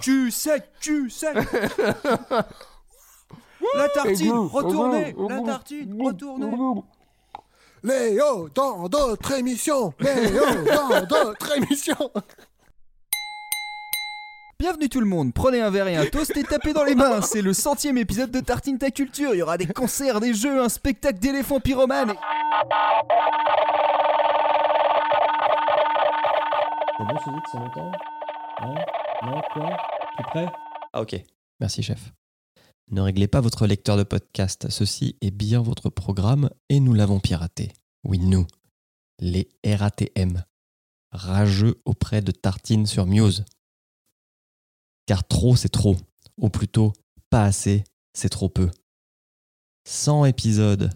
Tu sais, tu sais. La tartine, retournez. La tartine, retournez. Léo dans d'autres émissions Léo dans d'autres émissions Bienvenue tout le monde, prenez un verre et un toast et tapez dans les mains. C'est le centième épisode de Tartine ta culture. Il y aura des concerts, des jeux, un spectacle d'éléphants pyromanes. et- Ça m'entend Ouais Non Ah ok, merci chef. Ne réglez pas votre lecteur de podcast, ceci est bien votre programme et nous l'avons piraté. Oui, nous, les RATM, rageux auprès de Tartine sur Muse. Car trop c'est trop, ou plutôt pas assez, c'est trop peu. 100 épisodes,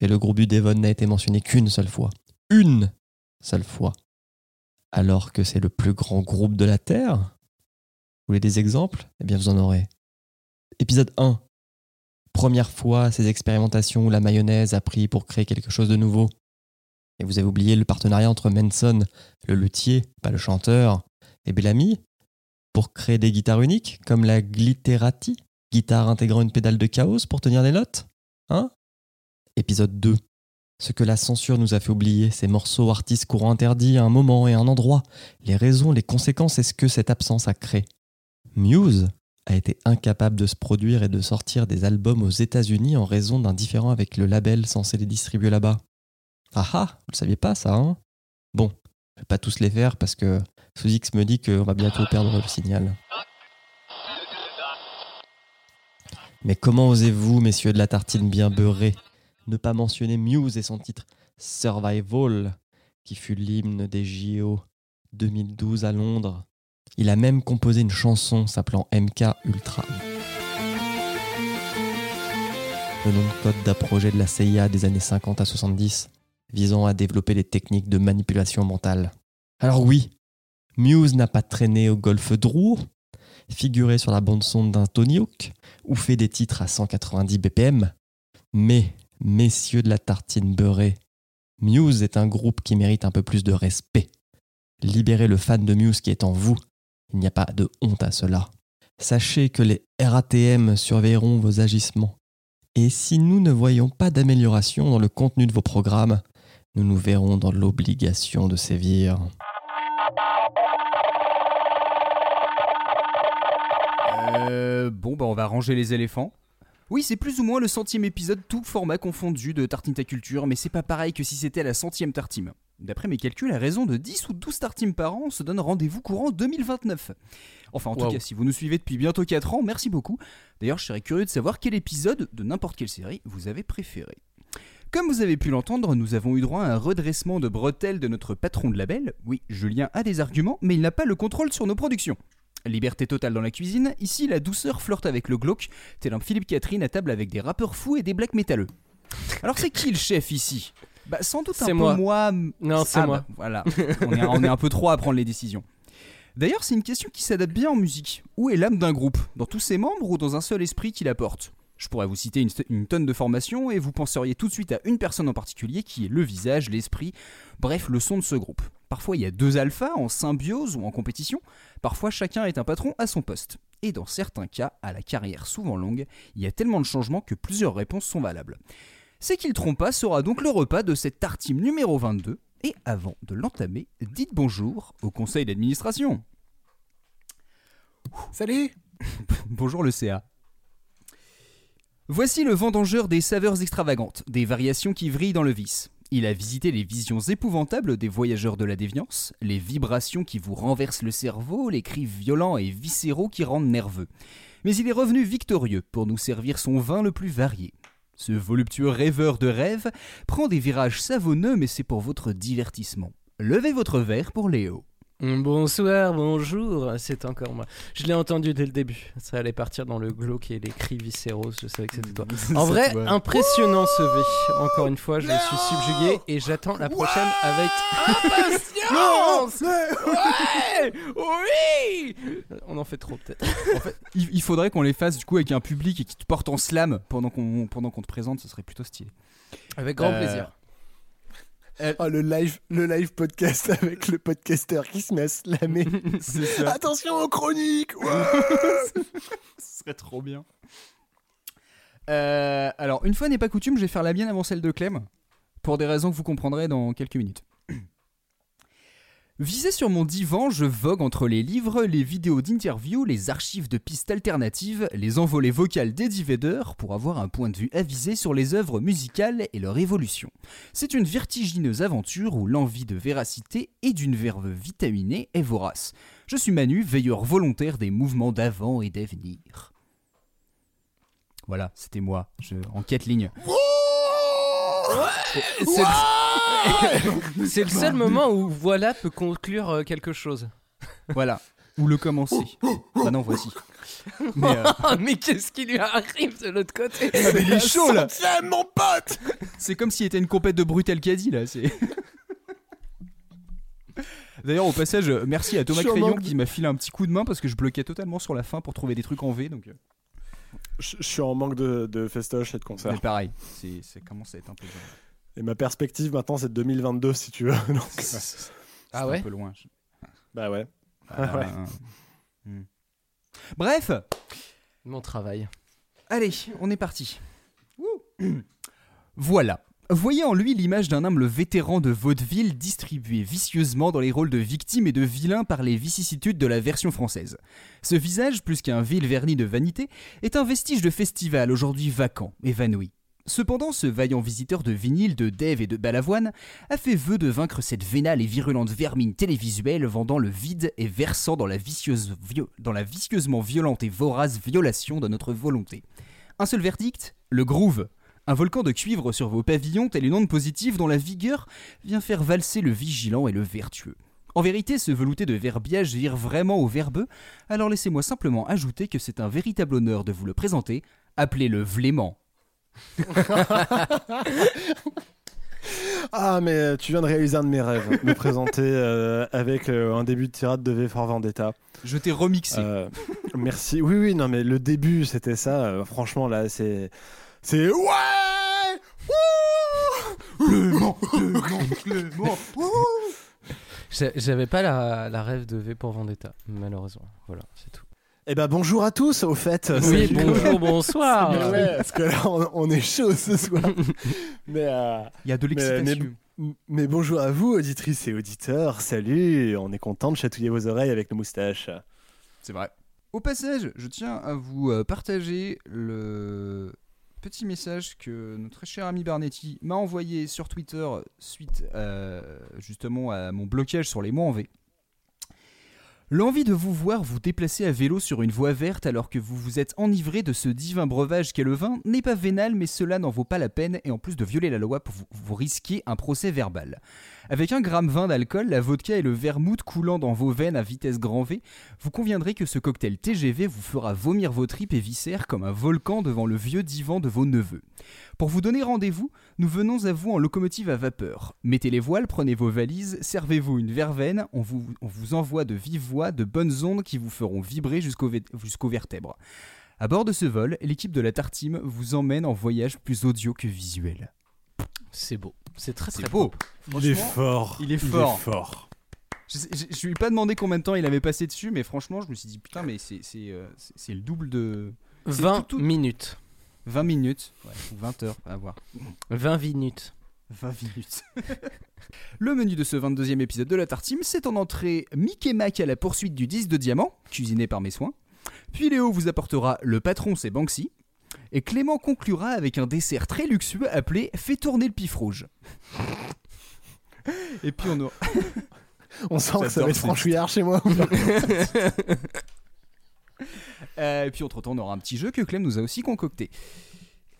et le groupe du Devon n'a été mentionné qu'une seule fois. Une seule fois. Alors que c'est le plus grand groupe de la Terre? Vous voulez des exemples? Eh bien, vous en aurez. Épisode 1. Première fois, ces expérimentations où la mayonnaise a pris pour créer quelque chose de nouveau. Et vous avez oublié le partenariat entre Manson, le luthier, pas le chanteur, et Bellamy, pour créer des guitares uniques, comme la Glitterati, guitare intégrant une pédale de chaos pour tenir des notes Hein? Épisode 2. Ce que la censure nous a fait oublier, ces morceaux artistes courants interdits à un moment et un endroit, les raisons, les conséquences et ce que cette absence a créé. Muse a été incapable de se produire et de sortir des albums aux États-Unis en raison d'un différend avec le label censé les distribuer là-bas. Ah ah, vous le saviez pas ça, hein? Bon, je vais pas tous les faire parce que Sous-X me dit qu'on va bientôt perdre le signal. Mais comment osez-vous, messieurs de la tartine bien beurrée, ne pas mentionner Muse et son titre Survival, qui fut l'hymne des JO 2012 à Londres il a même composé une chanson s'appelant MK Ultra. Le nom de code d'un projet de la CIA des années 50 à 70, visant à développer des techniques de manipulation mentale. Alors oui, Muse n'a pas traîné au golfe Drew, figuré sur la bande-son d'un Tony Hawk, ou fait des titres à 190 BPM, mais, messieurs de la tartine beurrée, Muse est un groupe qui mérite un peu plus de respect. Libérez le fan de Muse qui est en vous il n'y a pas de honte à cela. Sachez que les RATM surveilleront vos agissements. Et si nous ne voyons pas d'amélioration dans le contenu de vos programmes, nous nous verrons dans l'obligation de sévir. Euh, bon, bah on va ranger les éléphants. Oui, c'est plus ou moins le centième épisode, tout format confondu de Tartine ta culture, mais c'est pas pareil que si c'était la centième tartime. D'après mes calculs, à raison de 10 ou 12 tartimes par an, on se donne rendez-vous courant 2029. Enfin, en tout cas, si vous nous suivez depuis bientôt 4 ans, merci beaucoup. D'ailleurs, je serais curieux de savoir quel épisode de n'importe quelle série vous avez préféré. Comme vous avez pu l'entendre, nous avons eu droit à un redressement de bretelles de notre patron de label. Oui, Julien a des arguments, mais il n'a pas le contrôle sur nos productions. Liberté totale dans la cuisine, ici la douceur flirte avec le glauque, tel un Philippe Catherine à table avec des rappeurs fous et des black métalleux. Alors c'est qui le chef ici? Bah sans doute un C'est peu moi. moi. Non, c'est Ah, moi. bah, voilà, on est, on est un peu trop à prendre les décisions. D'ailleurs, c'est une question qui s'adapte bien en musique. Où est l'âme d'un groupe? Dans tous ses membres ou dans un seul esprit qui la porte Je pourrais vous citer une, une tonne de formations et vous penseriez tout de suite à une personne en particulier qui est le visage, l'esprit, bref, le son de ce groupe. Parfois, il y a deux alphas en symbiose ou en compétition. Parfois, chacun est un patron à son poste. Et dans certains cas, à la carrière souvent longue, il y a tellement de changements que plusieurs réponses sont valables. C'est qu'il trompe pas sera donc le repas de cette tartime numéro 22. Et avant de l'entamer, dites bonjour au conseil d'administration. Salut Bonjour le CA. Voici le vendangeur des saveurs extravagantes, des variations qui vrillent dans le vice. Il a visité les visions épouvantables des voyageurs de la déviance, les vibrations qui vous renversent le cerveau, les cris violents et viscéraux qui rendent nerveux. Mais il est revenu victorieux pour nous servir son vin le plus varié. Ce voluptueux rêveur de rêve prend des virages savonneux, mais c'est pour votre divertissement. Levez votre verre pour Léo. Bonsoir, bonjour, c'est encore moi. Je l'ai entendu dès le début. Ça allait partir dans le glauque et les cris viscéraux. Je savais que c'était toi. En vrai, impressionnant ce V. Encore une fois, je suis subjugué et j'attends la prochaine avec impatience. Ouais, oui. On en fait trop peut-être. Il, il faudrait qu'on les fasse du coup avec un public et qui te porte en slam pendant qu'on pendant qu'on te présente, ce serait plutôt stylé. Avec grand Euh, plaisir. Oh, le live, le live podcast avec le podcaster qui se met à slammer. C'est ça. Attention aux chroniques ouais. Ce serait trop bien. Euh, alors, une fois n'est pas coutume, je vais faire la mienne avant celle de Clem, pour des raisons que vous comprendrez dans quelques minutes. Visé sur mon divan, je vogue entre les livres, les vidéos d'interview, les archives de pistes alternatives, les envolées vocales d'Eddie Vedder pour avoir un point de vue avisé sur les œuvres musicales et leur évolution. C'est une vertigineuse aventure où l'envie de véracité et d'une verve vitaminée est vorace. Je suis Manu, veilleur volontaire des mouvements d'avant et d'avenir. Voilà, c'était moi, je, en quatre C'est le... c'est le seul moment où voilà peut conclure euh, quelque chose. Voilà, ou le commencer. Bah non, voici. Mais, euh, mais qu'est-ce qui lui arrive de l'autre côté? Ah, mais il est chaud là Centième, mon pote C'est comme s'il était une compète de Brutal Caddy là. C'est. D'ailleurs, au passage, merci à Thomas Crayon qui m'a filé un petit coup de main parce que je bloquais totalement sur la fin pour trouver des trucs en V. Donc, euh, je, suis en manque de, de festoche et de mais concerts. pareil, c'est, ça commence à être un peu. Et ma perspective maintenant, c'est de 2022, si tu veux. Donc, C'est Ah un ouais peu loin. Je- bah ouais. Ah, Ouais. hmm. Bref, Mon travail. Allez, on est parti. voilà. Voyez en lui l'image d'un humble vétéran de vaudeville distribué vicieusement dans les rôles de victime et de vilain par les vicissitudes de la version française. Ce visage, plus qu'un vil vernis de vanité, est un vestige de festival aujourd'hui vacant, évanoui. Cependant, ce vaillant visiteur de vinyle, de Dave et de Balavoine a fait vœu de vaincre cette vénale et virulente vermine télévisuelle vendant le vide et versant dans la, dans la vicieusement violente et vorace violation de notre volonté. Un seul verdict Le groove. Un volcan de cuivre sur vos pavillons, tel une onde positive dont la vigueur vient faire valser le vigilant et le vertueux. En vérité, ce velouté de verbiage vire vraiment au verbeux, alors laissez-moi simplement ajouter que c'est un véritable honneur de vous le présenter. Appelez-le Vlément. Ah, mais tu viens de réaliser un de mes rêves. me présenter euh, avec euh, un début de tirade de V for Vendetta. Je t'ai remixé. Euh, merci. Oui, oui, non, mais le début, c'était ça. Franchement, là, c'est. C'est. Ouais Clément, Clément, Clément. J'a- J'avais pas la, la rêve de V pour Vendetta, malheureusement. Voilà, c'est tout. Eh ben, bonjour à tous, au fait. Oui, Salut. bonjour, bonsoir. Mais ouais, parce que là, on, on est chaud ce soir. mais, euh, Il y a de Mais- l'excitation. mais bonjour à vous, auditrices et auditeurs. Salut, on est content de chatouiller vos oreilles avec nos moustaches. C'est vrai. Au passage, je tiens à vous euh, partager le petit message que notre cher ami Barnetti m'a envoyé sur Twitter suite euh, justement à mon blocage sur les mots en V. L'envie de vous voir vous déplacer à vélo sur une voie verte alors que vous vous êtes enivré de ce divin breuvage qu'est le vin n'est pas vénal mais cela n'en vaut pas la peine et en plus de violer la loi pour vous, vous risquer un procès verbal. Avec un gramme 20 d'alcool, la vodka et le vermouth coulant dans vos veines à vitesse grand V, vous conviendrez que ce cocktail TGV vous fera vomir vos tripes et viscères comme un volcan devant le vieux divan de vos neveux. Pour vous donner rendez-vous, nous venons à vous en locomotive à vapeur. Mettez les voiles, prenez vos valises, servez-vous une verveine, on vous, envoie de vive voix de bonnes ondes qui vous feront vibrer jusqu'aux vertèbres. À bord de ce vol, l'équipe de la Tartime vous emmène en voyage plus audio que visuel. C'est beau. C'est très beau. Il est fort. il est fort. fort. Je, sais- je- je lui ai pas demandé combien de temps il avait passé dessus, mais franchement, je me suis dit putain, mais c'est c'est, euh, le double de C'est 20 tout- tout- minutes. 20 minutes ouais, ou 20 heures, à voir. 20 minutes. 20 minutes. le menu de ce 22e épisode de la Tartime, c'est en entrée Mickey Mac à la poursuite du disque de diamant, cuisiné par mes soins. Puis Léo vous apportera le patron, c'est Banksy. Et Clément conclura avec un dessert très luxueux appelé Fais tourner le pif rouge. Et puis on aura. On sent que ça va être franchouillard chez moi. Euh, et puis entre-temps, on aura un petit jeu que Clem nous a aussi concocté.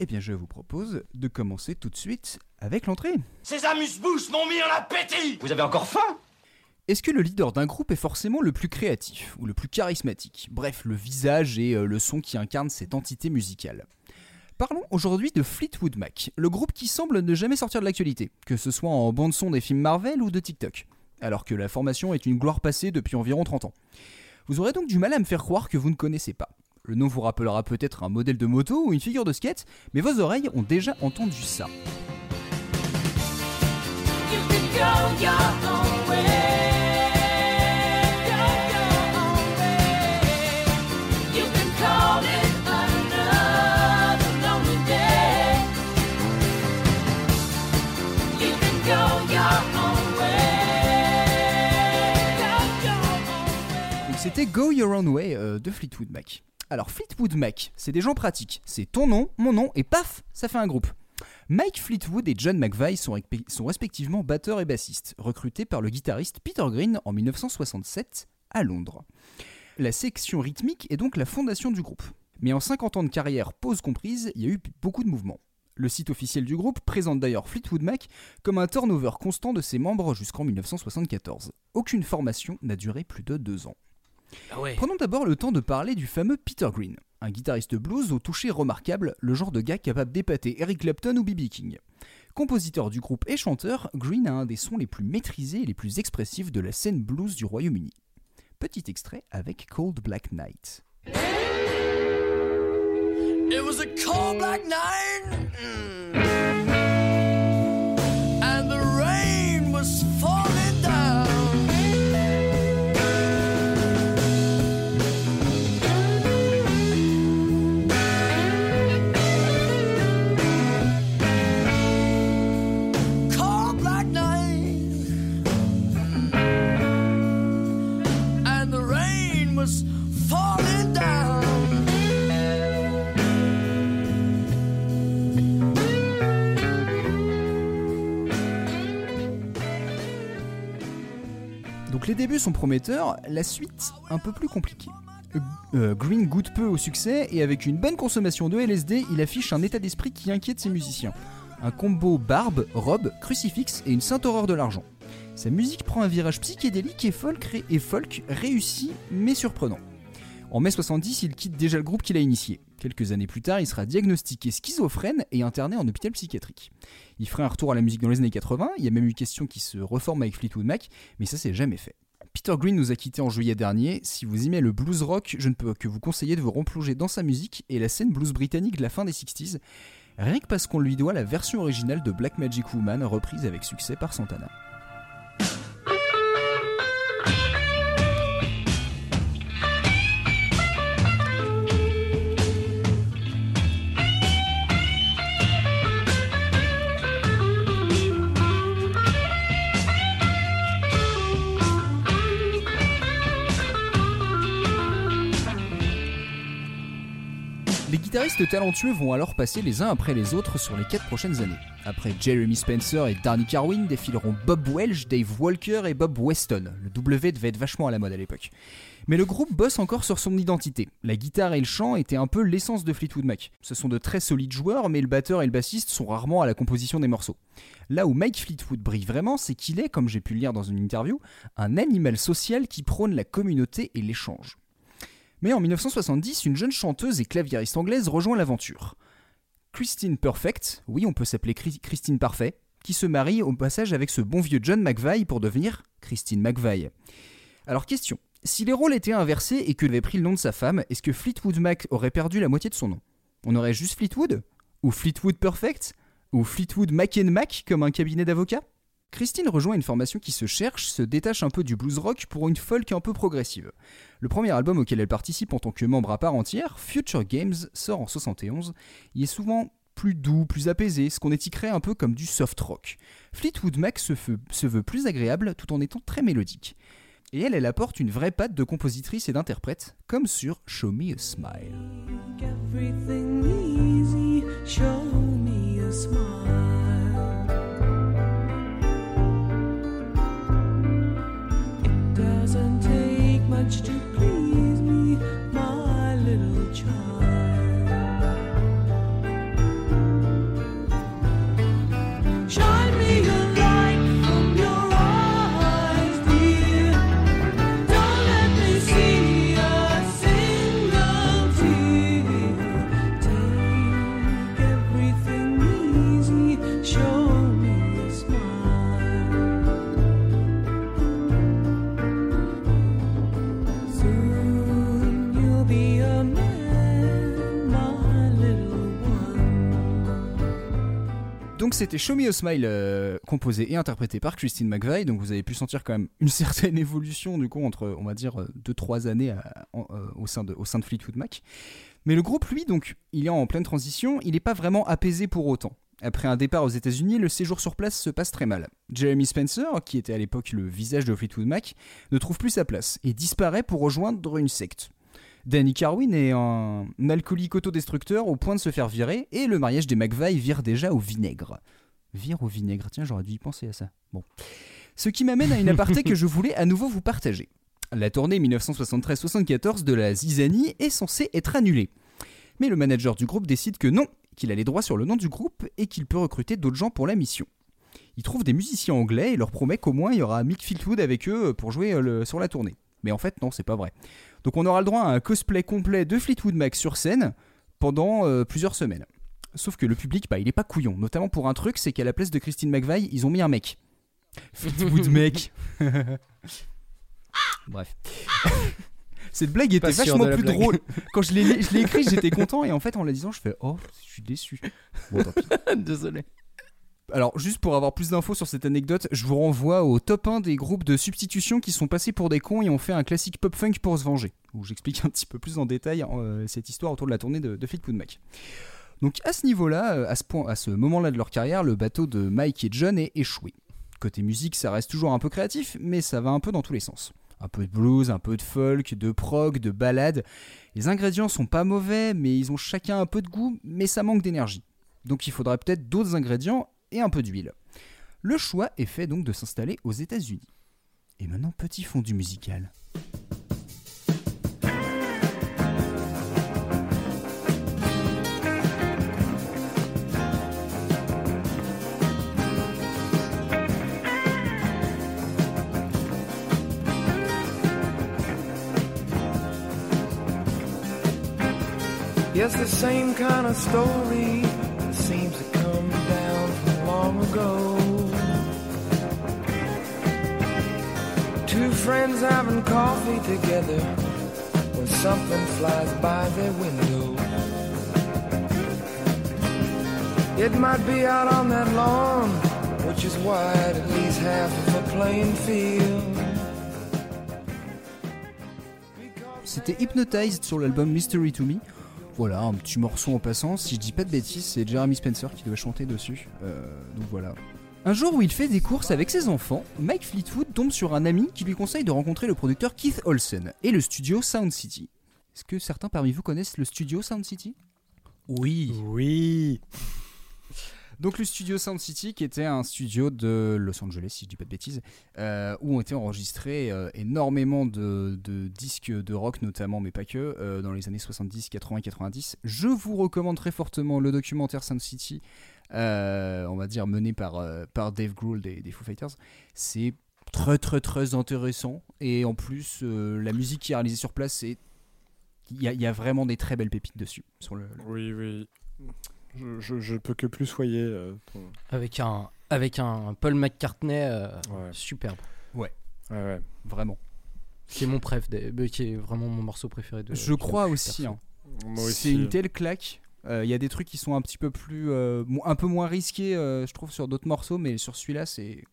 Eh bien, je vous propose de commencer tout de suite avec l'entrée. Ces amuse-bouches m'ont mis en appétit Vous avez encore faim? Est-ce que le leader d'un groupe est forcément le plus créatif ou le plus charismatique? Bref, le visage et euh, le son qui incarnent cette entité musicale. Parlons aujourd'hui de Fleetwood Mac, le groupe qui semble ne jamais sortir de l'actualité, que ce soit en bande-son des films Marvel ou de TikTok, alors que la formation est une gloire passée depuis environ 30 ans. Vous aurez donc du mal à me faire croire que vous ne connaissez pas. Le nom vous rappellera peut-être un modèle de moto ou une figure de skate, mais vos oreilles ont déjà entendu ça. C'était Go Your Own Way euh, de Fleetwood Mac. Alors Fleetwood Mac, c'est des gens pratiques. C'est ton nom, mon nom, et paf, ça fait un groupe. Mike Fleetwood et John McVie sont, sont respectivement batteurs et bassistes, recrutés par le guitariste Peter Green en 1967 à Londres. La section rythmique est donc la fondation du groupe. Mais en 50 ans de carrière, pause comprise, il y a eu beaucoup de mouvements. Le site officiel du groupe présente d'ailleurs Fleetwood Mac comme un turnover constant de ses membres jusqu'en 1974. Aucune formation n'a duré plus de deux ans. Ah ouais. Prenons d'abord le temps de parler du fameux Peter Green, un guitariste blues au toucher remarquable, le genre de gars capable d'épater Eric Clapton ou B.B. King. Compositeur du groupe et chanteur, Green a un des sons les plus maîtrisés et les plus expressifs de la scène blues du Royaume-Uni. Petit extrait avec Cold Black Night. It was a cold black night, mm. Les débuts sont prometteurs, la suite un peu plus compliquée. Euh, euh, Green goûte peu au succès et avec une bonne consommation de LSD, il affiche un état d'esprit qui inquiète ses musiciens. Un combo barbe, robe, crucifix et une sainte horreur de l'argent. Sa musique prend un virage psychédélique et folk, ré- et folk réussi mais surprenant. En mai 70, il quitte déjà le groupe qu'il a initié. Quelques années plus tard, il sera diagnostiqué schizophrène et interné en hôpital psychiatrique. Il ferait un retour à la musique dans les années 80, il y a même eu question qu'il se reforme avec Fleetwood Mac, mais ça c'est jamais fait. Peter Green nous a quittés en juillet dernier. Si vous aimez le blues rock, je ne peux que vous conseiller de vous replonger dans sa musique et la scène blues britannique de la fin des 60s, rien que parce qu'on lui doit la version originale de Black Magic Woman reprise avec succès par Santana. Guitaristes talentueux vont alors passer les uns après les autres sur les 4 prochaines années. Après Jeremy Spencer et Darnie Carwin défileront Bob Welch, Dave Walker et Bob Weston. Le W devait être vachement à la mode à l'époque. Mais le groupe bosse encore sur son identité. La guitare et le chant étaient un peu l'essence de Fleetwood Mac. Ce sont de très solides joueurs, mais le batteur et le bassiste sont rarement à la composition des morceaux. Là où Mike Fleetwood brille vraiment, c'est qu'il est, comme j'ai pu le lire dans une interview, un animal social qui prône la communauté et l'échange. Mais en 1970, une jeune chanteuse et claviériste anglaise rejoint l'aventure. Christine Perfect, oui on peut s'appeler Chri- Christine Parfait, qui se marie au passage avec ce bon vieux John McVie pour devenir Christine McVie. Alors question, si les rôles étaient inversés et que avait pris le nom de sa femme, est-ce que Fleetwood Mac aurait perdu la moitié de son nom? On aurait juste Fleetwood? Ou Fleetwood Perfect? Ou Fleetwood Mac Mac comme un cabinet d'avocats? Christine rejoint une formation qui se cherche, se détache un peu du blues rock pour une folk un peu progressive. Le premier album auquel elle participe en tant que membre à part entière, Future Games, sort en 71. Il est souvent plus doux, plus apaisé, ce qu'on étiquerait un peu comme du soft rock. Fleetwood Mac se, veut- plus agréable tout en étant très mélodique. Et elle, elle apporte une vraie patte de compositrice et d'interprète, comme sur Show Me a Smile. Much to c'était Show Me a Smile, euh, composé et interprété par Christine McVie, donc vous avez pu sentir quand même une certaine évolution du coup entre, on va dire, 2-3 années à- en- euh, au, sein de, au sein de Fleetwood Mac. Mais le groupe, lui, donc, il est en pleine transition, il n'est pas vraiment apaisé pour autant. Après un départ aux États-Unis, le séjour sur place se passe très mal. Jeremy Spencer, qui était à l'époque le visage de Fleetwood Mac, ne trouve plus sa place et disparaît pour rejoindre une secte. Danny Carwin est un alcoolique autodestructeur au point de se faire virer et le mariage des McVeigh vire déjà au vinaigre. Vire au vinaigre, tiens, j'aurais dû y penser à ça. Ce qui m'amène à une aparté que je voulais à nouveau vous partager. La tournée 1973-74 de la Zizanie est censée être annulée. Mais le manager du groupe décide que non, qu'il a les droits sur le nom du groupe et qu'il peut recruter d'autres gens pour la mission. Il trouve des musiciens anglais et leur promet qu'au moins il y aura Mick Fleetwood avec eux pour jouer euh, sur la tournée. Mais en fait, non, c'est pas vrai. Donc on aura le droit à un cosplay complet de Fleetwood Mac sur scène pendant euh, plusieurs semaines. Sauf que le public, bah, il est pas couillon. Notamment pour un truc, c'est qu'à la place de Christine McVeigh, ils ont mis un mec. Fleetwood Mac. Bref. Cette blague était vachement plus blague. drôle. Quand je l'ai je l'ai écrit, j'étais content et en fait en la disant, je fais oh, je suis déçu. Bon, tant pis. Désolé. Alors, juste pour avoir plus d'infos sur cette anecdote, je vous renvoie au top 1 des groupes de substitution qui sont passés pour des cons et ont fait un classique pop-funk pour se venger, où j'explique un petit peu plus en détail euh, cette histoire autour de la tournée de, de Fleetwood Mac. Donc à ce niveau-là, euh, à ce, ce moment-là de leur carrière, le bateau de Mike et John est échoué. Côté musique, ça reste toujours un peu créatif, mais ça va un peu dans tous les sens. Un peu de blues, un peu de folk, de prog, de ballade. Les ingrédients sont pas mauvais, mais ils ont chacun un peu de goût, mais ça manque d'énergie. Donc il faudrait peut-être d'autres ingrédients et un peu d'huile. Le choix est fait donc de s'installer aux États-Unis. Et maintenant, petit fondu musical. Yes, the same kind of story ago. Two friends having coffee together when something flies by their window. It might be out on that lawn, which is wide at least half of a playing field. C'était Hypnotized sur l'album Mystery to Me. Voilà, un petit morceau en passant. Si je dis pas de bêtises, c'est Jeremy Spencer qui devait chanter dessus. Euh, donc voilà. Un jour où il fait des courses avec ses enfants, Mike Fleetwood tombe sur un ami qui lui conseille de rencontrer le producteur Keith Olsen et le studio Sound City. Est-ce que certains parmi vous connaissent le studio Sound City? Oui. Oui. Donc le studio Sound City, qui était un studio de Los Angeles, si je dis pas de bêtises, euh, où ont été enregistrés euh, énormément de, disques de rock notamment, mais pas que, euh, dans les années 70, 80, 90. Je vous recommande très fortement le documentaire Sound City, on va dire mené par, Dave Grohl des, Foo Fighters. C'est très très très intéressant, et en plus la musique qui est réalisée sur place, il y, a- vraiment des très belles pépites dessus. Sur le- Oui, oui. Je, je, je peux que plus soyer. euh, ton- Avec un, avec un Paul McCartney euh, Ouais. superbe. Ouais, ouais. Vraiment. Qui est mon préf, euh, qui est vraiment mon morceau préféré de. Je crois aussi. hein. Moi C'est une telle claque. Euh, Il y a des trucs qui sont un petit peu plus, euh, un peu moins risqués, euh, je trouve, sur d'autres morceaux, mais sur celui-là, c'est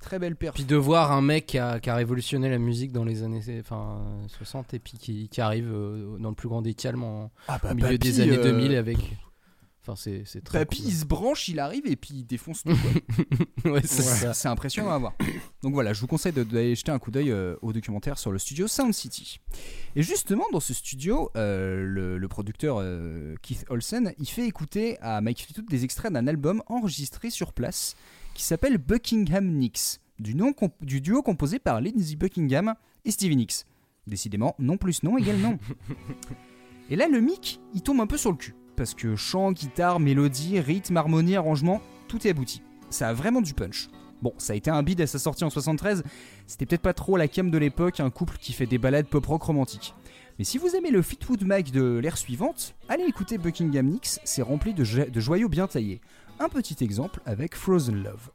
très belle perf. Puis de voir un mec qui a, qui a révolutionné la musique dans les années enfin, 60 et puis qui, qui arrive euh, dans le plus grand des calmes en, Ah bah, au milieu des années 2000 avec. Enfin, c'est c'est très. Papy, il se branche, il arrive et puis il défonce tout. quoi. ouais, c'est. C'est impressionnant à voir. Donc voilà, je vous conseille d'aller jeter un coup d'œil euh, au documentaire sur le studio Sound City. Et justement, dans ce studio, euh, le, le producteur euh, Keith Olsen, il fait écouter à Mike Fleetwood des extraits d'un album enregistré sur place qui s'appelle Buckingham Nicks, du, nom comp- du duo composé par Lindsey Buckingham et Stevie Nicks. Décidément, non plus non égale non. Et là, le mic, il tombe un peu sur le cul. Parce que chant, guitare, mélodie, rythme, harmonie, arrangement, tout est abouti. Ça a vraiment du punch. Bon, ça a été un bid à sa sortie en 73, c'était peut-être pas trop la cam de l'époque, un couple qui fait des balades pop-rock romantiques. Mais si vous aimez le Fleetwood Mac de l'ère suivante, allez écouter Buckingham Nicks, c'est rempli de, jo- de joyaux bien taillés. Un petit exemple avec Frozen Love.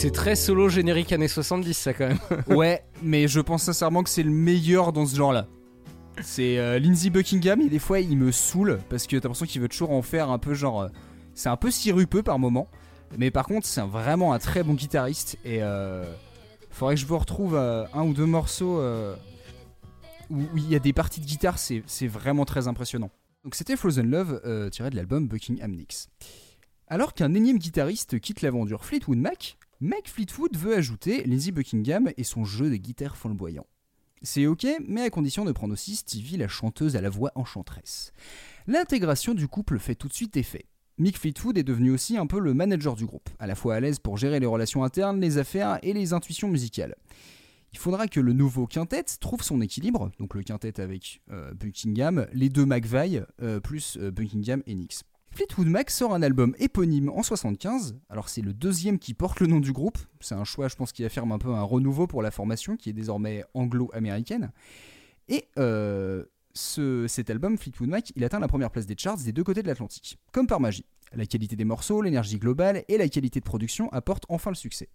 C'est très solo générique années 70, ça quand même. Ouais, mais je pense sincèrement que c'est le meilleur dans ce genre-là. C'est euh, Lindsey Buckingham et des fois il me saoule parce que t'as l'impression qu'il veut toujours en faire un peu genre. euh, c'est un peu sirupeux par moment, mais par contre c'est vraiment un très bon guitariste et euh, faudrait que je vous retrouve euh, un ou deux morceaux où il y a des parties de guitare, c'est vraiment très impressionnant. Donc c'était Frozen Love tiré de l'album Buckingham Nicks. Alors qu'un énième guitariste quitte l'aventure Fleetwood Mac, Mac Fleetwood veut ajouter Lindsey Buckingham et son jeu de guitare flamboyant. C'est ok, mais à condition de prendre aussi Stevie, la chanteuse à la voix enchanteresse. L'intégration du couple fait tout de suite effet. Mick Fleetwood est devenu aussi un peu le manager du groupe, à la fois à l'aise pour gérer les relations internes, les affaires et les intuitions musicales. Il faudra que le nouveau quintet trouve son équilibre, donc le quintet avec euh, Buckingham, les deux McVeigh, plus euh, Buckingham et Nix. Fleetwood Mac sort un album éponyme en 75, alors c'est le deuxième qui porte le nom du groupe, c'est un choix je pense qui affirme un peu un renouveau pour la formation qui est désormais anglo-américaine, et euh, ce- cet album Fleetwood Mac il atteint la première place des charts des deux côtés de l'Atlantique, comme par magie. La qualité des morceaux, l'énergie globale et la qualité de production apportent enfin le succès.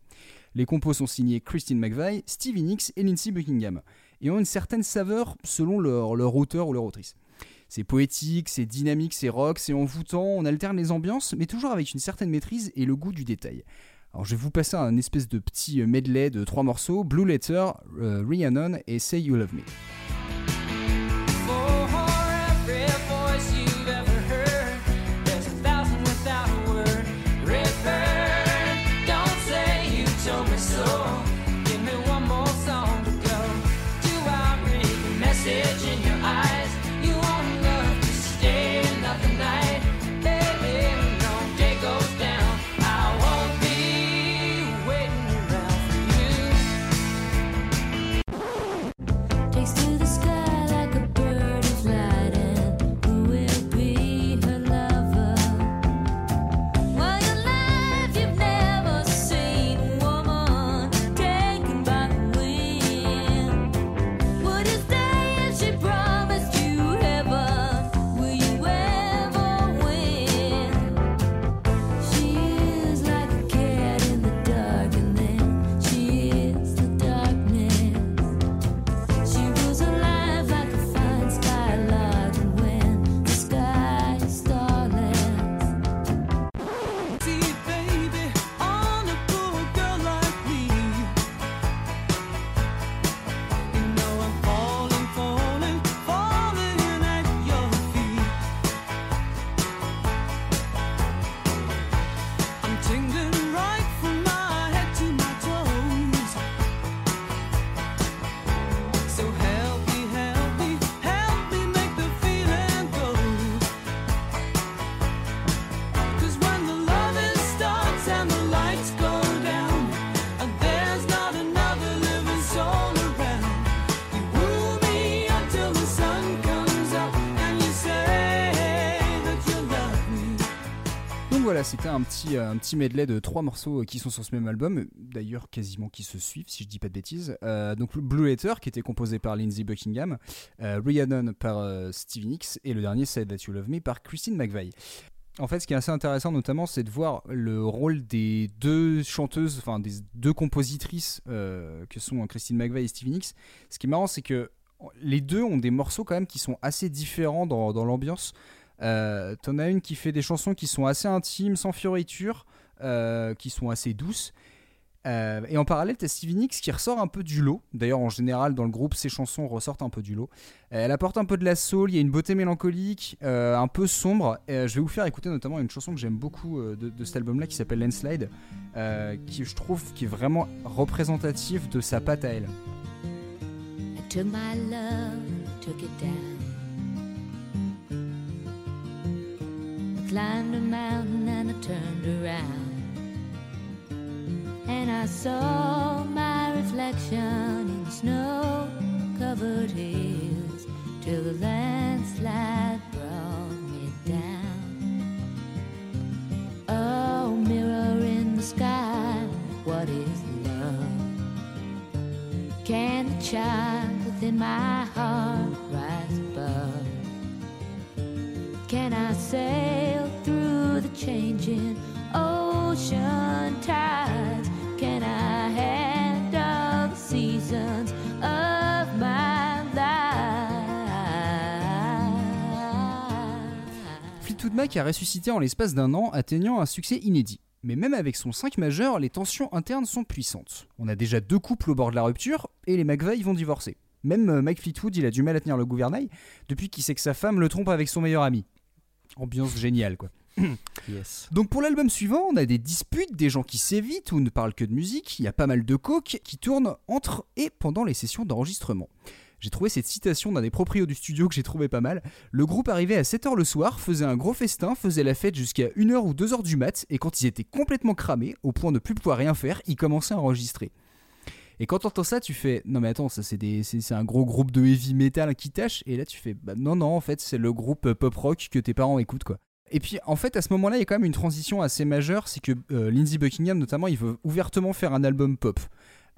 Les compos sont signés Christine McVie, Stevie Nicks et Lindsey Buckingham, et ont une certaine saveur selon leur auteur ou leur autrice. C'est poétique, c'est dynamique, c'est rock, c'est envoûtant, on alterne les ambiances, mais toujours avec une certaine maîtrise et le goût du détail. Alors je vais vous passer un espèce de petit medley de trois morceaux, Blue Letter, euh, Rhiannon et Say You Love Me. C'était un petit, euh, un petit medley de trois morceaux euh, qui sont sur ce même album, d'ailleurs quasiment qui se suivent si je dis pas de bêtises. Euh, donc Blue Letter qui était composé par Lindsey Buckingham, euh, Rhiannon par euh, Stevie Nicks et le dernier Say That You Love Me par Christine McVie. En fait, ce qui est assez intéressant notamment, c'est de voir le rôle des deux chanteuses, enfin des deux compositrices que sont Christine McVie et Stevie Nicks. Ce qui est marrant, c'est que les deux ont des morceaux quand même qui sont assez différents dans, dans l'ambiance. Euh, T'en as une qui fait des chansons qui sont assez intimes, sans fioritures, euh, qui sont assez douces. Euh, et en parallèle, t'as Stevie Nicks qui ressort un peu du lot. D'ailleurs, en général, dans le groupe, ses chansons ressortent un peu du lot. Elle apporte un peu de la soul, il y a une beauté mélancolique, un peu sombre. Je vais vous faire écouter notamment une chanson que j'aime beaucoup de, cet album-là qui s'appelle Landslide, qui je trouve qui est vraiment représentative de sa patte à elle. My love, took it down. Climbed a mountain and I turned around. And I saw my reflection in snow covered hills till the landslide brought me down. Oh, mirror in the sky, what is love? Can the child within my heart rise above? Can I the changing Fleetwood Mac a ressuscité en l'espace d'un an, atteignant un succès inédit. Mais même avec son 5 majeur, les tensions internes sont puissantes. On a déjà deux couples au bord de la rupture, et les McVeigh vont divorcer. Même euh, Mike Fleetwood, il a du mal à tenir le gouvernail, depuis qu'il sait que sa femme le trompe avec son meilleur ami. Ambiance géniale, quoi. Donc pour l'album suivant, on a des disputes, des gens qui s'évitent ou ne parlent que de musique, il y a pas mal de coke qui tournent entre et pendant les sessions d'enregistrement. J'ai trouvé cette citation d'un des proprios du studio que j'ai trouvé pas mal. Le groupe arrivait à 7h le soir, faisait un gros festin, faisait la fête jusqu'à 1h ou 2h du mat, et quand ils étaient complètement cramés, au point de plus pouvoir rien faire, ils commençaient à enregistrer. Et quand t'entends ça, tu fais non mais attends, ça c'est c'est un gros groupe de heavy metal qui tâche et là tu fais bah non non en fait c'est le groupe pop rock que tes parents écoutent quoi. Et puis en fait à ce moment-là il y a quand même une transition assez majeure, c'est que euh, Lindsey Buckingham notamment il veut ouvertement faire un album pop.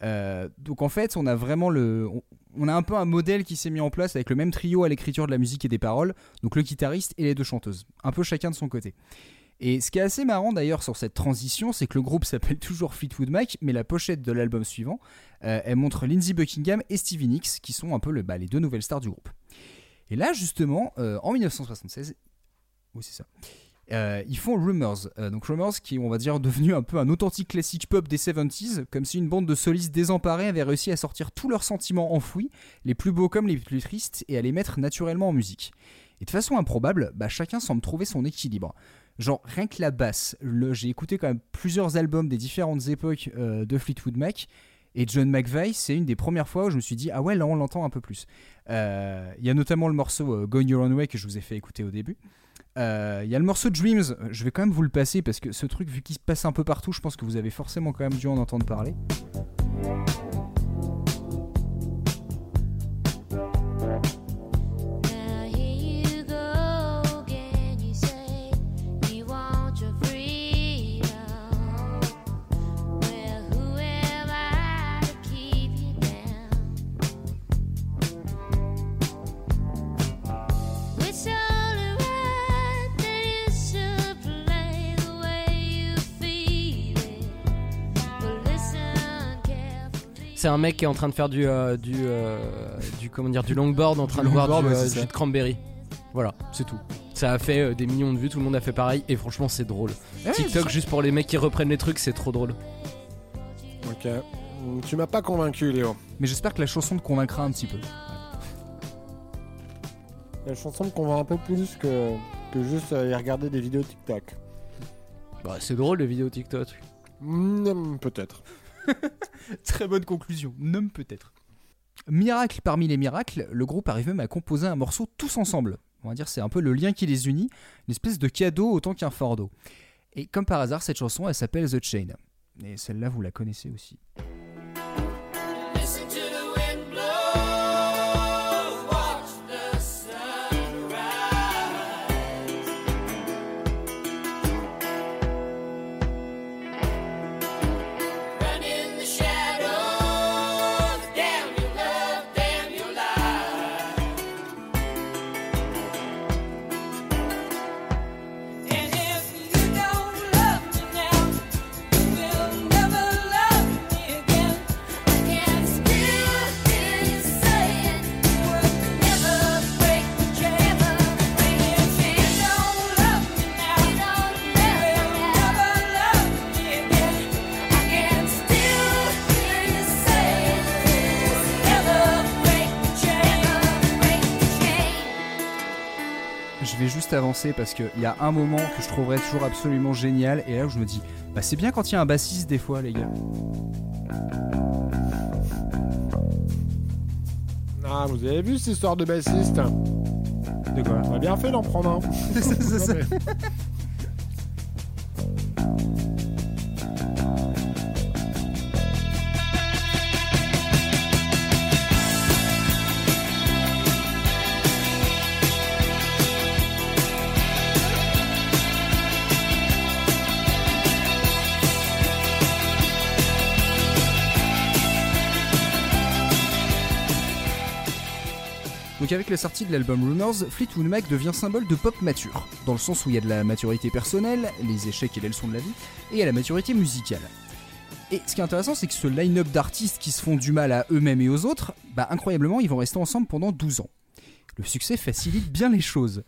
Euh, donc en fait on a vraiment le on, a un peu un modèle qui s'est mis en place avec le même trio à l'écriture de la musique et des paroles, donc le guitariste et les deux chanteuses, un peu chacun de son côté. Et ce qui est assez marrant d'ailleurs sur cette transition, c'est que le groupe s'appelle toujours Fleetwood Mac, mais la pochette de l'album suivant, euh, elle montre Lindsey Buckingham et Stevie Nicks, qui sont un peu bah, les deux nouvelles stars du groupe. Et là, justement, euh, en 1976, oui c'est ça, euh, ils font Rumors. Euh, donc Rumors qui on va dire, devenu un peu un authentique classique pop des 70s, comme si une bande de solistes désemparés avait réussi à sortir tous leurs sentiments enfouis, les plus beaux comme les plus tristes, et à les mettre naturellement en musique. Et de façon improbable, bah, chacun semble trouver son équilibre. Genre, rien que la basse, j'ai écouté quand même plusieurs albums des différentes époques euh, de Fleetwood Mac, et John McVeigh, c'est une des premières fois où je me suis dit, ah ouais, là on l'entend un peu plus. Il y a notamment le morceau Going Your Own Way que je vous ai fait écouter au début. Euh, Il y a le morceau Dreams, je vais quand même vous le passer parce que ce truc, vu qu'il se passe un peu partout, je pense que vous avez forcément quand même dû en entendre parler. C'est un mec qui est en train de faire du euh, du euh, du comment dire du longboard en train Du de boire du ouais, euh, c'est jus de cranberry. Voilà, c'est tout. Ça a fait euh, des millions de vues, tout le monde a fait pareil et franchement c'est drôle. Ouais, TikTok juste pour les mecs qui reprennent les trucs, c'est trop drôle. Ok. Tu m'as pas convaincu, Léo. Mais j'espère que la chanson te convaincra un petit peu. La chanson me convainc un peu plus que, que juste euh, y regarder des vidéos TikTok. Bah, c'est drôle les vidéos TikTok. Mm, Peut-être. Très bonne conclusion. Nomme peut-être. Miracle parmi les miracles, le groupe arrive même à composer un morceau tous ensemble. On va dire c'est un peu le lien qui les unit, une espèce de cadeau autant qu'un fardeau. Et comme par hasard, cette chanson, elle s'appelle The Chain. Et celle-là, vous la connaissez aussi. Avancer parce qu'il y a un moment que je trouverais toujours absolument génial. Et là où je me dis, bah c'est bien quand il y a un bassiste des fois, les gars. Ah, vous avez vu cette histoire de bassiste? De quoi? On a bien fait d'en prendre un. C'est ça. La sortie de l'album Rumors, Fleetwood Mac devient symbole de pop mature, dans le sens où il y a de la maturité personnelle, les échecs et les leçons de la vie, et a la maturité musicale. Et ce qui est intéressant, c'est que ce line-up d'artistes qui se font du mal à eux-mêmes et aux autres, bah incroyablement, ils vont rester ensemble pendant 12 ans. Le succès facilite bien les choses.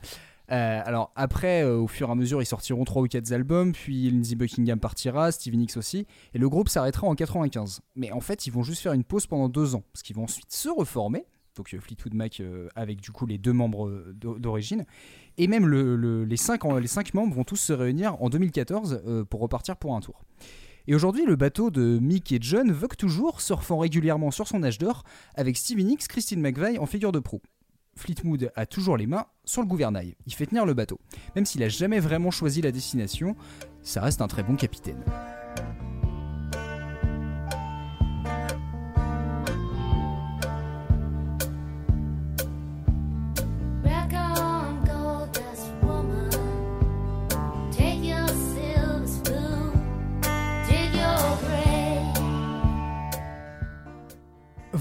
Euh, alors après, euh, au fur et à mesure, ils sortiront 3 ou 4 albums, puis Lindsey Buckingham partira, Stevie Nicks aussi, et le groupe s'arrêtera en 95. Mais en fait, ils vont juste faire une pause pendant deux ans, parce qu'ils vont ensuite se reformer, donc euh, Fleetwood Mac euh, avec du coup les deux membres euh, d'o- d'origine, et même le- le- les, cinq, les cinq membres vont tous se réunir en 2014 euh, pour repartir pour un tour. Et aujourd'hui, le bateau de Mick et John vogue toujours, surfant régulièrement sur son âge d'or, avec Stevie Nicks, Christine McVeigh en figure de proue. Fleetwood a toujours les mains sur le gouvernail. Il fait tenir le bateau. Même s'il a jamais vraiment choisi la destination, ça reste un très bon capitaine.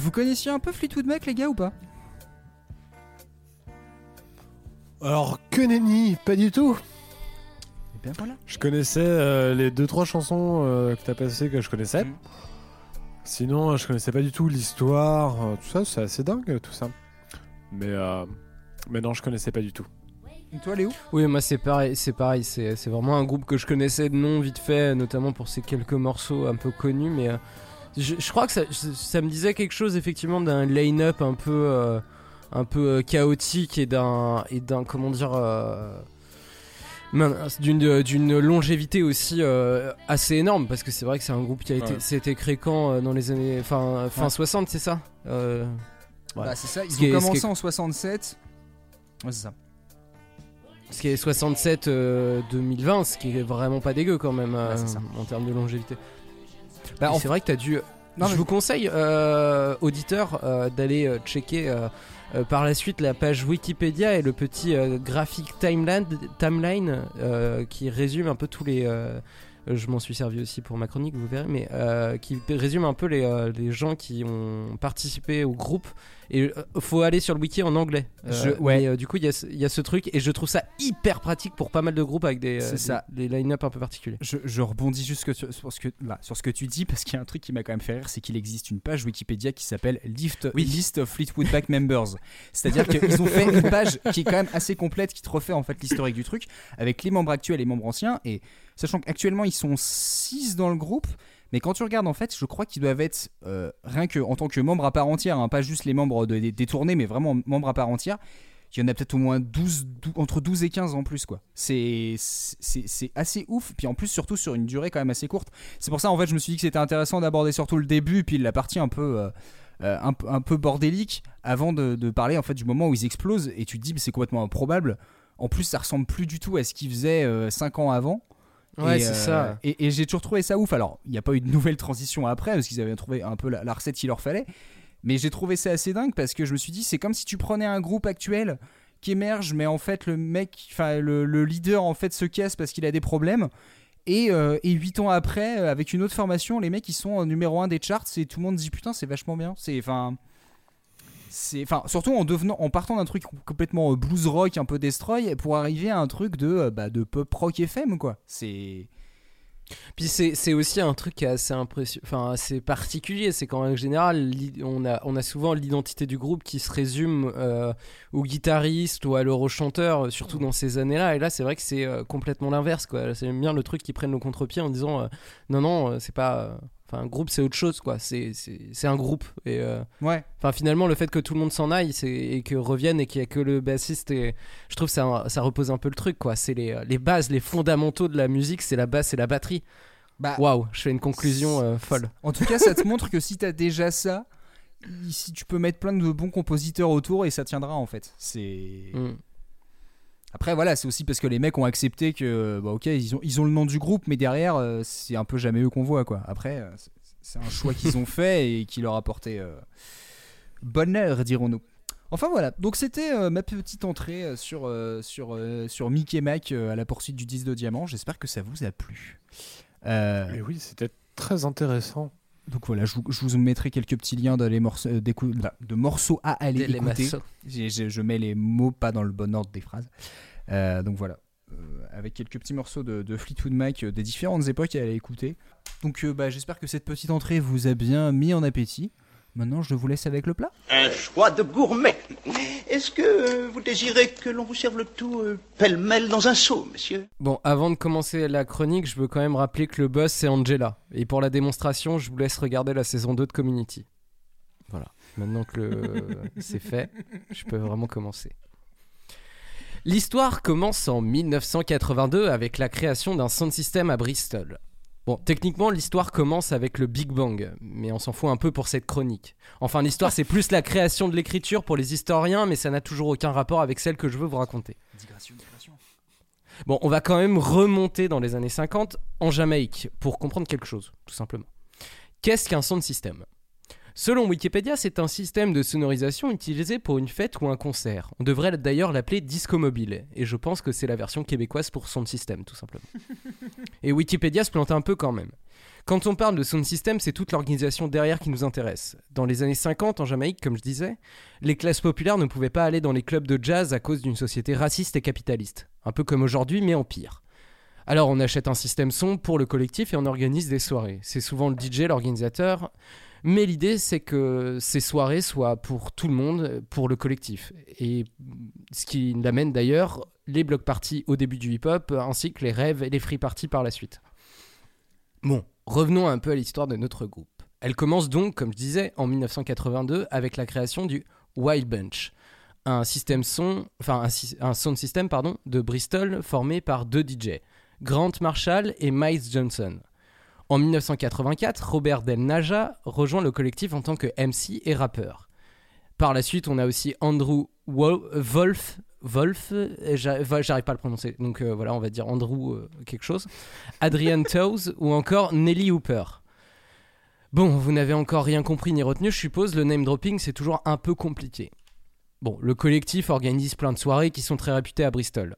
Vous connaissiez un peu Fleetwood Mac, les gars, ou pas? Alors, que nenni, pas du tout. Eh bien voilà. Je connaissais euh, les deux trois chansons euh, que t'as passées que je connaissais. Mhm. Sinon, euh, je connaissais pas du tout l'histoire, euh, tout ça. C'est assez dingue tout ça. Mais euh, mais non, je connaissais pas du tout. Et toi, Léo? Oui, moi c'est pareil, c'est pareil, c'est c'est vraiment un groupe que je connaissais de nom vite fait, notamment pour ces quelques morceaux un peu connus, mais euh, je, je crois que ça, ça me disait quelque chose effectivement d'un line-up un peu, euh, un peu euh, chaotique et d'un, et d'un comment dire, euh, d'une, d'une longévité aussi euh, assez énorme, parce que c'est vrai que c'est un groupe qui a été, Ouais. c'était créé quand dans les années, fin, fin Ouais. 60, c'est ça ouais. Bah, c'est ça, ils Ce qui est- ont commencé est- en 67. Ouais, c'est ça. Ce qui est 67 euh, 2020, ce qui est vraiment pas dégueu quand même ça. en termes de longévité. Bah, en c'est vrai que t'as dû. Non, je mais- vous conseille, euh, auditeurs, euh, d'aller euh, checker euh, euh, par la suite la page Wikipédia et le petit euh, graphique timeline, timeline euh, qui résume un peu tous les. Je m'en suis servi aussi pour ma chronique, vous verrez, mais euh, qui résume un peu les, euh, les gens qui ont participé au groupe. Et euh, faut aller sur le wiki en anglais. Euh, Je- ouais. mais, du coup, il y, a ce- il y a ce truc et je trouve ça hyper pratique pour pas mal de groupes avec des, des- ça. des line-up un peu particuliers. Je, je rebondis juste que sur, sur ce que, là, sur ce que tu dis parce qu'il y a un truc qui m'a quand même fait rire, c'est qu'il existe une page Wikipédia qui s'appelle List, List of Fleetwood Mac Members. C'est-à-dire qu'ils ont fait une page qui est quand même assez complète, qui te refait en fait l'historique du truc, avec les membres actuels et les membres anciens. Et sachant qu'actuellement ils sont 6 dans le groupe, mais quand tu regardes en fait, je crois qu'ils doivent être euh, rien que en tant que membres à part entière, hein, pas juste les membres de- des, tournées, mais vraiment membres à part entière. Il y en a peut-être au moins 12, dou- entre 12 et 15 en plus quoi. C'est assez ouf, puis en plus surtout sur une durée quand même assez courte. C'est pour ça en fait je me suis dit que c'était intéressant d'aborder surtout le début puis la partie un peu euh, euh, bordélique avant de, parler en fait du moment où ils explosent et tu te dis c'est complètement improbable. En plus ça ressemble plus du tout à ce qu'ils faisaient 5 ans avant. Ouais, c'est euh, ça. Et, et j'ai toujours trouvé ça ouf. Alors, il n'y a pas eu de nouvelle transition après, parce qu'ils avaient trouvé un peu la, la recette qu'il leur fallait. Mais j'ai trouvé ça assez dingue parce que je me suis dit, c'est comme si tu prenais un groupe actuel qui émerge, mais en fait, le mec, enfin, le, le leader, en fait, se casse parce qu'il a des problèmes. Et, euh, et 8 ans après, euh, avec une autre formation, les mecs, ils sont numéro 1 des charts et tout le monde dit putain, c'est vachement bien. C'est, enfin. C'est, enfin, surtout en devenant, en partant d'un truc complètement euh, blues rock, un peu destroy, pour arriver à un truc de, euh, bah, de pop rock FM, quoi. C'est. Puis c'est aussi un truc assez assez particulier, c'est qu'en règle générale, on a, on a souvent l'identité du groupe qui se résume euh, au guitariste ou à l'euro-chanteur, surtout dans ces années-là. Et là, c'est vrai que c'est complètement l'inverse, quoi. C'est bien le truc qui prennent le contre-pied en disant non, non, c'est pas. Euh, Enfin, un groupe, c'est autre chose, quoi. C'est un groupe. Et euh, Ouais. Enfin, finalement, le fait que tout le monde s'en aille et que revienne et qu'il n'y a que le bassiste, et je trouve que ça, ça repose un peu le truc, quoi. C'est les, les bases, les fondamentaux de la musique, c'est la basse et la batterie. Bah, Waouh, je fais une conclusion euh, folle. En tout cas, ça te montre que si t'as déjà ça, si tu peux mettre plein de bons compositeurs autour et ça tiendra en fait. C'est. Mm. Après voilà, c'est aussi parce que les mecs ont accepté que bah ok ils ont le nom du groupe, mais derrière euh, c'est un peu jamais eux qu'on voit quoi. Après euh, c'est- un choix qu'ils ont fait et qui leur a porté euh, bonheur dirons-nous. Enfin voilà, donc c'était euh, ma petite entrée euh, sur, euh, euh, Mickey Mac euh, à la poursuite du 10 de diamant. J'espère que ça vous a plu. Euh, Et oui, c'était très intéressant. Donc voilà, je vous, je vous mettrai quelques petits liens de, les morceaux, euh, de morceaux à aller Des- écouter. je mets les mots pas dans le bon ordre des phrases. Euh, donc voilà, Euh, avec quelques petits morceaux de, de Fleetwood Mac euh, des différentes époques à aller écouter. Donc bah, j'espère que cette petite entrée vous a bien mis en appétit. Maintenant, je vous laisse avec le plat. Un choix de gourmet. Est-ce que euh, vous désirez que l'on vous serve le tout euh, pêle-mêle dans un seau, monsieur? Bon, avant de commencer la chronique, je veux quand même rappeler que le boss c'est Angela. Et pour la démonstration, je vous laisse regarder la saison 2 de Community. Voilà. Maintenant que le... c'est fait, je peux vraiment commencer. L'histoire commence en 1982 avec la création d'un sound system à Bristol. Bon, techniquement, l'histoire commence avec le Big Bang, mais on s'en fout un peu pour cette chronique. Enfin, l'histoire, c'est plus la création de l'écriture pour les historiens, mais ça n'a toujours aucun rapport avec celle que je veux vous raconter. Digression, digression. Bon, on va quand même remonter dans les années 50 en Jamaïque pour comprendre quelque chose, tout simplement. Qu'est-ce qu'un sound system? Selon Wikipédia, c'est un système de sonorisation utilisé pour une fête ou un concert. On devrait d'ailleurs l'appeler disco mobile, et je pense que c'est la version québécoise pour sound system, tout simplement. Et Wikipédia se plante un peu quand même. Quand on parle de sound system, c'est toute l'organisation derrière qui nous intéresse. Dans les années 50, en Jamaïque, comme je disais, les classes populaires ne pouvaient pas aller dans les clubs de jazz à cause d'une société raciste et capitaliste. Un peu comme aujourd'hui, mais en pire. Alors on achète un système son pour le collectif et on organise des soirées. C'est souvent le DJ, l'organisateur, mais l'idée c'est que ces soirées soient pour tout le monde, pour le collectif. Et ce qui l'amène d'ailleurs les block parties au début du hip-hop, ainsi que les rêves et les free parties par la suite. Bon, revenons un peu à l'histoire de notre groupe. Elle commence donc, comme je disais, en 1982 avec la création du Wild Bunch, un système son, enfin un sound system pardon, de Bristol formé par deux DJ, Grant Marshall et Miles Johnson. En 1984, Robert Del Naja rejoint le collectif en tant que MC et rappeur. Par la suite, on a aussi Andrew Wo- Wolf, Wolf, euh, j'arrive pas à le prononcer, donc euh, voilà, on va dire Andrew euh, quelque chose, Adrian Toes ou encore Nelly Hooper. Bon, vous n'avez encore rien compris ni retenu, je suppose, le name dropping c'est toujours un peu compliqué. Bon, le collectif organise plein de soirées qui sont très réputées à Bristol.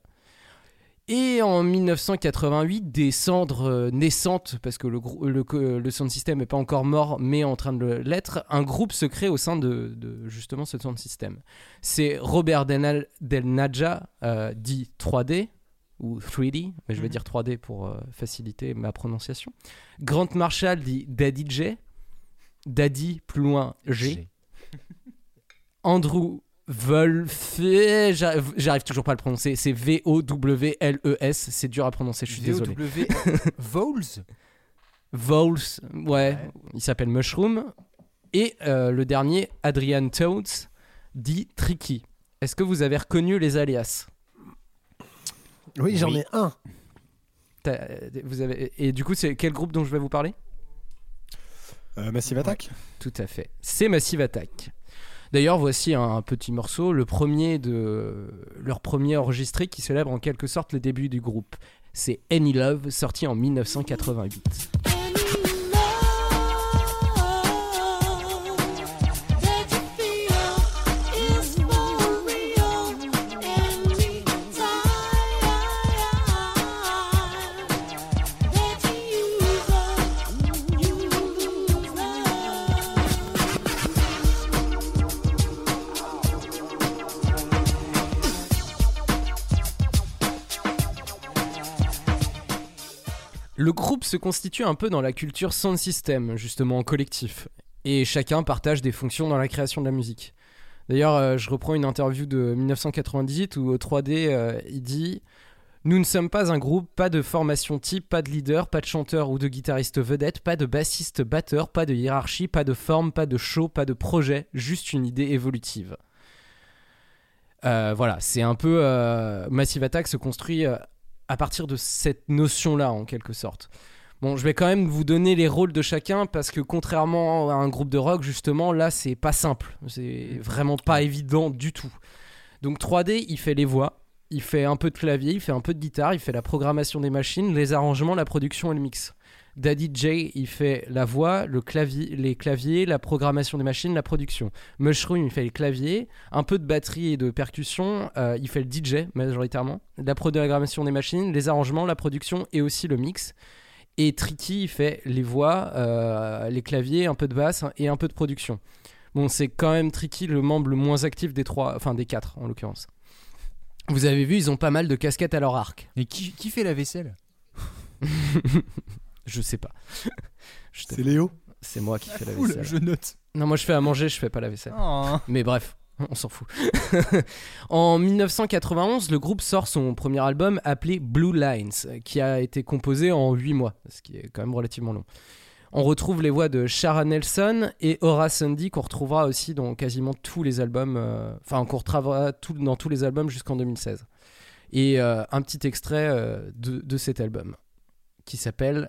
Et en 1988, des cendres euh, naissantes, parce que le, le, le sound system n'est pas encore mort, mais en train de l'être, un groupe se crée au sein de, de justement ce sound system. C'est Robert Del, Del Naja, euh, dit 3D, ou 3D, mais je vais Mhm. dire 3D pour euh, faciliter ma prononciation. Grant Marshall dit Daddy J, Daddy plus loin G. Andrew Wolf, j'arrive toujours pas à le prononcer, c'est V-O-W-L-E-S, c'est dur à prononcer, je suis désolé. V-O-W Vols Vols, ouais, il s'appelle Mushroom. Et euh, le dernier, Adrian Toads, dit Tricky. Est-ce que vous avez reconnu les alias? Oui, j'en Oui. ai un. T'as- vous avez... Et du coup, c'est quel groupe dont je vais vous parler? Euh, Massive Attack Tout à fait. C'est Massive Attack. D'ailleurs, voici un petit morceau, le premier de leur premier enregistré qui célèbre en quelque sorte le début du groupe. C'est Any Love, sorti en 1988. Le groupe se constitue un peu dans la culture sound system, justement en collectif, et chacun partage des fonctions dans la création de la musique. D'ailleurs, euh, je reprends une interview de 1998 où au 3D, euh, il dit Nous ne sommes pas un groupe, pas de formation type, pas de leader, pas de chanteur ou de guitariste vedette, pas de bassiste batteur, pas de hiérarchie, pas de forme, pas de show, pas de projet, juste une idée évolutive. Euh, voilà, c'est un peu. Massive Attack se construit à partir de cette notion-là, en quelque sorte. Bon, je vais quand même vous donner les rôles de chacun parce que contrairement à un groupe de rock, justement, là, c'est pas simple. C'est vraiment pas évident du tout. Donc 3D, il fait les voix, il fait un peu de clavier, il fait un peu de guitare, il fait la programmation des machines, les arrangements, la production et le mix. Daddy J, il fait la voix, le clavier, les claviers, la programmation des machines, la production. Mushroom, il fait les claviers, un peu de batterie et de percussion, euh, il fait le DJ majoritairement, la programmation des machines, les arrangements, la production et aussi le mix. Et Tricky, il fait les voix, euh, les claviers, un peu de basse et un peu de production. Bon, c'est quand même Tricky le membre le moins actif des trois, enfin des quatre en l'occurrence. Vous avez vu, ils ont pas mal de casquettes à leur arc. Et qui, qui fait la vaisselle? Je sais pas. C'est Léo C'est moi qui fais la vaisselle. je note. Non, moi je fais à manger, je fais pas la vaisselle. Oh. Mais bref, on s'en fout. en 1991, le groupe sort son premier album appelé Blue Lines, qui a été composé en 8 mois, ce qui est quand même relativement long. On retrouve les voix de Shara Nelson et Aura Sundy qu'on retrouvera aussi dans quasiment tous les albums, euh, enfin qu'on retrouvera tout- dans tous les albums jusqu'en 2016. Et euh, un petit extrait euh, de, de cet album qui s'appelle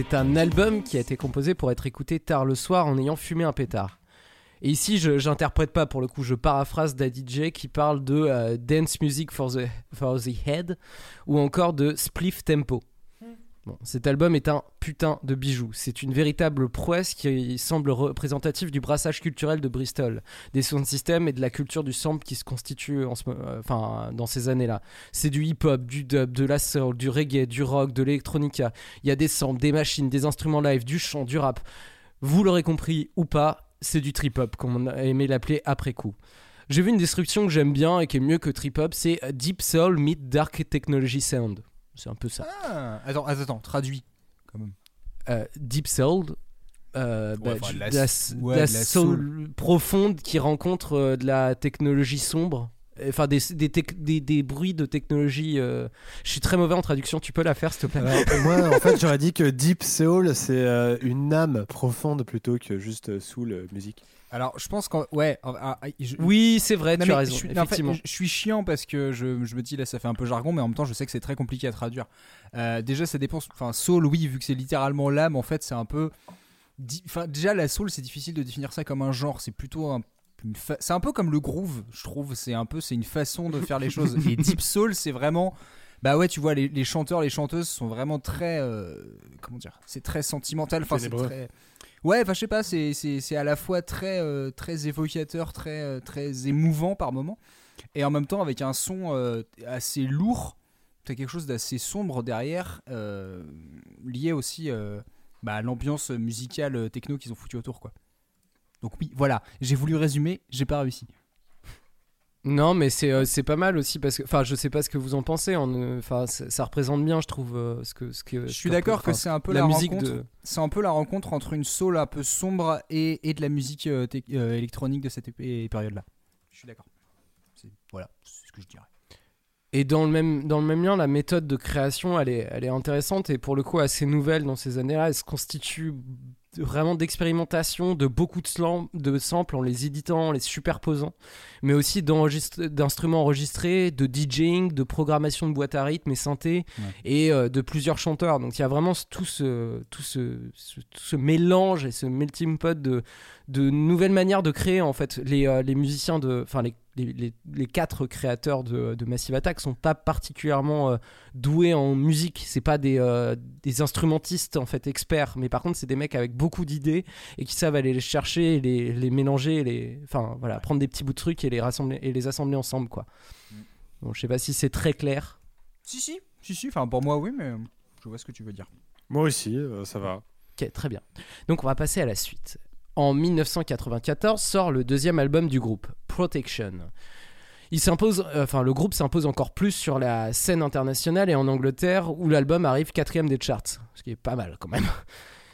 C'est un album qui a été composé pour être écouté tard le soir en ayant fumé un pétard. Et ici, je j'interprète pas pour le coup, je paraphrase Daddy J qui parle de euh, dance music for the, for the head ou encore de spliff tempo. Cet album est un putain de bijou. C'est une véritable prouesse qui semble représentative du brassage culturel de Bristol, des sound systems et de la culture du sample qui se constitue euh, enfin, dans ces années-là. C'est du hip-hop, du dub, de la soul, du reggae, du rock, de l'électronica. Il y a des samples, des machines, des instruments live, du chant, du rap. Vous l'aurez compris ou pas, c'est du trip-hop, comme on a aimé l'appeler après coup. J'ai vu une description que j'aime bien et qui est mieux que trip-hop, c'est Deep Soul meet Dark Technology Sound. C'est un peu ça. Ah, attends, attends, attends, traduit quand même. Euh, Deep Soul, euh, bah, enfin, du- de la de la, s- de ouais, la de la soul profonde qui rencontre euh, de la technologie sombre. Enfin, des, des, tec- des, des bruits de technologie. euh, Je suis très mauvais en traduction, tu peux la faire s'il te plaît? Alors, moi, en fait, j'aurais dit que Deep Soul, c'est euh, une âme profonde plutôt que juste euh, soul euh, musique. Alors, je pense qu'en. Ouais. ah, ah, je- Oui, c'est vrai, Non, tu as raison. Je suis, non, en fait, effectivement. je- suis chiant parce que je, je me dis là, ça fait un peu jargon, mais en même temps, je sais que c'est très compliqué à traduire. Euh, déjà, ça dépend. Enfin, soul, oui, vu que c'est littéralement l'âme, en fait, c'est un peu. Enfin, déjà, la soul, c'est difficile de définir ça comme un genre. C'est plutôt un. fa- C'est un peu comme le groove, je trouve. C'est un peu, c'est une façon de faire les choses. Et deep soul, c'est vraiment. Bah ouais, tu vois, les, les chanteurs, les chanteuses sont vraiment très. euh, comment dire C'est très sentimental. Enfin, c'est très. Ouais, enfin, je sais pas, c'est- à la fois très, euh, très évocateur, très, euh, très émouvant par moment, et en même temps avec un son euh, assez lourd. T'as quelque chose d'assez sombre derrière, euh, lié aussi bah, à l'ambiance musicale techno qu'ils ont foutu autour, quoi. Donc oui, voilà, j'ai voulu résumer, j'ai pas réussi. Non, mais c'est euh, pas mal aussi parce que. Enfin, je sais pas ce que vous en pensez. en, euh, Enfin, ça représente bien, je trouve, euh, ce que. Ce que Je suis d'accord que c'est un peu la, la musique rencontre. de. C'est un peu la rencontre entre une soul un peu sombre et, et de la musique euh, euh, électronique de cette période-là. Je suis d'accord. Voilà, c'est ce que je dirais. Et dans le même dans le même lien, la méthode de création, elle est elle est intéressante et pour le coup assez nouvelle dans ces années-là. Elle se constitue vraiment d'expérimentation, de beaucoup de, slam- de samples en les éditant, en les superposant, mais aussi d'instruments enregistrés, de DJing, de programmation de boîte à rythme et synthé, Ouais. et euh, de plusieurs chanteurs. Donc il y a vraiment tout ce, tout ce, ce- tout ce mélange et ce melting pot de, de nouvelles manières de créer. En fait, les, euh, les musiciens de, enfin les, les, les- les quatre créateurs de, de Massive Attack sont pas particulièrement euh, doués en musique. C'est pas des, euh, des instrumentistes en fait experts, mais par contre c'est des mecs avec beaucoup d'idées et qui savent aller les chercher, les, les mélanger, et les, enfin voilà, prendre des petits bouts de trucs et les rassembler et les assembler ensemble quoi. Bon, je sais pas si c'est très clair. Si, si, si, si, enfin pour moi oui, mais je vois ce que tu veux dire. Moi aussi, euh, ça va. Ok, très bien. Donc on va passer à la suite. En 1994 sort le deuxième album du groupe, Protection. Il s'impose, euh, enfin le groupe s'impose encore plus sur la scène internationale et en Angleterre où l'album arrive quatrième des charts, ce qui est pas mal quand même.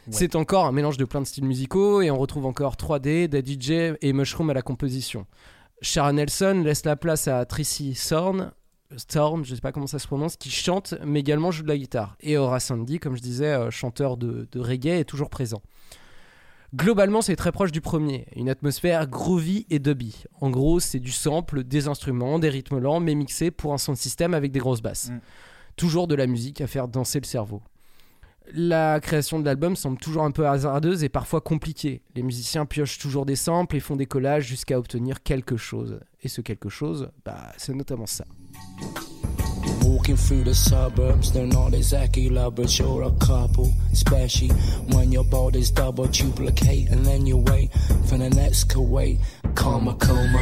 C'est encore un mélange de plein de styles musicaux et on retrouve encore 3D, Daddy J et Mushroom à la composition. Sharon Nelson laisse la place à Tracy Thorn, Storm, je sais pas comment ça se prononce, qui chante mais également joue de la guitare. Et Aura Sandy, comme je disais, euh, chanteur de, de reggae, est toujours présent. Globalement, c'est très proche du premier, une atmosphère groovy et dubby. En gros, c'est du sample, des instruments, des rythmes lents, mais mixés pour un son système avec des grosses basses. Mm. Toujours de la musique à faire danser le cerveau. La création de l'album semble toujours un peu hasardeuse et parfois compliquée. Les musiciens piochent toujours des samples et font des collages jusqu'à obtenir quelque chose. Et ce quelque chose, bah, c'est notamment ça. Walking through the suburbs, they're not exactly lovers. You're a couple, especially when your body's double duplicate, and then you wait for the next Kuwait. Karma coma,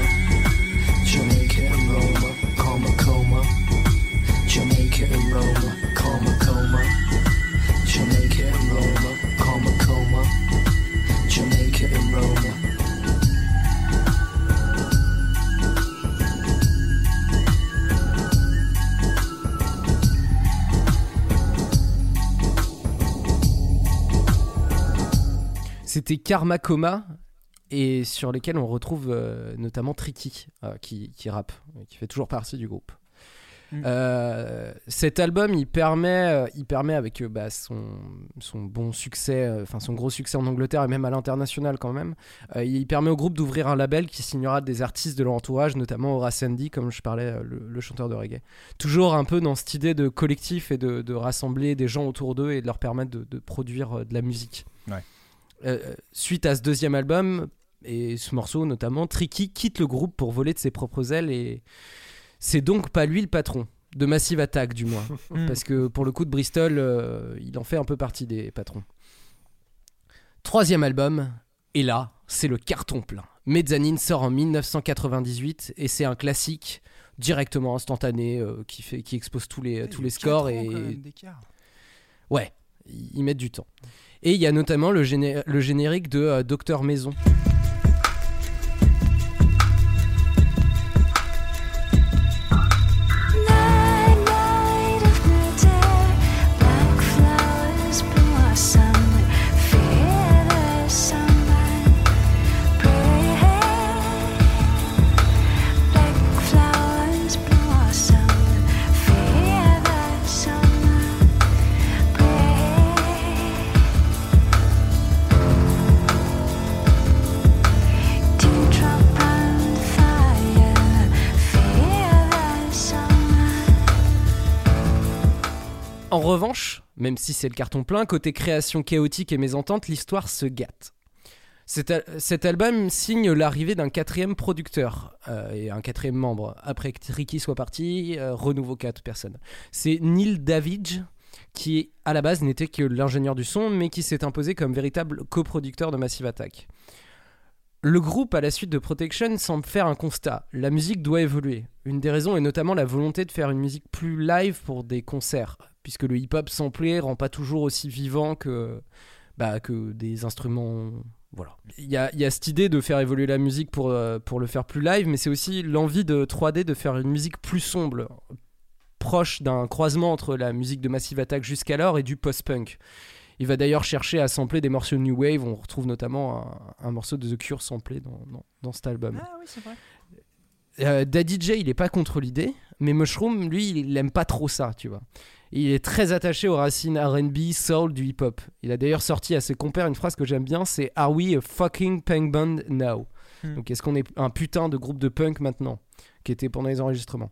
C'était Karma Coma et sur lesquels on retrouve euh, notamment Tricky euh, qui, qui rappe, qui fait toujours partie du groupe. Mm. Euh, cet album, il permet, euh, il permet avec euh, bah, son, son bon succès, euh, enfin son gros succès en Angleterre et même à l'international quand même, euh, il permet au groupe d'ouvrir un label qui signera des artistes de leur entourage, notamment Horace Andy, comme je parlais, euh, le, le chanteur de reggae. Toujours un peu dans cette idée de collectif et de, de rassembler des gens autour d'eux et de leur permettre de, de produire euh, de la musique. Ouais. Euh, suite à ce deuxième album et ce morceau notamment, Tricky quitte le groupe pour voler de ses propres ailes et c'est donc pas lui le patron de Massive Attack du moins Mm. parce que pour le coup de Bristol euh, il en fait un peu partie des patrons. Troisième album et là c'est le carton plein. Mezzanine sort en 1998 et c'est un classique directement instantané euh, qui fait qui expose tous les tous les scores et Ouais, ils mettent du temps. Et il y a notamment le générique de euh, Docteur Maison. Même si c'est le carton plein, côté création chaotique et mésentente, l'histoire se gâte. Cet, al- cet album signe l'arrivée d'un quatrième producteur euh, et un quatrième membre. Après que Ricky soit parti, euh, renouveau quatre personnes. C'est Neil Davidge qui, à la base, n'était que l'ingénieur du son, mais qui s'est imposé comme véritable coproducteur de Massive Attack. Le groupe, à la suite de Protection, semble faire un constat. La musique doit évoluer. Une des raisons est notamment la volonté de faire une musique plus live pour des concerts, puisque le hip-hop samplé rend pas toujours aussi vivant que, bah, que des instruments. Voilà. Il y a, y a cette idée de faire évoluer la musique pour, euh, pour le faire plus live, mais c'est aussi l'envie de 3D de faire une musique plus sombre, proche d'un croisement entre la musique de Massive Attack jusqu'alors et du post-punk. Il va d'ailleurs chercher à sampler des morceaux New Wave. On retrouve notamment un, un morceau de The Cure samplé dans, dans, dans cet album. Ah oui, c'est vrai. Euh, Daddy J, il est pas contre l'idée, mais Mushroom, lui, il aime pas trop ça, tu vois. Il est très attaché aux racines R&B, soul, du hip-hop. Il a d'ailleurs sorti à ses compères une phrase que j'aime bien, c'est Are we a fucking punk band now? Hmm. Donc est-ce qu'on est un putain de groupe de punk maintenant Qui était pendant les enregistrements?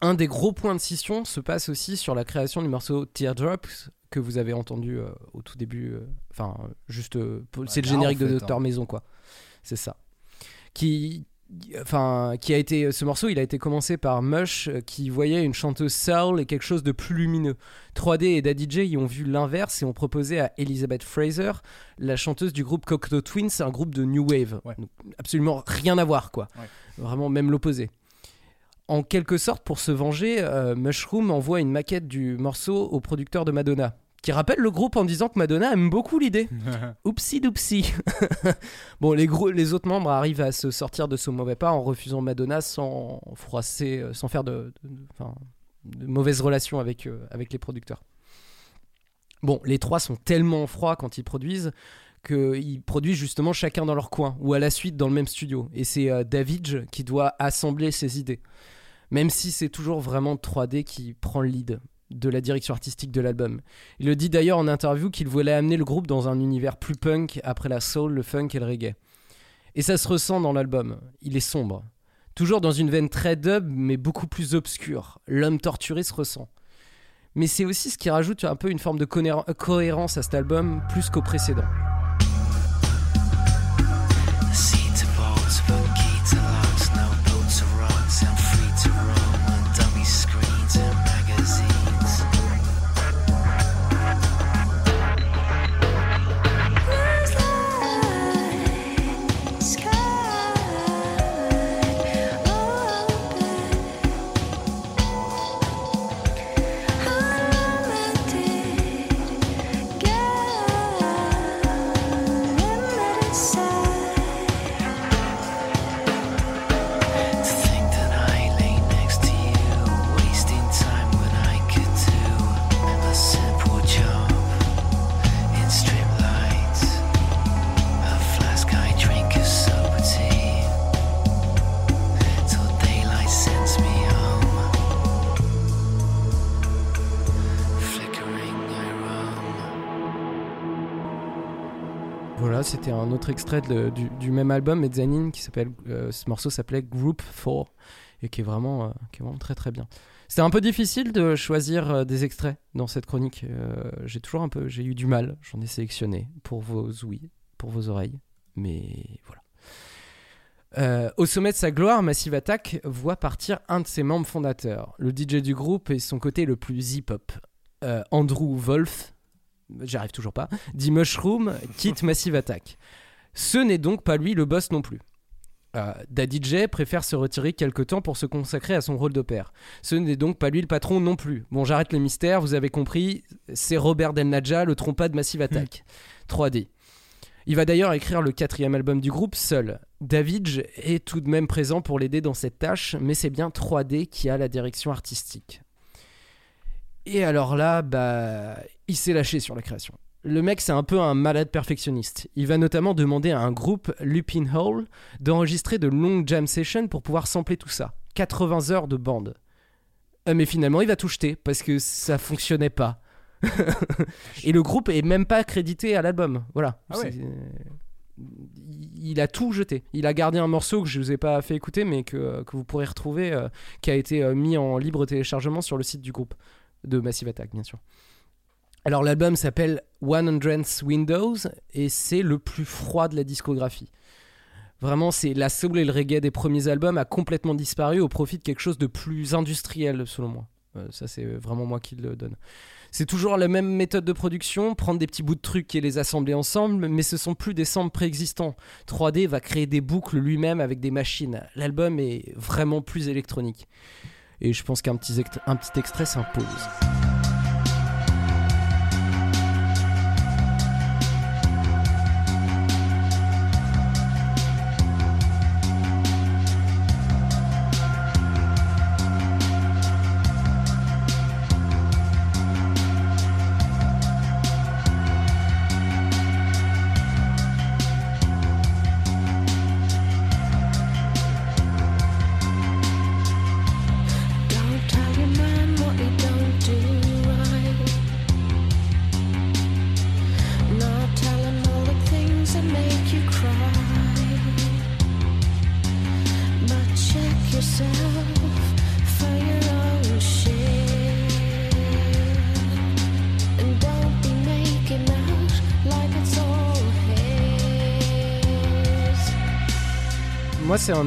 Un des gros points de scission se passe aussi sur la création du morceau Teardrops que vous avez entendu euh, au tout début. euh, Enfin, euh, juste, euh, pour- c'est le générique en de Docteur hein. Maison, quoi. C'est ça. Qui, enfin, qui a été, ce morceau, il a été commencé par Mush, euh, qui voyait une chanteuse soul et quelque chose de plus lumineux. 3D et Daddy J y ont vu l'inverse et ont proposé à Elizabeth Fraser, la chanteuse du groupe Cocteau Twins, un groupe de new wave. Ouais. Donc, absolument rien à voir, quoi. Ouais. Vraiment même l'opposé. En quelque sorte, pour se venger, euh, Mushroom envoie une maquette du morceau au producteur de Madonna, qui rappelle le groupe en disant que Madonna aime beaucoup l'idée. Oupsi doupsi. bon, les, gros, les autres membres arrivent à se sortir de ce mauvais pas en refusant Madonna sans froisser, euh, sans faire de, de- de- enfin, de mauvaises relations avec, euh, avec les producteurs. Bon, les trois sont tellement froids quand ils produisent qu'ils produisent justement chacun dans leur coin ou à la suite dans le même studio. Et c'est euh, Davidge qui doit assembler ses idées. Même si c'est toujours vraiment 3D qui prend le lead de la direction artistique de l'album. Il le dit d'ailleurs en interview qu'il voulait amener le groupe dans un univers plus punk après la soul, le funk et le reggae. Et ça se ressent dans l'album. Il est sombre. Toujours dans une veine très dub, mais beaucoup plus obscure. L'homme torturé se ressent. Mais c'est aussi ce qui rajoute un peu une forme de cohéren- cohérence à cet album, plus qu'au précédent. Extrait du, même album, Mezzanine, qui s'appelle. euh, ce morceau s'appelait Group 4 et qui est vraiment, euh, qui est vraiment très très bien. C'était un peu difficile de choisir euh, des extraits dans cette chronique. J'ai toujours un peu, j'ai eu du mal. J'en ai sélectionné pour vos ouïes, pour vos oreilles, mais voilà. Au sommet de sa gloire, Massive Attack voit partir un de ses membres fondateurs, le DJ du groupe et son côté le plus hip-hop. Andrew Wolf, j'arrive toujours pas, dit Mushroom, quitte Massive Attack. Ce n'est donc pas lui le boss non plus. Euh, Daddy J préfère se retirer quelque temps pour se consacrer à son rôle de père. Ce n'est donc pas lui le patron non plus. Bon, j'arrête les mystères, vous avez compris, c'est Robert Del Nadja, le trompa de Massive Attack. 3D. Il va d'ailleurs écrire le quatrième album du groupe seul. David est tout de même présent pour l'aider dans cette tâche, mais c'est bien 3D qui a la direction artistique. Et alors là, bah, il s'est lâché sur la création. Le mec, c'est un peu un malade perfectionniste. Il va notamment demander à un groupe, Lupin Hole, d'enregistrer de longues jam sessions pour pouvoir sampler tout ça. 80 heures de bande. Euh, mais finalement, il va tout jeter parce que ça fonctionnait pas. Et le groupe est même pas crédité à l'album. Voilà. Ah ouais. C'est- il a tout jeté. Il a gardé un morceau que je vous ai pas fait écouter, mais que, que vous pourrez retrouver, euh, qui a été euh, mis en libre téléchargement sur le site du groupe de Massive Attack, bien sûr. Alors l'album s'appelle 100th Windows et c'est le plus froid de la discographie. Vraiment, c'est la soul et le reggae des premiers albums a complètement disparu au profit de quelque chose de plus industriel, selon moi. Euh, ça, c'est vraiment moi qui le donne. C'est toujours la même méthode de production, prendre des petits bouts de trucs et les assembler ensemble, mais ce sont plus des samples préexistants. 3D va créer des boucles lui-même avec des machines. L'album est vraiment plus électronique. Et je pense qu'un petit extrait s'impose.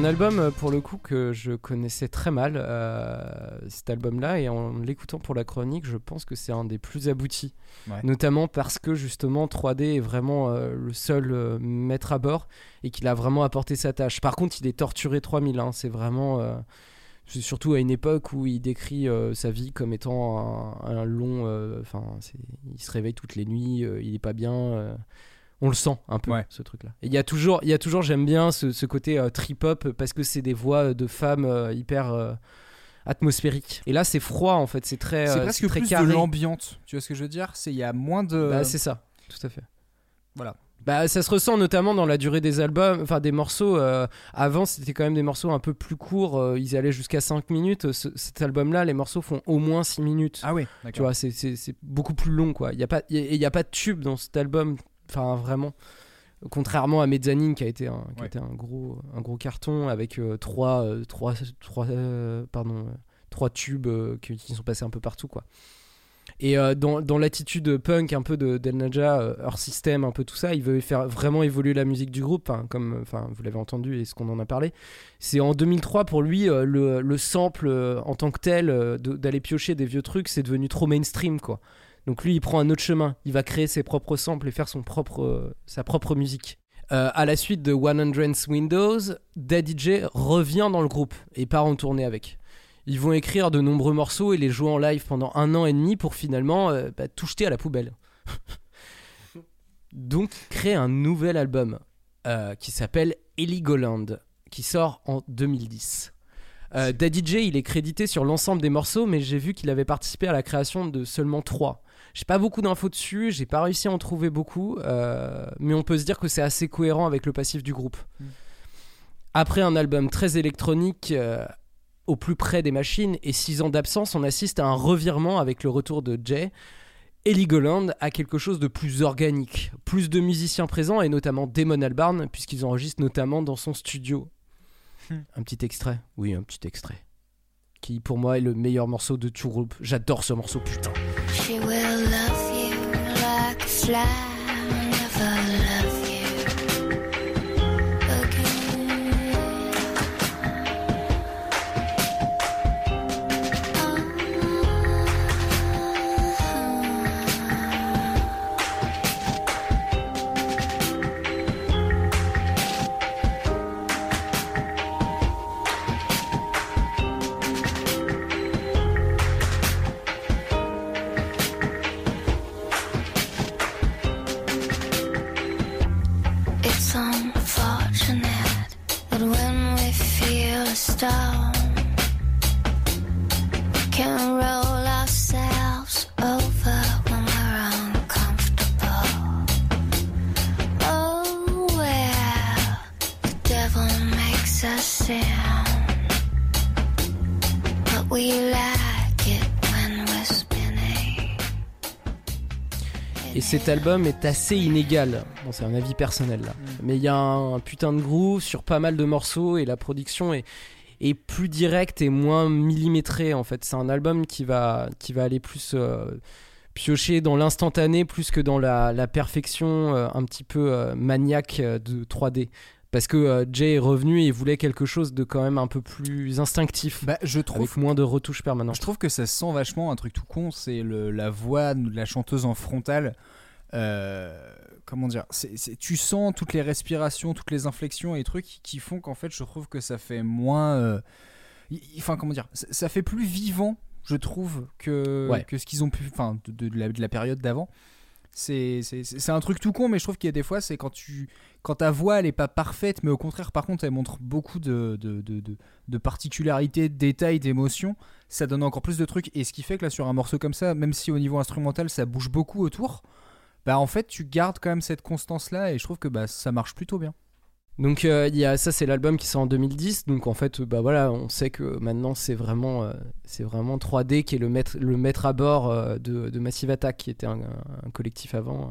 Un album euh, pour le coup que je connaissais très mal, euh, cet album-là, et en l'écoutant pour la chronique, je pense que c'est un des plus aboutis. Ouais. Notamment parce que justement 3D est vraiment euh, le seul euh, maître à bord et qu'il a vraiment apporté sa tâche. Par contre, il est torturé 3000, hein, c'est vraiment. surtout à une époque où il décrit euh, sa vie comme étant un, un long. Enfin, il se réveille toutes les nuits, euh, il est pas bien. Euh, on le sent un peu, ce truc-là. Et il y a toujours, il y a toujours j'aime bien ce, ce côté euh, trip-hop parce que c'est des voix de femmes euh, hyper euh, atmosphériques. Et là, c'est froid en fait, c'est très, C'est euh, presque très plus carré. de l'ambiante. Tu vois ce que je veux dire? C'est il y a moins de. Bah, c'est ça, tout à fait. Voilà. Bah, ça se ressent notamment dans la durée des albums, enfin des morceaux. euh, avant, c'était quand même des morceaux un peu plus courts. euh, ils allaient jusqu'à 5 minutes. Ce- cet album-là, les morceaux font au moins 6 minutes. Ah oui, Tu vois, c'est- beaucoup plus long, quoi. Il n'y a, pas- y a- y a pas de tube dans cet album. Enfin, vraiment. Contrairement à Mezzanine, qui a été un, qui a Ouais. été un, gros, un gros carton avec euh, trois, euh, trois, trois, euh, pardon, euh, trois tubes qui, qui sont passés un peu partout, quoi. Et dans, dans l'attitude punk un peu de Del Naja, Earth System, un peu tout ça, il veut faire vraiment évoluer la musique du groupe, hein, comme enfin, vous l'avez entendu et ce qu'on en a parlé. C'est en 2003 pour lui, le, le sample en tant que tel, d'aller piocher des vieux trucs, c'est devenu trop mainstream, quoi. Donc lui, il prend un autre chemin. Il va créer ses propres samples et faire son propre, euh, sa propre musique. Euh, à la suite de 100 Windows, Daddy J revient dans le groupe et part en tournée avec. Ils vont écrire de nombreux morceaux et les jouer en live pendant un an et demi pour finalement euh, bah, tout jeter à la poubelle. Donc créer un nouvel album euh, qui s'appelle Heligoland, qui sort en 2010. Euh, Daddy J, il est crédité sur l'ensemble des morceaux, mais j'ai vu qu'il avait participé à la création de seulement trois. J'ai pas beaucoup d'infos dessus, j'ai pas réussi à en trouver beaucoup, euh, mais on peut se dire que c'est assez cohérent avec le passif du groupe. Après un album très électronique, euh, au plus près des machines, et six ans d'absence, on assiste à un revirement avec le retour de Jay. Heligoland a quelque chose de plus organique, plus de musiciens présents et notamment Damon Albarn puisqu'ils enregistrent notamment dans son studio. Hmm. Un petit extrait, oui un petit extrait, qui pour moi est le meilleur morceau de tout groupe. J'adore ce morceau putain. She will love you like a fly, feel a storm, we can roll ourselves over when we're uncomfortable. Oh, well, the devil makes us sin, but we like it when we're spinning. Et cet album est assez inégal. Bon, c'est un avis personnel là. Mais il y a un, putain de groove sur pas mal de morceaux et la production est, est plus directe et moins millimétrée en fait. C'est un album qui va, qui va aller plus euh, piocher dans l'instantané plus que dans la, la perfection euh, un petit peu euh, maniaque de 3D. Parce que Jay est revenu et voulait quelque chose de quand même un peu plus instinctif. Bah, je trouve avec moins de retouches permanentes. Je trouve que ça se sent vachement un truc tout con, c'est la voix de la chanteuse en frontale. Euh, comment dire c'est- Tu sens toutes les respirations, toutes les inflexions et trucs qui font qu'en fait, je trouve que ça fait moins. euh, Enfin, comment dire ça, fait plus vivant, je trouve, que, Ouais. que ce qu'ils ont pu. Enfin, de, de- de la, de la période d'avant. C'est c'est- un truc tout con, mais je trouve qu'il y a des fois, c'est quand tu quand ta voix elle est pas parfaite, mais au contraire, par contre, elle montre beaucoup de, de, de, de- de particularités, de détails, d'émotions, ça donne encore plus de trucs. Et ce qui fait que là, sur un morceau comme ça, même si au niveau instrumental ça bouge beaucoup autour, bah en fait, tu gardes quand même cette constance-là, et je trouve que bah, ça marche plutôt bien. Donc euh, y a ça c'est l'album qui sort en 2010 donc en fait bah voilà on sait que maintenant c'est vraiment euh, c'est vraiment 3D qui est le maître le maître à bord euh, de, de Massive Attack qui était un, un collectif avant.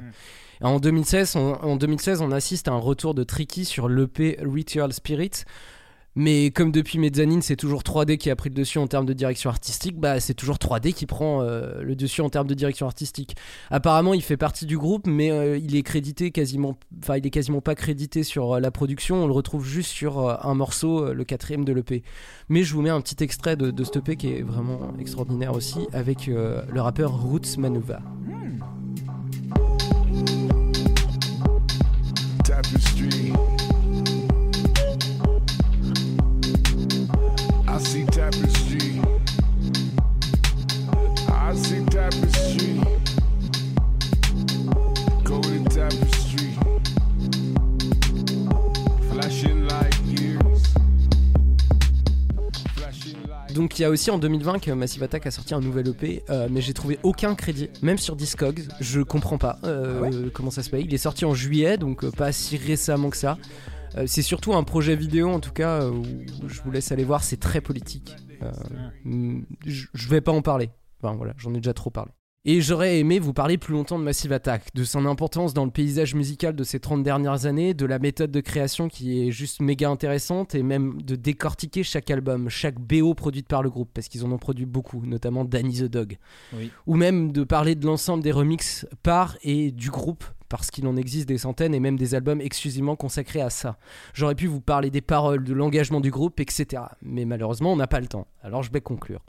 Et en 2016 on, en 2016 on assiste à un retour de Tricky sur l'EP Ritual Spirit mais comme depuis Mezzanine c'est toujours 3D qui a pris le dessus en termes de direction artistique bah c'est toujours 3D qui prend euh, le dessus en termes de direction artistique. Apparemment il fait partie du groupe mais euh, il est crédité quasiment enfin il est quasiment pas crédité sur euh, la production on le retrouve juste sur un morceau le quatrième de l'EP mais je vous mets un petit extrait de, de cet EP qui est vraiment extraordinaire aussi avec le rappeur Roots Manuva. See tapestry. I see tapestry. Golden tapestry. Flashing like years. Flashing like. donc il y a aussi en 2020 que Massive Attack a sorti un nouvel EP euh, mais j'ai trouvé aucun crédit même sur Discogs je comprends pas euh, comment ça se fait il est sorti en juillet donc euh, pas si récemment que ça c'est surtout un projet vidéo en tout cas euh, où je vous laisse aller voir. C'est très politique. Euh, je je vais pas en parler. Enfin voilà j'en ai déjà trop parlé Et j'aurais aimé vous parler plus longtemps de Massive Attack, de son importance dans le paysage musical de ces 30 dernières années, de la méthode de création qui est juste méga intéressante et même de décortiquer chaque album, chaque BO produite par le groupe, parce qu'ils en ont produit beaucoup, notamment Danny the Dog. Oui. Ou même de parler de l'ensemble des remixes par et du groupe, parce qu'il en existe des centaines et même des albums exclusivement consacrés à ça. J'aurais pu vous parler des paroles, de l'engagement du groupe, etc. Mais malheureusement, on n'a pas le temps. Alors je vais conclure.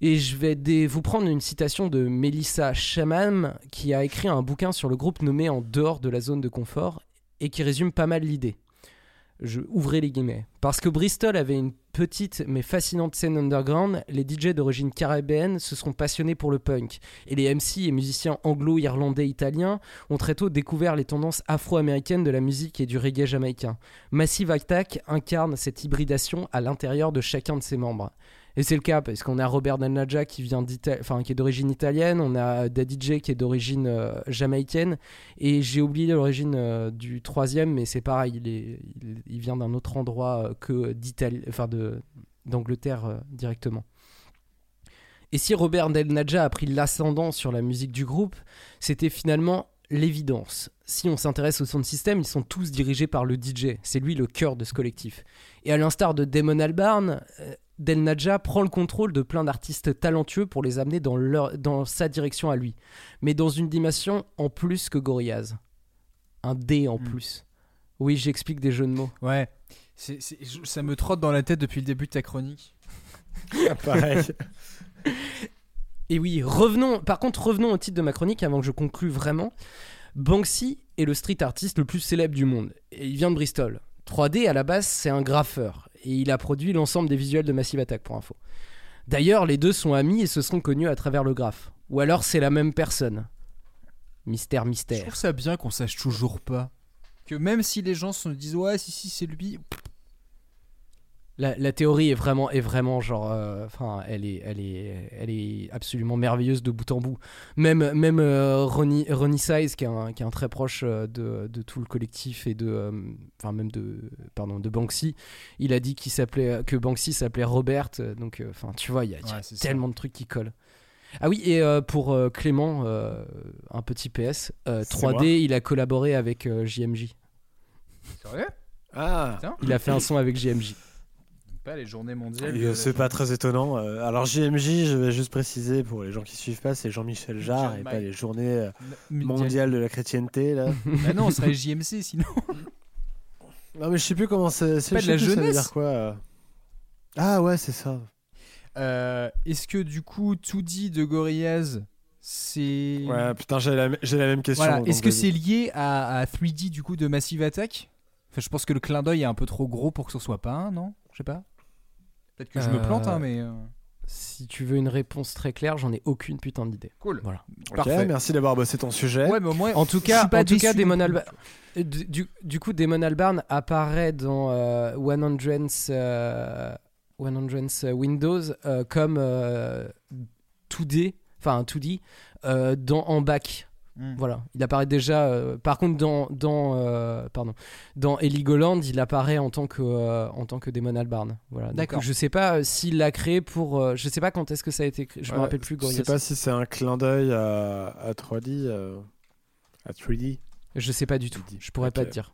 Et je vais vous prendre une citation de Melissa Shaman, qui a écrit un bouquin sur le groupe nommé En dehors de la zone de confort, et qui résume pas mal l'idée. Je ouvrais les guillemets. Parce que Bristol avait une petite mais fascinante scène underground, les DJ d'origine caribéenne se sont passionnés pour le punk. Et les MC et musiciens anglo-irlandais italiens ont très tôt découvert les tendances afro-américaines de la musique et du reggae jamaïcain. Massive Attack incarne cette hybridation à l'intérieur de chacun de ses membres. Et c'est le cas parce qu'on a Robert Dannaja qui vient enfin qui est d'origine italienne, on a Daddy J qui est d'origine euh, jamaïcaine et j'ai oublié l'origine euh, du troisième mais c'est pareil, il, est, il, vient d'un autre endroit euh, que d'Italie, enfin de d'Angleterre directement. Et si Robert Del Nadja a pris l'ascendant sur la musique du groupe, c'était finalement l'évidence. Si on s'intéresse au sound system, ils sont tous dirigés par le DJ. C'est lui le cœur de ce collectif. Et à l'instar de Damon Albarn, Del Nadja prend le contrôle de plein d'artistes talentueux pour les amener dans, leur, dans sa direction à lui. Mais dans une dimension en plus que Gorillaz. Un D en plus. Oui, j'explique des jeux de mots. Ouais. Ça me trotte dans la tête depuis le début de ta chronique. Pareil. Et oui, revenons. Par contre, revenons au titre de ma chronique avant que je conclue vraiment. Banksy est le street artiste le plus célèbre du monde. Et il vient de Bristol. 3D à la base, c'est un graffeur. Et il a produit l'ensemble des visuels de Massive Attack pour info. D'ailleurs, les deux sont amis et se sont connus à travers le graphe. Ou alors c'est la même personne. Mystère, Je mystère. trouve ça bien qu'on sache toujours pas. Que même si les gens se disent ouais si si c'est lui, La, la théorie est vraiment, est vraiment genre, euh, enfin, elle est, elle est, elle est absolument merveilleuse de bout en bout. Même, même euh, Ronnie, Ronnie Size, qui est un, qui est un très proche euh, de, de tout le collectif et de, euh, enfin même de, pardon, de Banksy, il a dit qu'il s'appelait, que Banksy s'appelait Robert. Donc, euh, enfin, tu vois, il y a, il y a Ouais, c'est ça. tellement de trucs qui collent. Ah oui, et euh, pour euh, Clément, euh, un petit PS, euh, C'est 3D, moi. il a collaboré avec euh, JMJ. Sérieux? Ah, Putain. Il a fait un son avec JMJ. Pas les journées mondiales. Euh, c'est pas très étonnant. Euh, Alors JMJ, je vais juste préciser pour les gens qui suivent pas, c'est Jean-Michel Jarre et pas les journées euh, mondiales de la chrétienté là. Bah non, on serait JMC sinon. non mais je sais plus comment c'est. Pas de la ça veut dire quoi. euh. Ah ouais, c'est ça. Euh, Est-ce que du coup, tout dit de Gorillaz, c'est. Ouais, putain, j'ai la, même question. Voilà. Est-ce que c'est lié à, à 3D du coup de Massive Attack? Enfin, je pense que le clin d'œil est un peu trop gros pour que ce soit pas un, non? Je sais pas. Peut-être que je me plante, hein, Euh, mais. euh, Si tu veux une réponse très claire, j'en ai aucune putain d'idée. Cool. Voilà. Parfait. merci d'avoir bossé ton sujet. Ouais, mais au moins. En tout cas, en tout cas, Damon. Albarn. euh, Du, du- du coup, Damon Albarn apparaît dans euh, 100 euh, 100 Windows euh, comme euh, 2D, enfin 2D, euh, dans en back. Hmm. Voilà, il apparaît déjà. euh, par contre, dans dans euh, pardon, dans Heligoland, il apparaît en tant que euh, en tant que Damon Albarn. Voilà. D'accord. Je sais pas euh, s'il l'a créé pour. euh, je sais pas quand est-ce que ça a été créé. Je me Ouais, rappelle plus. Je sais Gorillaz. pas si c'est un clin d'œil à, à 3D. euh, à 3D. Je sais pas du tout. Je pourrais pas te dire.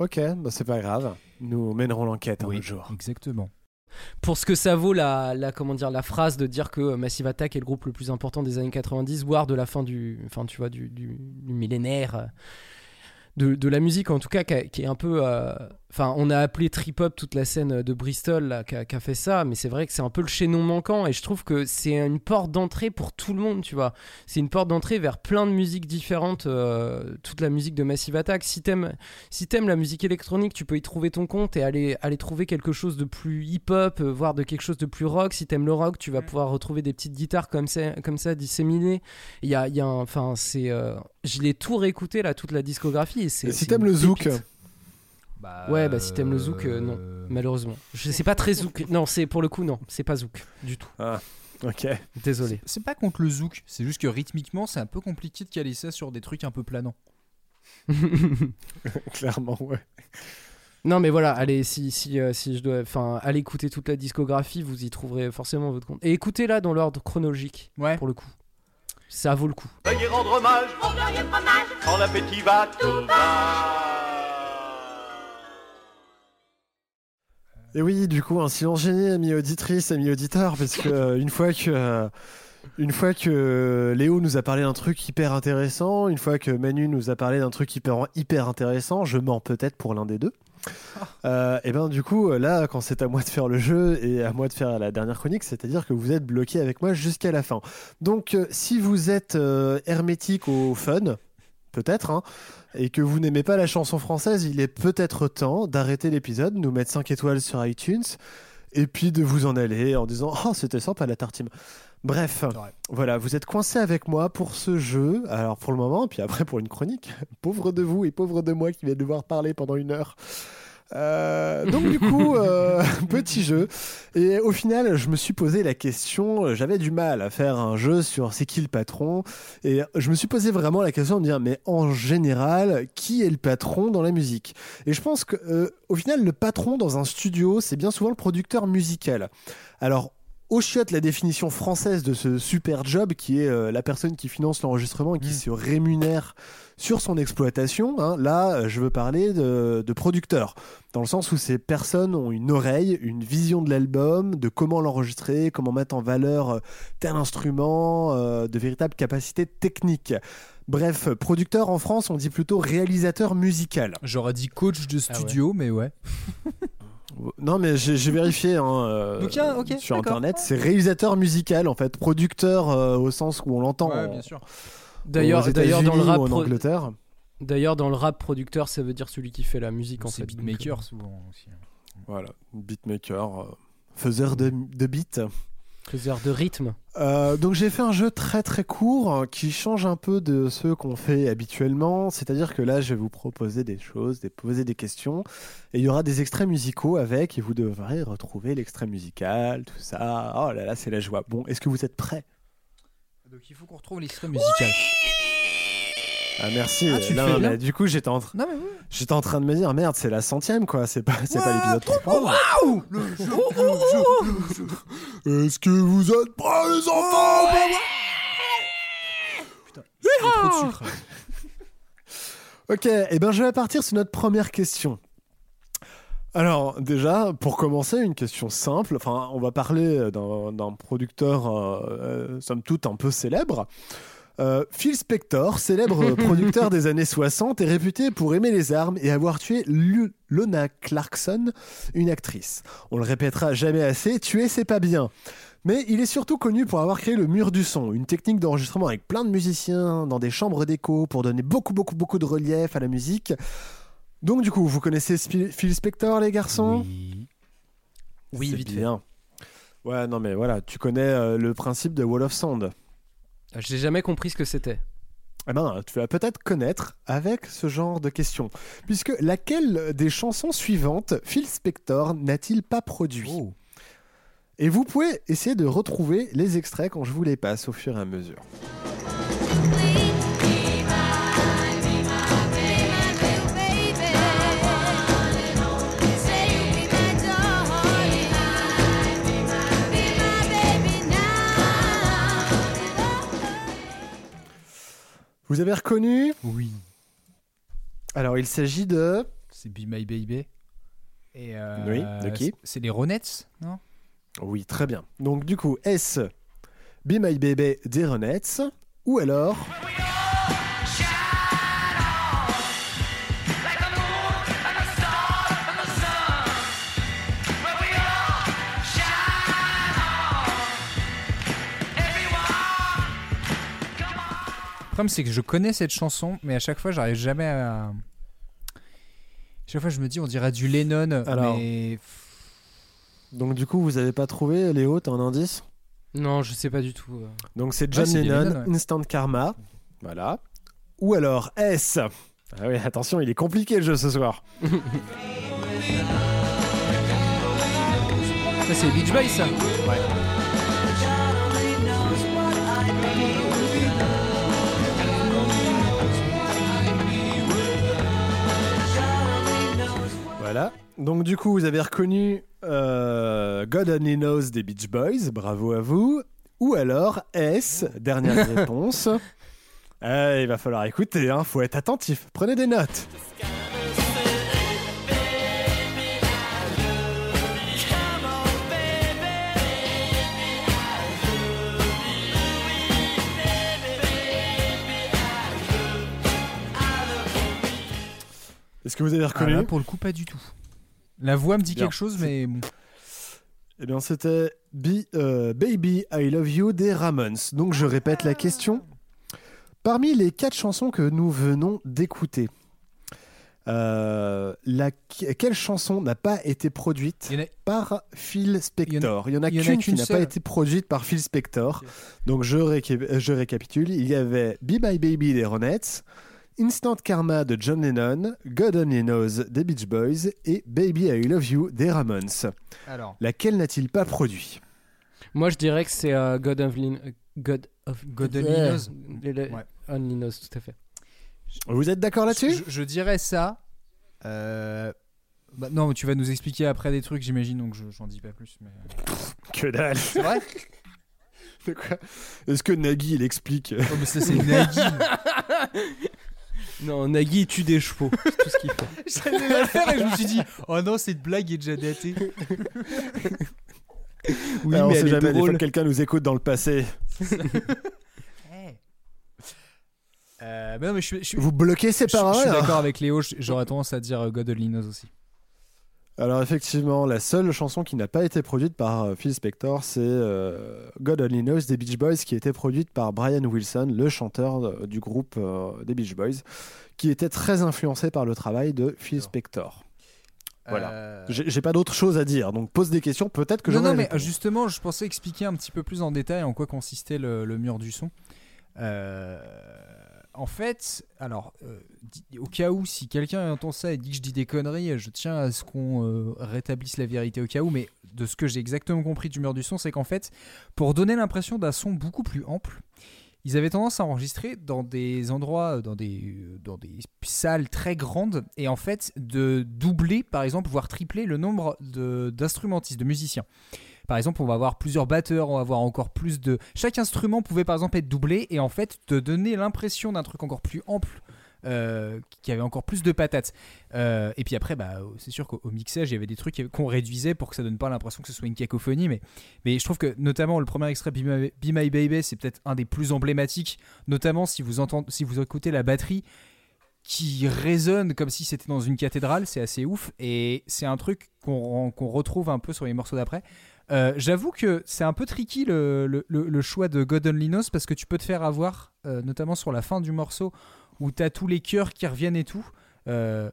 Ok, bah c'est pas grave. Nous mènerons l'enquête un Oui, autre jour. exactement. Pour ce que ça vaut la, la comment dire la phrase de dire que Massive Attack est le groupe le plus important des années 90 voire de la fin du millénaire euh, de, la musique en tout cas qui est un peu euh, enfin on a appelé trip hop toute la scène de Bristol qui, a, fait ça mais c'est vrai que c'est un peu le chaînon manquant et je trouve que c'est une porte d'entrée pour tout le monde tu vois c'est une porte d'entrée vers plein de musiques différentes euh, toute la musique de Massive Attack si t'aimes si t'aimes la musique électronique, tu peux y trouver ton compte et aller, aller trouver quelque chose de plus hip-hop, euh, voire de quelque chose de plus rock. Si t'aimes le rock, tu vas pouvoir retrouver des petites guitares comme ça, comme ça disséminées. Il y a, il y a un- enfin, c'est, euh, je l'ai tout réécouté là, toute la discographie. Et c'est, Et si t'aimes le zouk pépite. Ouais, bah si t'aimes le zouk, euh, non, malheureusement. Je sais pas très zouk. Non, c'est pour le coup non, c'est pas zouk du tout. Ah, ok. Désolé. C'est pas contre le zouk, c'est juste que rythmiquement, c'est un peu compliqué de caler ça sur des trucs un peu planants. Clairement, ouais. Non mais voilà, allez si si euh, si je dois enfin allez écouter toute la discographie, vous y trouverez forcément votre compte. Et écoutez-la dans l'ordre chronologique pour le coup. Ça vaut le coup. Veuillez rendre hommage au glorieux fromage quand l'appétit va tout Et oui, du coup, un silence gêné, amis auditrices, amis auditeurs, parce que euh, une fois que euh, une fois que Léo nous a parlé d'un truc hyper intéressant, une fois que Manu nous a parlé d'un truc hyper hyper intéressant, je mens peut-être pour l'un des deux. Euh, et ben du coup là quand c'est à moi de faire le jeu et à moi de faire la dernière chronique c'est-à-dire que vous êtes bloqué avec moi jusqu'à la fin donc si vous êtes euh, hermétique au fun peut-être hein, et que vous n'aimez pas la chanson française il est peut-être temps d'arrêter l'épisode nous mettre 5 étoiles sur iTunes et puis de vous en aller en disant oh c'était sympa la tartine Bref, voilà, vous êtes coincé avec moi pour ce jeu, alors pour le moment, puis après pour une chronique. Pauvre de vous et pauvre de moi qui vais devoir parler pendant une heure. Euh, donc du coup, euh, petit jeu. Et au final, je me suis posé la question, euh, j'avais du mal à faire un jeu sur c'est qui le patron. Et je me suis posé vraiment la question de dire, mais en général, qui est le patron dans la musique? Et je pense que euh, au final, le patron dans un studio, c'est bien souvent le producteur musical. Alors, au chiotte la définition française de ce super job qui est euh, la personne qui finance l'enregistrement et qui se rémunère sur son exploitation. hein. Là, euh, je veux parler de, de producteur, dans le sens où ces personnes ont une oreille, une vision de l'album, de comment l'enregistrer, comment mettre en valeur euh, tel instrument, euh, de véritables capacités techniques. Bref, producteur en France, on dit plutôt réalisateur musical. J'aurais dit coach de studio, mais ouais. Non, mais j'ai vérifié hein, euh, Donc, ah, sur internet. C'est réalisateur musical en fait, producteur euh, au sens où on l'entend. Ouais, en- bien sûr. D'ailleurs, d'ailleurs dans le rap en Angleterre. D'ailleurs, dans le rap, producteur, ça veut dire celui qui fait la musique en C'est fait. beatmaker souvent aussi. Voilà, beatmaker, euh, faiseur de, de beats. Faiseur de rythme. Euh, donc j'ai fait un jeu très très court hein, qui change un peu de ceux qu'on fait habituellement. C'est-à-dire que là, je vais vous proposer des choses, des, poser des questions, et il y aura des extraits musicaux avec, et vous devrez retrouver l'extrait musical, tout ça. Oh là là, c'est la joie. Bon, est-ce que vous êtes prêts? Donc il faut qu'on retrouve l'extrait musical. Ah merci. Ah, tu fais bien. du coup, j'étais en, train- Non mais oui. j'étais en train de me dire merde, c'est la centième quoi. C'est pas, c'est pas l'épisode 3. Waouh Le jeu, le jeu, le jeu. Est-ce que vous êtes prêts les enfants? Putain, y a trop de sucre. Ok, et ben je vais partir sur notre première question. Alors déjà, pour commencer, une question simple. Enfin, on va parler d'un d'un producteur, euh, euh, somme toute, un peu célèbre. Euh, Phil Spector, célèbre producteur des années 60, est réputé pour aimer les armes et avoir tué Lu- Lona Clarkson, une actrice. On le répétera jamais assez, tuer c'est pas bien. Mais il est surtout connu pour avoir créé le mur du son, une technique d'enregistrement avec plein de musiciens dans des chambres d'écho pour donner beaucoup beaucoup beaucoup de relief à la musique. Donc du coup, vous connaissez Phil Spector les garçons? Oui, C'est vite fait. bien. Ouais, non mais voilà, tu connais euh, le principe de Wall of Sound. Ah, J'ai jamais compris ce que c'était. Eh ben, tu vas peut-être connaître avec ce genre de questions. Puisque laquelle des chansons suivantes Phil Spector n'a-t-il pas produit Oh. Et vous pouvez essayer de retrouver les extraits quand je vous les passe au fur et à mesure. Vous avez reconnu Oui. Alors, il s'agit de... C'est Be My Baby. Et euh, Oui, de qui c'est- les Ronettes, non? Oui, très bien. Donc du coup, est-ce Be My Baby des Ronettes ou alors problème, c'est que je connais cette chanson, mais à chaque fois, j'arrive jamais à. Chaque fois, je me dis, on dirait du Lennon, Alors. mais. Donc du coup, vous avez pas trouvé Léo, t'as un indice? Non, je sais pas du tout. euh. Donc c'est John Ouais, Lennon, Lennon, ouais. Instant Karma. Voilà. Ou alors est-ce Ah oui, attention, il est compliqué le jeu ce soir. Ça, c'est Beach Boys, ça Voilà. Donc du coup, vous avez reconnu euh, God Only Knows des Beach Boys. Bravo à vous. Ou alors est-ce Dernière réponse. Ah, il va falloir écouter, hein, faut être attentif. Prenez des notes. Est-ce que vous avez Ah, reconnu là, pour le coup, pas du tout. La voix me dit Bien. quelque chose, mais bon. Eh bien, c'était Be- euh, Baby I Love You des Ramones. Donc, je répète la question. Parmi les quatre chansons que nous venons d'écouter, euh, la- quelle chanson n'a pas été produite a- par Phil Spector? Il y en a, qu'une qui n'a pas été produite par Phil Spector. Donc, je, réca- je récapitule. Il y avait Be My Baby des Ronettes, Instant Karma de John Lennon, God Only Knows des Beach Boys et Baby I Love You des Ramones. Alors. Laquelle n'a-t-il pas produit? Moi, je dirais que c'est euh, God euh, God of God Only Euh, Knows. le- le- Ouais. Only Knows, tout à fait. Vous êtes d'accord là-dessus? Je, je dirais ça. euh, Bah, non, mais tu vas nous expliquer après des trucs, j'imagine, donc je- j'en dis pas plus. Mais... Que dalle. C'est vrai? Est-ce que Nagui il explique? Oh, mais ça, c'est Nagui. Non, Nagui tue des chevaux. C'est tout ce qu'il fait. J'allais la faire et je me suis dit, oh non, cette blague est déjà datée. Oui, Ah, on mais sait elle est jamais, des fois que quelqu'un nous écoute dans le passé. Euh, mais non, mais je, suis- je suis- Vous bloquez ces je- je paroles suis hein d'accord avec Léo, j'aurais tendance à dire euh, God Only Knows aussi. Alors effectivement, la seule chanson qui n'a pas été produite par euh, Phil Spector, c'est euh, God Only Knows des Beach Boys, qui a été produite par Brian Wilson, le chanteur euh, du groupe euh, des Beach Boys, qui était très influencé par le travail de Phil Spector. Voilà. Euh, J'ai pas d'autre chose à dire, donc pose des questions, peut-être que non, j'en non, ai mais justement, je pensais expliquer un petit peu plus en détail en quoi consistait le, le mur du son. Euh, en fait, alors, euh, au cas où, si quelqu'un entend ça et dit que je dis des conneries, je tiens à ce qu'on euh, rétablisse la vérité au cas où, mais de ce que j'ai exactement compris du mur du son, c'est qu'en fait, pour donner l'impression d'un son beaucoup plus ample, ils avaient tendance à enregistrer dans des endroits, dans des, euh, dans des salles très grandes, et en fait de doubler, par exemple, voire tripler le nombre de- d'instrumentistes, de musiciens. Par exemple, on va avoir plusieurs batteurs, on va avoir encore plus de... Chaque instrument pouvait par exemple être doublé, et en fait te donner l'impression d'un truc encore plus ample, euh, qui avait encore plus de patates. Euh, et puis après, bah, c'est sûr qu'au au mixage, il y avait des trucs qu'on réduisait pour que ça donne pas l'impression que ce soit une cacophonie, mais je trouve que notamment le premier extrait Be My, Baby, c'est peut-être un des plus emblématiques, notamment si vous entendez, si vous écoutez la batterie qui résonne comme si c'était dans une cathédrale, c'est assez ouf et c'est un truc qu'on retrouve un peu sur les morceaux d'après. Euh, J'avoue que c'est un peu tricky le, le- choix de God Only Knows parce que tu peux te faire avoir, euh, notamment sur la fin du morceau où tu as tous les chœurs qui reviennent et tout, euh,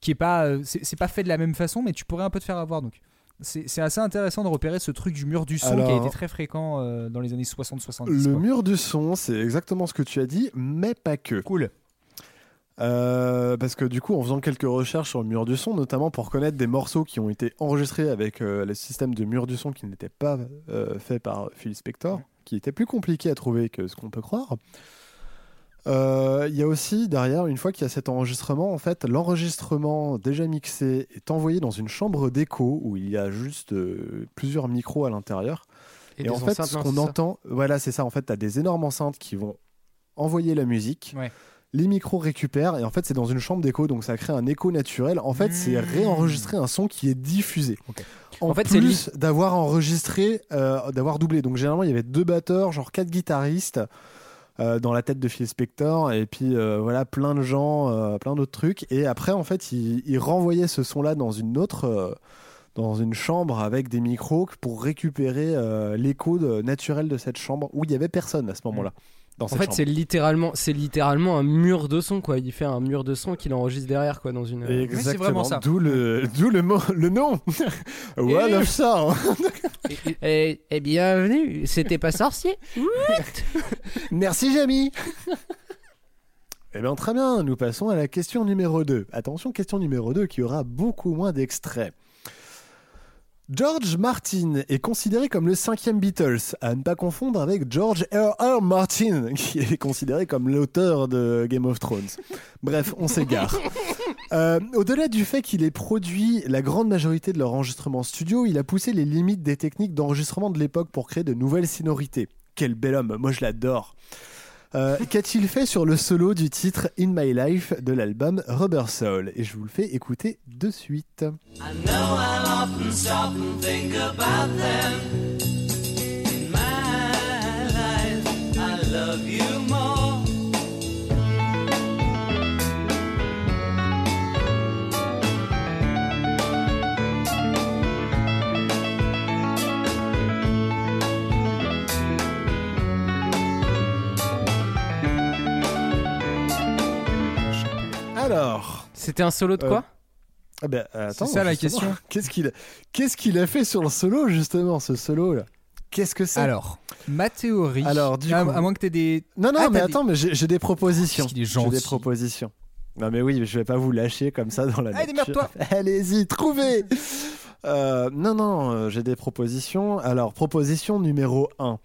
qui est pas, c'est pas fait de la même façon, mais tu pourrais un peu te faire avoir donc. C'est assez intéressant de repérer ce truc du mur du son qui a été très fréquent euh, dans les années 60-70. Le quoi. mur du son, c'est exactement ce que tu as dit, mais pas que. Cool. Euh, parce que du coup, en faisant quelques recherches sur le mur du son, notamment pour connaître des morceaux qui ont été enregistrés avec euh, le système de mur du son qui n'était pas euh, fait par Phil Spector, qui était plus compliqué à trouver que ce qu'on peut croire. Euh, Il y a aussi derrière, une fois qu'il y a cet enregistrement, en fait, l'enregistrement déjà mixé est envoyé dans une chambre d'écho où il y a juste euh, plusieurs micros à l'intérieur. Et en fait, ce qu'on entend, voilà, c'est ça. En fait, tu as des énormes enceintes qui vont envoyer la musique. Ouais. Les micros récupèrent et en fait c'est dans une chambre d'écho donc ça crée un écho naturel. En fait c'est réenregistrer un son qui est diffusé. En, En fait, c'est plus d'avoir enregistré, euh, d'avoir doublé. Donc généralement il y avait deux batteurs, genre quatre guitaristes euh, dans la tête de Phil Spector et puis euh, voilà plein de gens, euh, plein d'autres trucs. Et après en fait il, il renvoyait ce son là dans une autre. dans une chambre avec des micros pour récupérer l'écho de- naturel de cette chambre où il y avait personne à ce moment-là. Dans En fait, c'est littéralement, c'est littéralement un mur de son, quoi. Il fait un mur de son qu'il enregistre derrière, quoi, dans une. Exactement. D'où le, d'où le, mot, le nom. Wall of Sound. Et, et bienvenue, c'était pas sorcier. Merci, Jamie. Eh bien, très bien. Nous passons à la question numéro 2. Attention, question numéro 2 qui aura beaucoup moins d'extraits. George Martin est considéré comme le cinquième Beatles, à ne pas confondre avec George R. R. Martin, qui est considéré comme l'auteur de Game of Thrones. Bref, on s'égare. Euh, Au-delà du fait qu'il ait produit la grande majorité de leur enregistrement studio, il a poussé les limites des techniques d'enregistrement de l'époque pour créer de nouvelles sonorités. Quel bel homme, moi je l'adore. Euh, Qu'a-t-il fait sur le solo du titre In My Life de l'album Rubber Soul? Et je vous le fais écouter de suite. I know often stop and think about them. In my life, I love you Alors. C'était un solo de Euh, quoi Ah ben, attends, C'est ça, la justement, question. Qu'est-ce qu'il a... Qu'est-ce qu'il a fait sur le solo, justement, ce solo-là? Qu'est-ce que c'est? Alors, ma théorie. Alors, du à, coup- à moins que tu aies des. Non, non, Ah, mais des- attends, mais j'ai j'ai des propositions. Qu'est-ce qu'il est J'ai des propositions. Non, mais oui, je vais pas vous lâcher comme ça dans la Allez, nature. démerde-toi. Allez-y, trouvez Euh, Non, non, euh, j'ai des propositions. Alors, proposition numéro 1.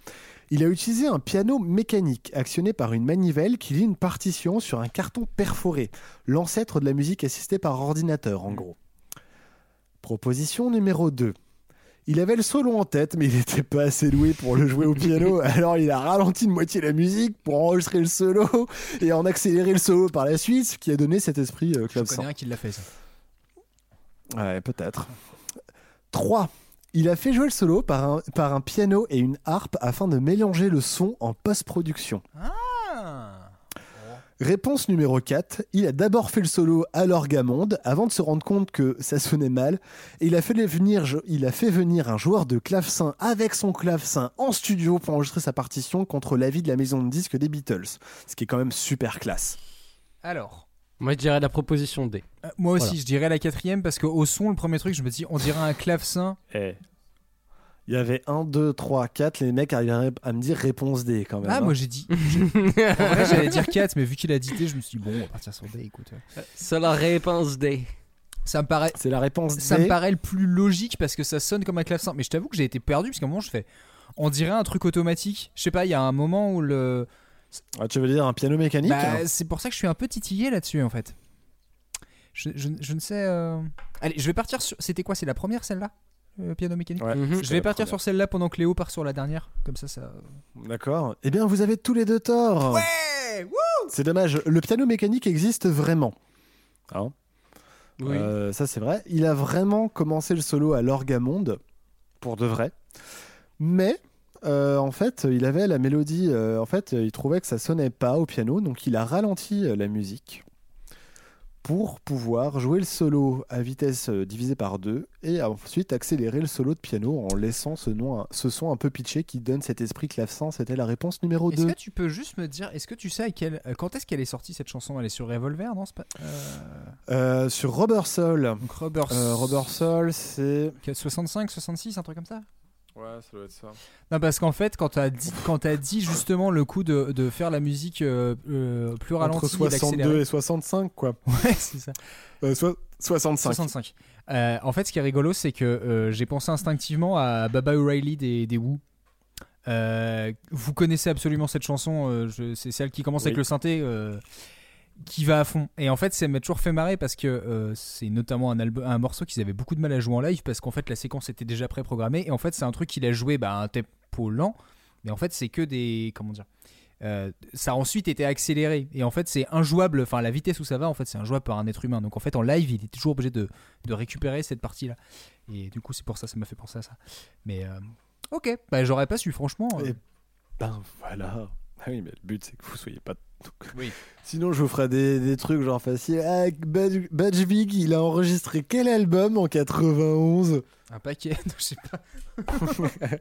Il a utilisé un piano mécanique actionné par une manivelle qui lit une partition sur un carton perforé, l'ancêtre de la musique assistée par ordinateur, en gros. Proposition numéro 2. Il avait le solo en tête, mais il n'était pas assez doué pour le jouer au piano, alors il a ralenti de moitié la musique pour enregistrer le solo et en accélérer le solo par la suite, ce qui a donné cet esprit euh, Je clavecin. connais un qui l'a fait ça. Ouais, peut-être. 3. Il a fait jouer le solo par un, par un piano et une harpe afin de mélanger le son en post-production. Ah Réponse numéro 4. Il a d'abord fait le solo à l'orgamonde avant de se rendre compte que ça sonnait mal. Et il a fait venir, il a fait venir un joueur de clavecin avec son clavecin en studio pour enregistrer sa partition contre l'avis de la maison de disques des Beatles. Ce qui est quand même super classe. Alors, Moi, je dirais la proposition D. euh, moi aussi, Voilà. je dirais la quatrième parce qu'au son, le premier truc, je me dis, on dirait un clavecin. Eh. Il y avait 1, 2, 3, 4. Les mecs arrivaient à me dire réponse D quand même. Ah, hein. moi j'ai dit. En vrai, j'allais dire 4, mais vu qu'il a dit T, je me suis dit, bon, on va partir sur D, écoute. C'est la réponse D. Ça me paraît. C'est la réponse D. Ça me paraît le plus logique parce que ça sonne comme un clavecin. Mais je t'avoue que j'ai été perdu parce qu'à un moment, je fais. On dirait un truc automatique. Je sais pas, il y a un moment où le. Ah, tu veux dire un piano mécanique Bah, hein c'est pour ça que je suis un peu titillé là-dessus en fait. Je, je- je ne sais. euh, Allez, je vais partir sur. C'était quoi C'est la première celle-là Le piano mécanique Ouais, Mhm. Je vais partir première. sur celle-là pendant que Léo part sur la dernière. Comme ça, ça. D'accord. Eh bien, vous avez tous les deux tort. Ouais C'est dommage. Le piano mécanique existe vraiment. Hein Oui. Euh, ça, c'est vrai. Il a vraiment commencé le solo à l'orgamonde, pour de vrai. Mais, euh, en fait, il avait la mélodie. euh, en fait, il trouvait que ça sonnait pas au piano, donc il a ralenti euh, la musique pour pouvoir jouer le solo à vitesse divisée par deux et ensuite accélérer le solo de piano en laissant ce, nom, ce son un peu pitché qui donne cet esprit clavecin. C'était la réponse numéro Est-ce 2. que tu peux juste me dire, est-ce que tu sais à quel- quand est-ce qu'elle est sortie cette chanson? Elle est sur Revolver, non? Pas... euh, Euh, sur Robert Soul. Donc Robert, Euh, Robert Soul, c'est. 65, 66, un truc comme ça? Ouais, ça doit être ça. Non, parce qu'en fait, quand t'as dit, quand t'as dit justement le coup de, de faire la musique euh, euh, plus ralentie Entre et 62 d'accélérer. et 65, quoi. Ouais, c'est ça. Euh, so- 65. 65. Euh, en fait, ce qui est rigolo, c'est que euh, j'ai pensé instinctivement à Baba O'Reilly des, des Who. Euh, vous connaissez absolument cette chanson, euh, c'est celle qui commence avec le synthé, euh, qui va à fond. Et en fait, ça m'a toujours fait marrer parce que euh, c'est notamment un, morceau qu'ils avaient beaucoup de mal à jouer en live parce qu'en fait, la séquence était déjà préprogrammée. Et en fait, c'est un truc qu'il a joué bah, à un tempo lent, mais en fait, c'est que des. Comment dire euh, ça a ensuite été accéléré et en fait c'est injouable enfin la vitesse où ça va en fait c'est injouable par un être humain donc en fait en live il est toujours obligé de, récupérer cette partie là et du coup c'est pour ça ça m'a fait penser à ça mais euh, ok bah j'aurais pas su franchement ben voilà. Ah oui, mais le but c'est que vous soyez pas. Oui. Sinon, je vous ferai des, des trucs genre faciles. Ah, Badge Badge Vig, il a enregistré quel album en 91 un paquet je sais pas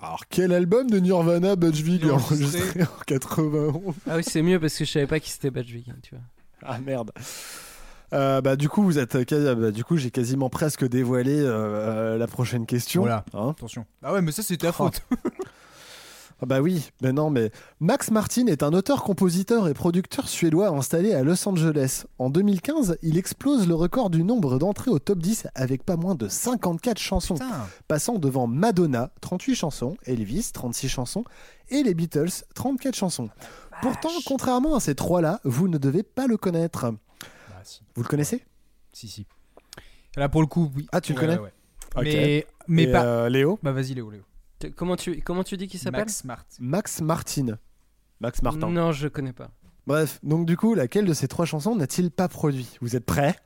Alors, quel album de Nirvana Badge Vig Il a enregistré en 91 Ah oui, c'est mieux parce que je savais pas qui c'était Badgevig, tu vois. Ah merde. Euh, bah du coup vous êtes quasi- bah, du coup j'ai quasiment presque dévoilé euh, euh, la prochaine question. Voilà. Hein attention ah ouais mais ça c'est ta Oh. faute Ah bah oui, mais non, mais Max Martin est un auteur, compositeur et producteur suédois installé à Los Angeles. En 2015, il explose le record du nombre d'entrées au top 10 avec pas moins de 54 chansons, Putain. passant devant Madonna, 38 chansons, Elvis, 36 chansons, et les Beatles, 34 chansons. Pourtant, contrairement à ces trois-là, vous ne devez pas le connaître. Bah, si. Vous le connaissez si si là pour le coup oui Ah, tu le Ouais, connais ouais. Ok. mais mais pas euh, Léo bah vas-y Léo Léo Comment tu, comment tu dis qu'il s'appelle Max Smart Max Martin. Max Martin. Non, je connais pas. Bref, donc du coup, laquelle de ces trois chansons n'a-t-il pas produit? Vous êtes prêts?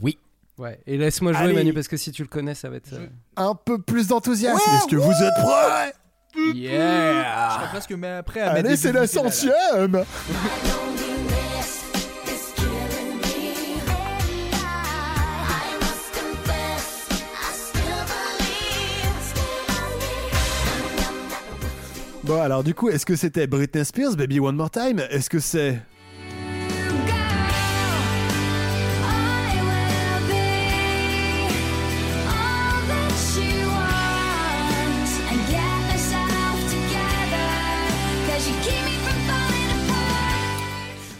Oui Ouais. Et laisse-moi jouer, Allez. Manu, parce que si tu le connais, ça va être. euh, Un peu plus d'enthousiasme. Est-ce que vous êtes prêts? Yeah je serais presque mais après à Allez, c'est la Alors du coup, est-ce que c'était Britney Spears, Baby One More Time? Est-ce que c'est...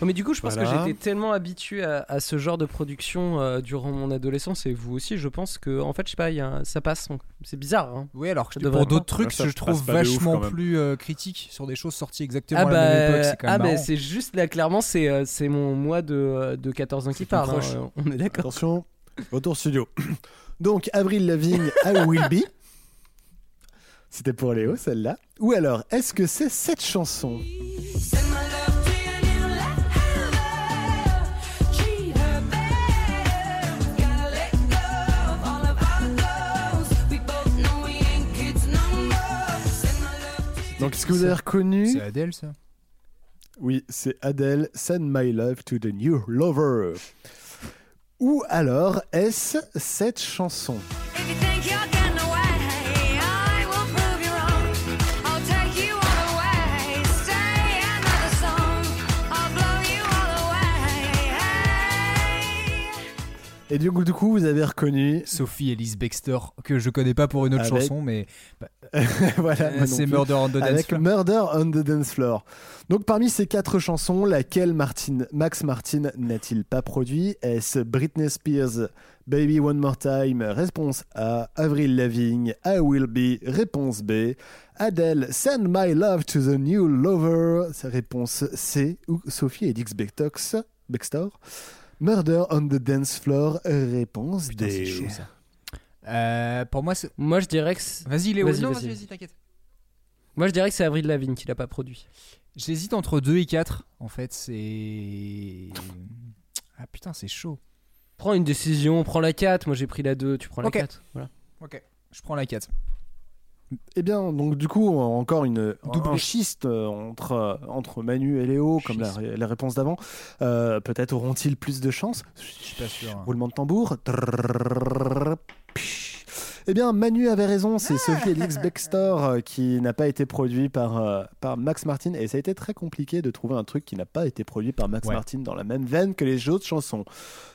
Mais du coup, je pense que j'étais tellement habitué à, ce genre de production euh, durant mon adolescence et vous aussi, je pense que, en fait, je sais pas, y a ça passe. C'est bizarre. Hein. Oui, alors que pour d'autres trucs, je trouve vachement plus euh, critique sur des choses sorties exactement ah bah, à la bah, ah, bah, c'est juste là, clairement, c'est, euh, c'est mon mois de, euh, de 14 ans qui parle. Hein, on est d'accord. Attention, retour studio. Donc, Avril Lavigne à Will Be. C'était pour Léo, celle-là. Ou alors, est-ce que c'est cette chanson? Donc, est-ce que vous avez reconnu C'est Adèle, ça? Oui, c'est Adèle, Send My Love to the New Lover. Ou alors, est-ce cette chanson? Et du coup, vous avez reconnu Sophie Elise Baxter, que je connais pas pour une autre chanson, mais bah, voilà, c'est Murder on the Dance Avec Floor. Murder on the Dance Floor. Donc, parmi ces quatre chansons, laquelle Martin, Max Martin n'a-t-il pas produit? Est-ce Britney Spears, Baby One More Time Réponse A. Avril Lavigne, I Will Be Réponse B. Adele, Send My Love to the New Lover Réponse C. Ou Sophie Elise Baxter Murder on the Dance Floor, réponse Putain, des... Chaud, ça. Euh, pour moi, moi je dirais que. Vas-y Léo. Vas-y, non, vas-y, vas vas t'inquiète. Moi je dirais que c'est Avril Lavigne qui l'a pas produit. J'hésite entre 2 et 4. En fait, c'est. Ah putain, c'est chaud. Prends une décision, prends la 4. Moi j'ai pris la 2, tu prends la okay. 4. Voilà. Ok, je prends la 4. Eh bien, donc du coup, encore une, Double schiste euh, entre, euh, entre Manu et Léo, comme la, réponse d'avant. Euh, peut-être auront-ils plus de chance? Je suis pas sûr. Roulement de tambour. Eh bien, Manu avait raison, c'est Sophie Elix Bextor qui n'a pas été produit par, par Max Martin. Et ça a été très compliqué de trouver un truc qui n'a pas été produit par Max. Martin dans la même veine que les autres chansons.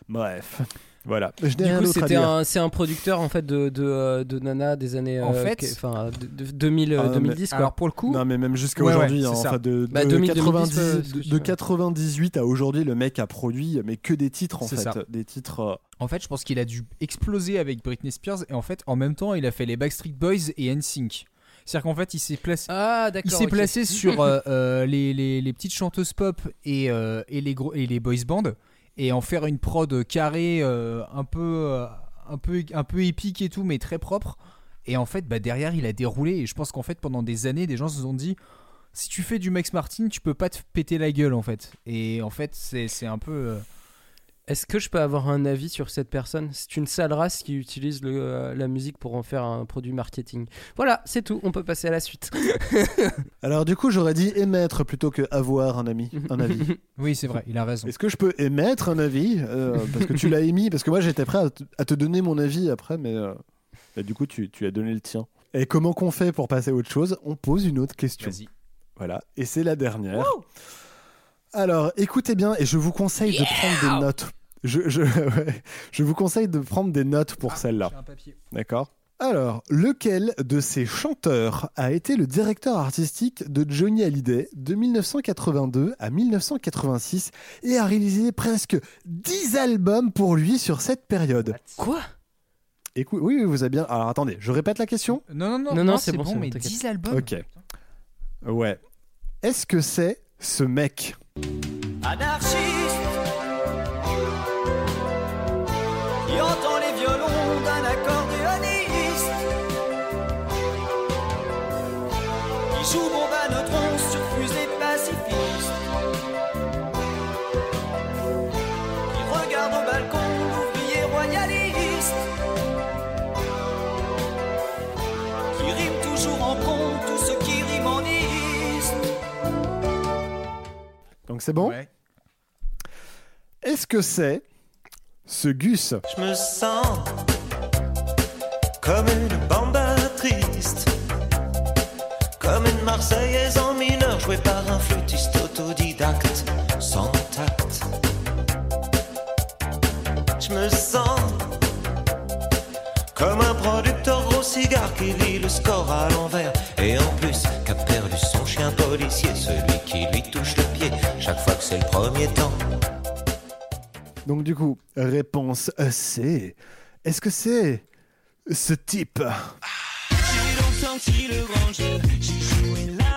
Bref voilà. Du coup, c'était un, c'est un producteur en fait de, de, euh, de Nana des années En euh, fait- que- enfin de, de 2000, euh, Ah, mais- 2010 quoi. Alors pour le coup, Non, mais même jusqu'à Ouais, ouais, aujourd'hui, c'est hein, enfin, de, Bah, de 2000, 90 2010, ouais, ce que de, je de fais. 98 à aujourd'hui, le mec a produit mais que des titres en fait, ça. des titres. euh, En fait, je pense qu'il a dû exploser avec Britney Spears et en fait, en même temps, il a fait les Backstreet Boys et NSYNC. C'est-à-dire qu'en fait, il s'est placé, Ah il d'accord. s'est ok. placé sur euh, euh, les, les- les petites chanteuses pop et, euh, et, les gros, et les boys bands et en faire une prod carrée euh, un peu euh, un peu un peu épique et tout, mais très propre. Et en fait, bah, derrière, il a déroulé et je pense qu'en fait, pendant des années, des gens se sont dit. Si tu fais du Max Martin, tu peux pas te péter la gueule en fait. Et en fait, c'est c'est un peu. Est-ce que je peux avoir un avis sur cette personne? C'est une sale race qui utilise le, euh, la musique pour en faire un produit marketing. Voilà, c'est tout. On peut passer à la suite. Alors du coup, j'aurais dit émettre plutôt que avoir un ami, un avis. Oui, c'est vrai, il a raison. Est-ce que je peux émettre un avis? Euh, Parce que tu l'as émis, parce que moi j'étais prêt à te, à te donner mon avis après, mais euh, bah, du coup tu, tu as donné le tien. Et comment qu'on fait pour passer à autre chose? On pose une autre question. Vas-y. Voilà, et c'est la dernière. Alors écoutez bien, et je vous conseille de prendre des notes. Je, je, ouais, je vous conseille de prendre des notes pour celle-là. J'ai un papier. D'accord alors, lequel de ces chanteurs a été le directeur artistique de Johnny Hallyday de 1982 à 1986 et a réalisé presque 10 albums pour lui sur cette période? Quoi? Écoute, oui, oui, vous avez bien. Alors attendez, je répète la question Non, non, non, Non, non, non, c'est bon, bon, mais t'inquiète. 10 albums. Ok. Ouais. Est-ce que c'est ce mec Anarchiste qui entend les violons d'un accordéoniste. Qui joue bombe Donc c'est bon Ouais. Est-ce que c'est ce Gus Je me sens comme une bamba triste, comme une Marseillaise en mineur jouée par un flûtiste autodidacte sans tact. Je me sens comme un producteur gros cigare qui lit le score à l'envers et en plus qu'a perdu son chien policier, celui qui lui c'est le premier temps. Donc du coup, réponse C. Est-ce que c'est ce type? J'ai donc senti le grand jeu, j'ai joué l'amoureux,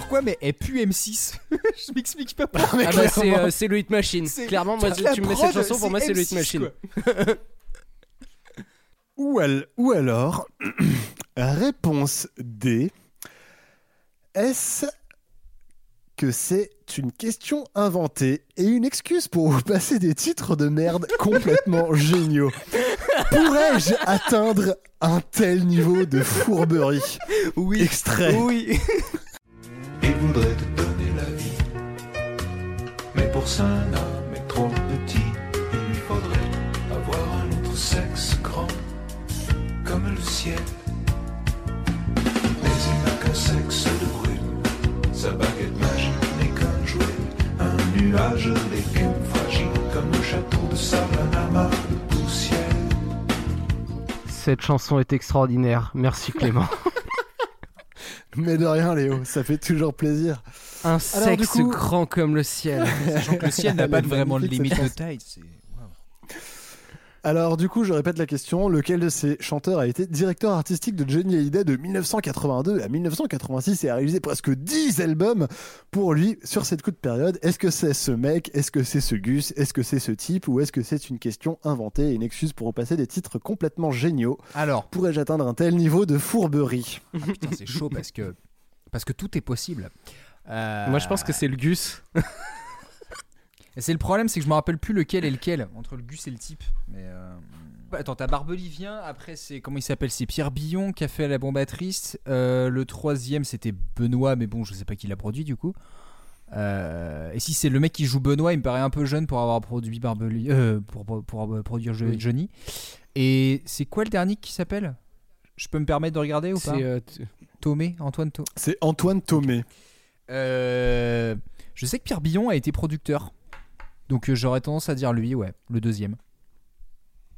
pourquoi, mais elle pue M6. je m'explique pas pourquoi. Ah bah c'est euh, c'est le Hit Machine. C'est- Clairement, moi, tu me mets cette chanson, pour moi, c'est le Hit M6, Machine. Ou, al- ou alors, réponse D. Est-ce que c'est une question inventée et une excuse pour vous passer des titres de merde complètement géniaux? Pourrais-je atteindre un tel niveau de fourberie? Oui. Extrait. Oui. Il voudrait te donner la vie. Mais pour ça, un homme est trop petit. Il lui faudrait avoir un autre sexe grand, comme le ciel. Mais il n'a qu'un sexe de brume. Sa baguette magique n'est qu'un jouet. Un nuage d'écume fragile, comme un château de amas de poussière. Cette chanson est extraordinaire. Merci Clément. Mais de rien, Léo, ça fait toujours plaisir. Un Alors, sexe coup- grand comme le ciel. Sachant que le ciel n'a pas vraiment de limite de taille. c'est- Alors du coup, je répète la question, lequel de ces chanteurs a été directeur artistique de Johnny Hallyday de 1982 à 1986 et a réalisé presque 10 albums pour lui sur cette courte période? Est-ce que c'est ce mec? Est-ce que c'est ce Gus? Est-ce que c'est ce type? Ou est-ce que c'est une question inventée et une excuse pour repasser des titres complètement géniaux? Alors, Pourrais-je atteindre un tel niveau de fourberie? Ah, putain, c'est chaud parce que parce que tout est possible. Euh, Moi, je pense que c'est le Gus. Et c'est le problème, c'est que je me rappelle plus lequel est lequel entre le Gus et le type. Mais euh, attends, t'as Barbelivien. Après, c'est comment il s'appelle C'est Pierre Billon qui a fait la bombe à triste. Euh, le troisième, c'était Benoît, mais bon, je sais pas qui l'a produit du coup. Euh, et si c'est le mec qui joue Benoît, il me paraît un peu jeune pour avoir produit Barbeli, euh, pour, pour, pour, produire Oui. Johnny. Et c'est quoi le dernier qui s'appelle? Je peux me permettre de regarder ou pas? C'est euh, t- Thomé, Antoine Thomé. C'est Antoine Thomé. Euh, je sais que Pierre Billon a été producteur. Donc euh, j'aurais tendance à dire lui, ouais, le deuxième.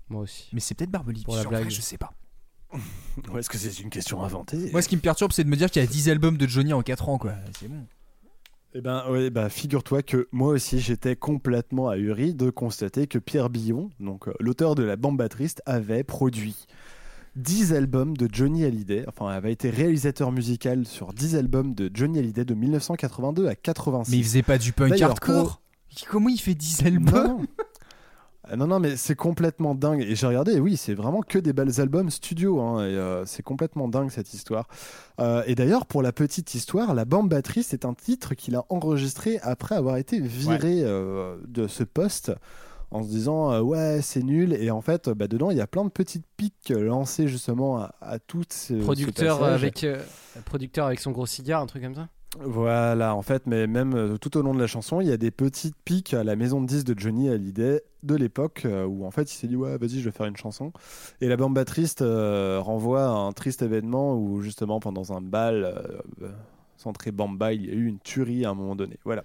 moi aussi. Mais c'est peut-être Barbelivien. Pour la vrai, blague. je sais pas. Ou est-ce que c'est une question inventée Moi, ce qui me perturbe, c'est de me dire qu'il y a 10 albums de Johnny en 4 ans, quoi. C'est bon. Eh ben, ouais, bah, figure-toi que moi aussi j'étais complètement ahuri de constater que Pierre Billon, donc euh, l'auteur de La Bamba Triste, avait produit 10 albums de Johnny Hallyday, enfin avait été réalisateur musical sur 10 albums de Johnny Hallyday de 1982 à 86. Mais il faisait pas du punk hardcore. Comment il fait 10 Non, albums non. Ah, Non, non, mais c'est complètement dingue. Et j'ai regardé, et oui, c'est vraiment que des belles albums studio. hein, et euh, c'est complètement dingue cette histoire. Euh, et d'ailleurs, pour la petite histoire, La Bamba Triste est un titre qu'il a enregistré après avoir été viré euh, de ce poste en se disant euh, ouais c'est nul et en fait bah, dedans il y a plein de petites piques lancées justement à, à toutes ce, ce Producteur passage. avec, euh, producteur avec son gros cigare, un truc comme ça? Voilà, en fait, mais même euh, tout au long de la chanson, il y a des petites piques à la maison de 10 de Johnny Hallyday de l'époque euh, où en fait il s'est dit ouais vas-y je vais faire une chanson. Et la bamba triste euh, renvoie à un triste événement où justement pendant un bal centré bamba il y a eu une tuerie à un moment donné voilà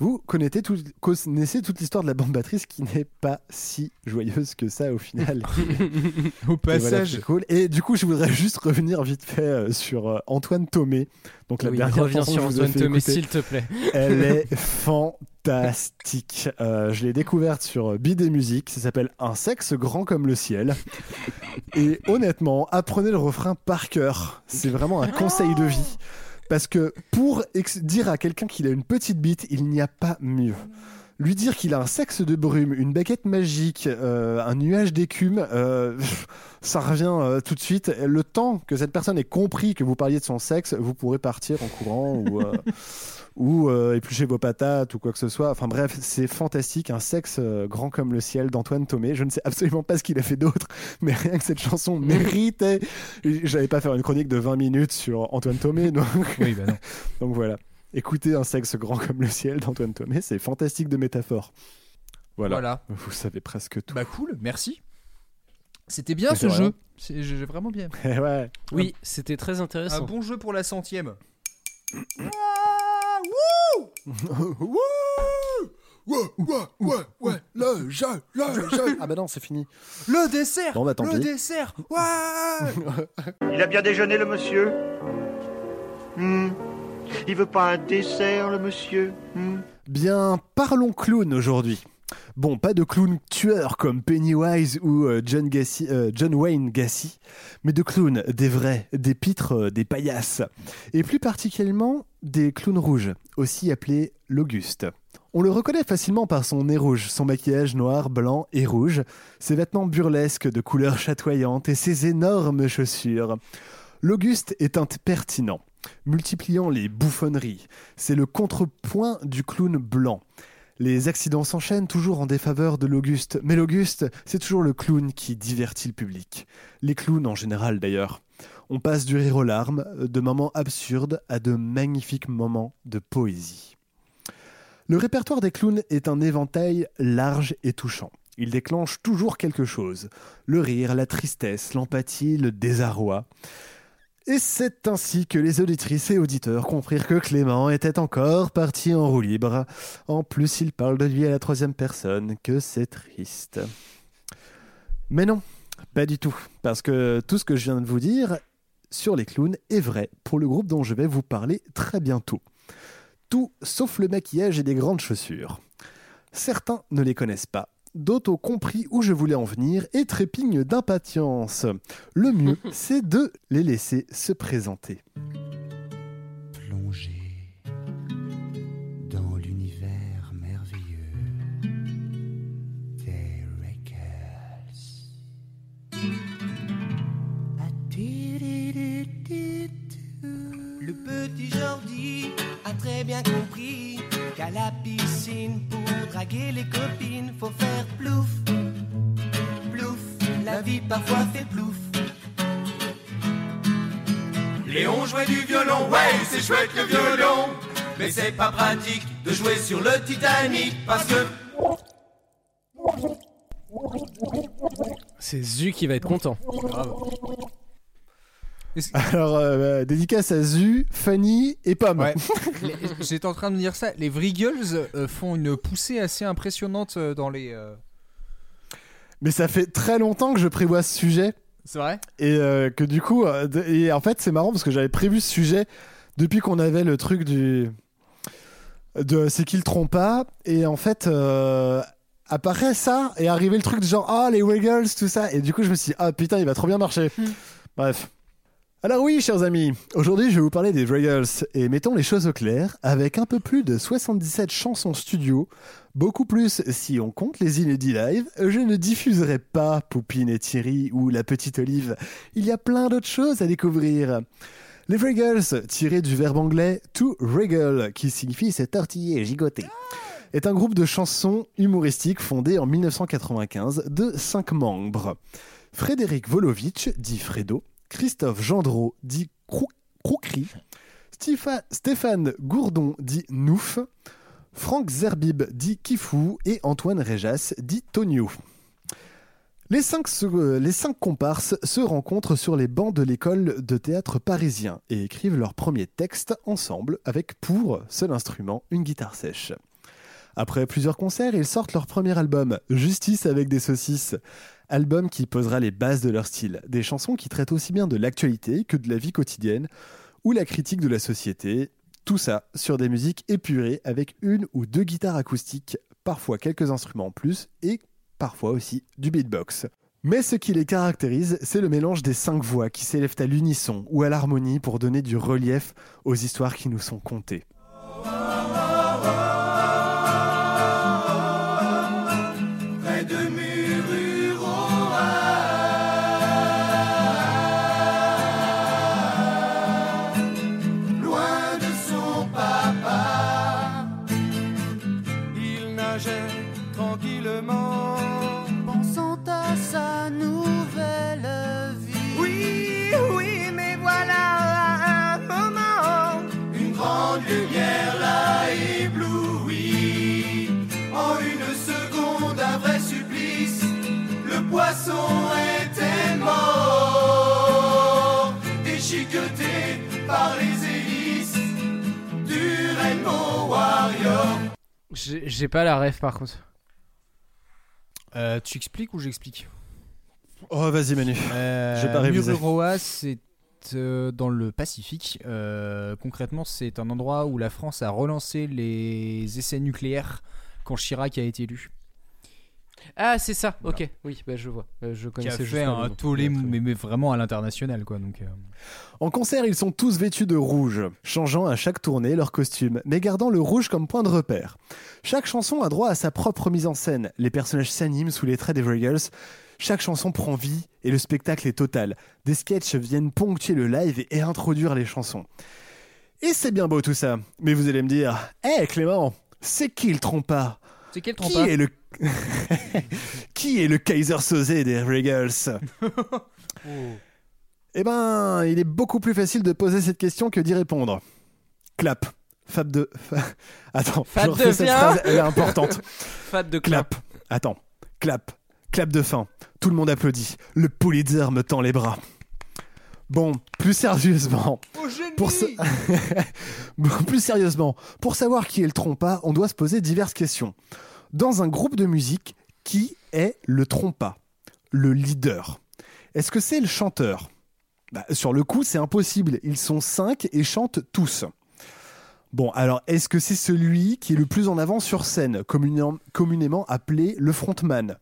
vous connaissez, tout- connaissez toute l'histoire de la bamba triste qui n'est pas si joyeuse que ça au final Au et voilà, passage. c'est cool. Et du coup, je voudrais juste revenir vite fait euh, sur euh, Antoine Thomé. Donc la Oui, dernière reviens sur Antoine Thomé, s'il te plaît. Elle est fantastique. Euh, je l'ai découverte sur Bid et Musique. Ça s'appelle Un sexe grand comme le ciel. Et honnêtement, apprenez le refrain par cœur. C'est vraiment un conseil de vie. Parce que pour dire à quelqu'un qu'il a une petite bite, il n'y a pas mieux. Lui dire qu'il a un sexe de brume, une baguette magique, euh, un nuage d'écume, euh, ça revient euh, tout de suite. Le temps que cette personne ait compris que vous parliez de son sexe, vous pourrez partir en courant ou, ou euh, éplucher vos patates ou quoi que ce soit. Enfin bref, c'est fantastique. Un sexe euh, grand comme le ciel d'Antoine Thomé. Je ne sais absolument pas ce qu'il a fait d'autre, mais rien que cette chanson méritait. J'allais pas faire une chronique de 20 minutes sur Antoine Thomé, donc, Oui, bah non. donc voilà. Écoutez un sexe grand comme le ciel d'Antoine Thomé, c'est fantastique de métaphore. Voilà. Voilà. Vous savez presque tout. Bah cool, merci. C'était bien ce jeu. j'ai vraiment bien. Ouais. Oui, c'était très Un intéressant. bon jeu pour la centième. Wouh Ouais, ouais, ouais, ouais, le jeu, le jeu. Ah bah non, c'est fini. Le dessert Bon, bah, tant Le pis. dessert Ouais Il a bien déjeuné, le monsieur Hmm. Il veut pas un dessert, le monsieur Hmm. Bien, parlons clown aujourd'hui. Bon, pas de clowns tueurs comme Pennywise ou euh, euh, John Wayne Gacy, mais de clowns, des vrais, des pitres, euh, des paillasses. Et plus particulièrement des clowns rouges, aussi appelés l'Auguste. On le reconnaît facilement par son nez rouge, son maquillage noir, blanc et rouge, ses vêtements burlesques de couleurs chatoyantes et ses énormes chaussures. L'Auguste est impertinent, multipliant les bouffonneries. C'est le contrepoint du clown blanc. Les accidents s'enchaînent toujours en défaveur de l'Auguste, mais l'Auguste, c'est toujours le clown qui divertit le public. Les clowns en général d'ailleurs. On passe du rire aux larmes, de moments absurdes à de magnifiques moments de poésie. Le répertoire des clowns est un éventail large et touchant. Il déclenche toujours quelque chose. Le rire, la tristesse, l'empathie, le désarroi. Et c'est ainsi que les auditrices et auditeurs comprirent que Clément était encore parti en roue libre. En plus, il parle de lui à la troisième personne, que c'est triste. Mais non, pas du tout, parce que tout ce que je viens de vous dire sur les clowns est vrai pour le groupe dont je vais vous parler très bientôt. Tout sauf le maquillage et des grandes chaussures. Certains ne les connaissent pas, d'autres ont compris où je voulais en venir et trépignent d'impatience. Le mieux, c'est de les laisser se présenter. Plongé dans l'univers merveilleux des Records. Le petit Jordi a très bien compris qu'à la piscine, pour draguer les copines, faut faire plouf, plouf. La vie parfois fait plouf. Léon jouait du violon, ouais, c'est chouette le violon. Mais c'est pas pratique de jouer sur le Titanic parce que. C'est Zu qui va être content. Alors, euh, dédicace à Zu, Fanny et Pomme. Ouais. Les- J'étais en train de me dire ça. Les Vriggles euh, font une poussée assez impressionnante euh, dans les. euh, Mais ça fait très longtemps que je prévois ce sujet. C'est vrai? Et euh, que du coup, euh, de- et en fait, c'est marrant parce que j'avais prévu ce sujet depuis qu'on avait le truc du. de C'est qui le trompe pas. Et en fait, euh, apparaît ça et arrivé le truc de genre, ah, les Wiggles, tout ça. Et du coup, je me suis dit, ah putain, il va trop bien marcher. Bref. Alors oui, chers amis, aujourd'hui je vais vous parler des Wiggles et mettons les choses au clair avec un peu plus de 77 chansons studio, beaucoup plus si on compte les inédits live, je ne diffuserai pas Poupine et Thierry ou La Petite Olive, il y a plein d'autres choses à découvrir. Les Wiggles, tiré du verbe anglais to wriggle, qui signifie se tortiller, gigoter, est un groupe de chansons humoristiques fondé en 1995 de 5 membres. Frédéric Volovitch, dit Fredo, Christophe Gendreau, dit Crou- Stéphane Gourdon, dit Nouf, Franck Zerbib, dit Kifou, et Antoine Réjas, dit Tonio. Les cinq, euh, les cinq comparses se rencontrent sur les bancs de l'école de théâtre parisien et écrivent leur premier texte ensemble avec pour seul instrument une guitare sèche. Après plusieurs concerts, ils sortent leur premier album, Justice avec des saucisses. Album qui posera les bases de leur style. Des chansons qui traitent aussi bien de l'actualité que de la vie quotidienne ou la critique de la société. Tout ça sur des musiques épurées avec une ou deux guitares acoustiques, parfois quelques instruments en plus et parfois aussi du beatbox. Mais ce qui les caractérise, c'est le mélange des cinq voix qui s'élèvent à l'unisson ou à l'harmonie pour donner du relief aux histoires qui nous sont contées. J'ai pas la ref par contre. Euh, tu expliques ou j'explique? Oh, vas-y, Manu. Euh, J'ai pas révisé. Mururoa, c'est euh, dans le Pacifique. Euh, concrètement, c'est un endroit où la France a relancé les essais nucléaires quand Chirac a été élu. Ah, c'est ça, ok, oui, bah, je vois. Euh, je Qui a connaissais fait le un tollé, mais, mais vraiment à l'international, quoi. Donc, euh, En concert, ils sont tous vêtus de rouge, changeant à chaque tournée leur costume, mais gardant le rouge comme point de repère. Chaque chanson a droit à sa propre mise en scène. Les personnages s'animent sous les traits des Regals. Chaque chanson prend vie et le spectacle est total. Des sketchs viennent ponctuer le live et introduire les chansons. Et c'est bien beau tout ça. Mais vous allez me dire, hé Clément, c'est qui le trompa? C'est quel Qui trompa? est le qui est le Kaiser Sosé des Regals Eh ben, il est beaucoup plus facile de poser cette question que d'y répondre. Clap. Fab de. Attends, Fab je refais de cette phrase, elle est importante. Fab de Clap. Attends. Clap. Clap de fin. Tout le monde applaudit. Le Pulitzer me tend les bras. Bon, plus sérieusement. Pour sa- Bon, plus sérieusement, pour savoir qui est le trompa, on doit se poser diverses questions. Dans un groupe de musique, qui est le trompa Le leader Est-ce que c'est le chanteur? Bah, Sur le coup, c'est impossible. Ils sont cinq et chantent tous. Bon, alors, est-ce que c'est celui qui est le plus en avant sur scène, communément, appelé le frontman?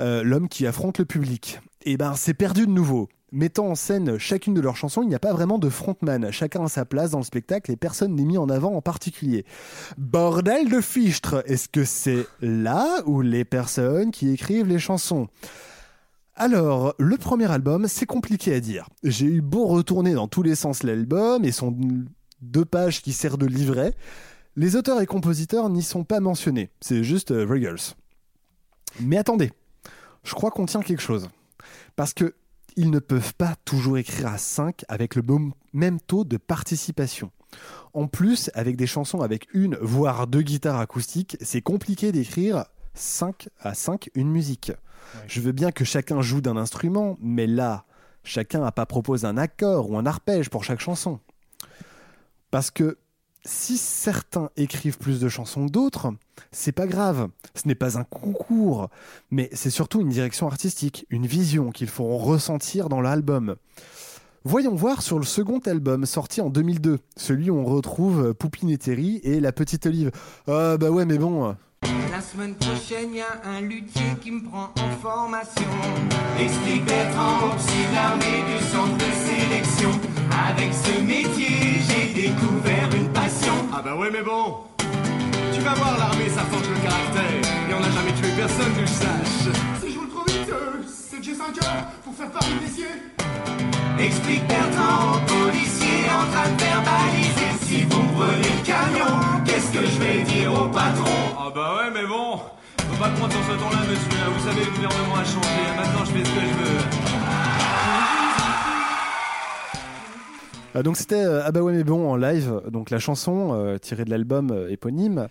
Euh, L'homme qui affronte le public Eh ben, c'est perdu de nouveau. Mettant en scène chacune de leurs chansons, il n'y a pas vraiment de frontman. Chacun a sa place dans le spectacle et personne n'est mis en avant en particulier. Bordel de fichtre Est-ce que c'est là ou les personnes qui écrivent les chansons? Alors, le premier album, c'est compliqué à dire. J'ai eu beau retourner dans tous les sens l'album et son deux pages qui sert de livret, les auteurs et compositeurs n'y sont pas mentionnés. C'est juste euh, Regals. Mais attendez, je crois qu'on tient quelque chose. Parce que ils ne peuvent pas toujours écrire à 5 avec le même taux de participation. En plus, avec des chansons avec une, voire deux guitares acoustiques, c'est compliqué d'écrire 5 à 5 une musique. Je veux bien que chacun joue d'un instrument, mais là, chacun n'a pas proposé un accord ou un arpège pour chaque chanson. Parce que si certains écrivent plus de chansons que d'autres, c'est pas grave. Ce n'est pas un concours, mais c'est surtout une direction artistique, une vision qu'ils feront ressentir dans l'album. Voyons voir sur le second album sorti en 2002, celui où on retrouve Poupine et Terry et la petite Olive. Ah bah ouais, mais bon. La semaine prochaine, y a un luthier qui me prend en formation. Explique Bertrand, psy de l'armée du centre de sélection. Avec ce métier, j'ai découvert une passion. Ah bah ouais mais bon Tu vas voir l'armée ça forge le caractère Et on n'a jamais tué personne que je sache Si je roule trop vite, euh, c'est que j'ai 5 heures pour faire Paris Messier. Explique Bertrand, policier en train de verbaliser. Si vous prenez le camion, dire au patron. Ah bah ouais mais bon Faut pas prendre dans ce ton-là monsieur. Vous savez le gouvernement a changé. Maintenant je fais ce que je veux. Ah, donc c'était euh, Ah bah ouais mais bon en live, donc la chanson euh, tirée de l'album euh, éponyme.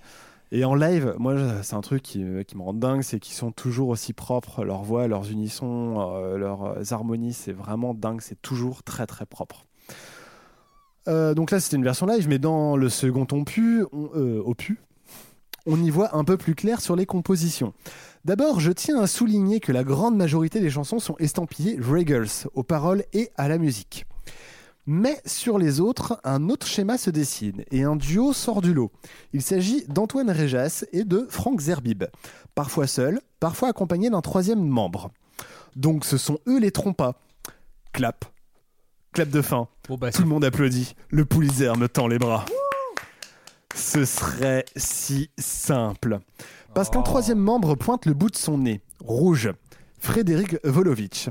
Et en live, moi je- c'est un truc qui, qui me rend dingue, c'est qu'ils sont toujours aussi propres, leur voix, leurs unissons, euh, leurs harmonies, c'est vraiment dingue, c'est toujours très très propre. Euh, donc là c'était une version live, mais dans le second on, euh, opus, on y voit un peu plus clair sur les compositions. D'abord, je tiens à souligner que la grande majorité des chansons sont estampillées Regals, aux paroles et à la musique. Mais sur les autres, un autre schéma se dessine et un duo sort du lot. Il s'agit d'Antoine Réjas et de Franck Zerbib, parfois seul, parfois accompagné d'un troisième membre. Donc ce sont eux les trompas. Clap. Clap de fin. Bon, bah, Tout le monde applaudit. Le Pulitzer me tend les bras. Ce serait si simple. Parce qu'un troisième membre pointe le bout de son nez, rouge, Frédéric Volovitch.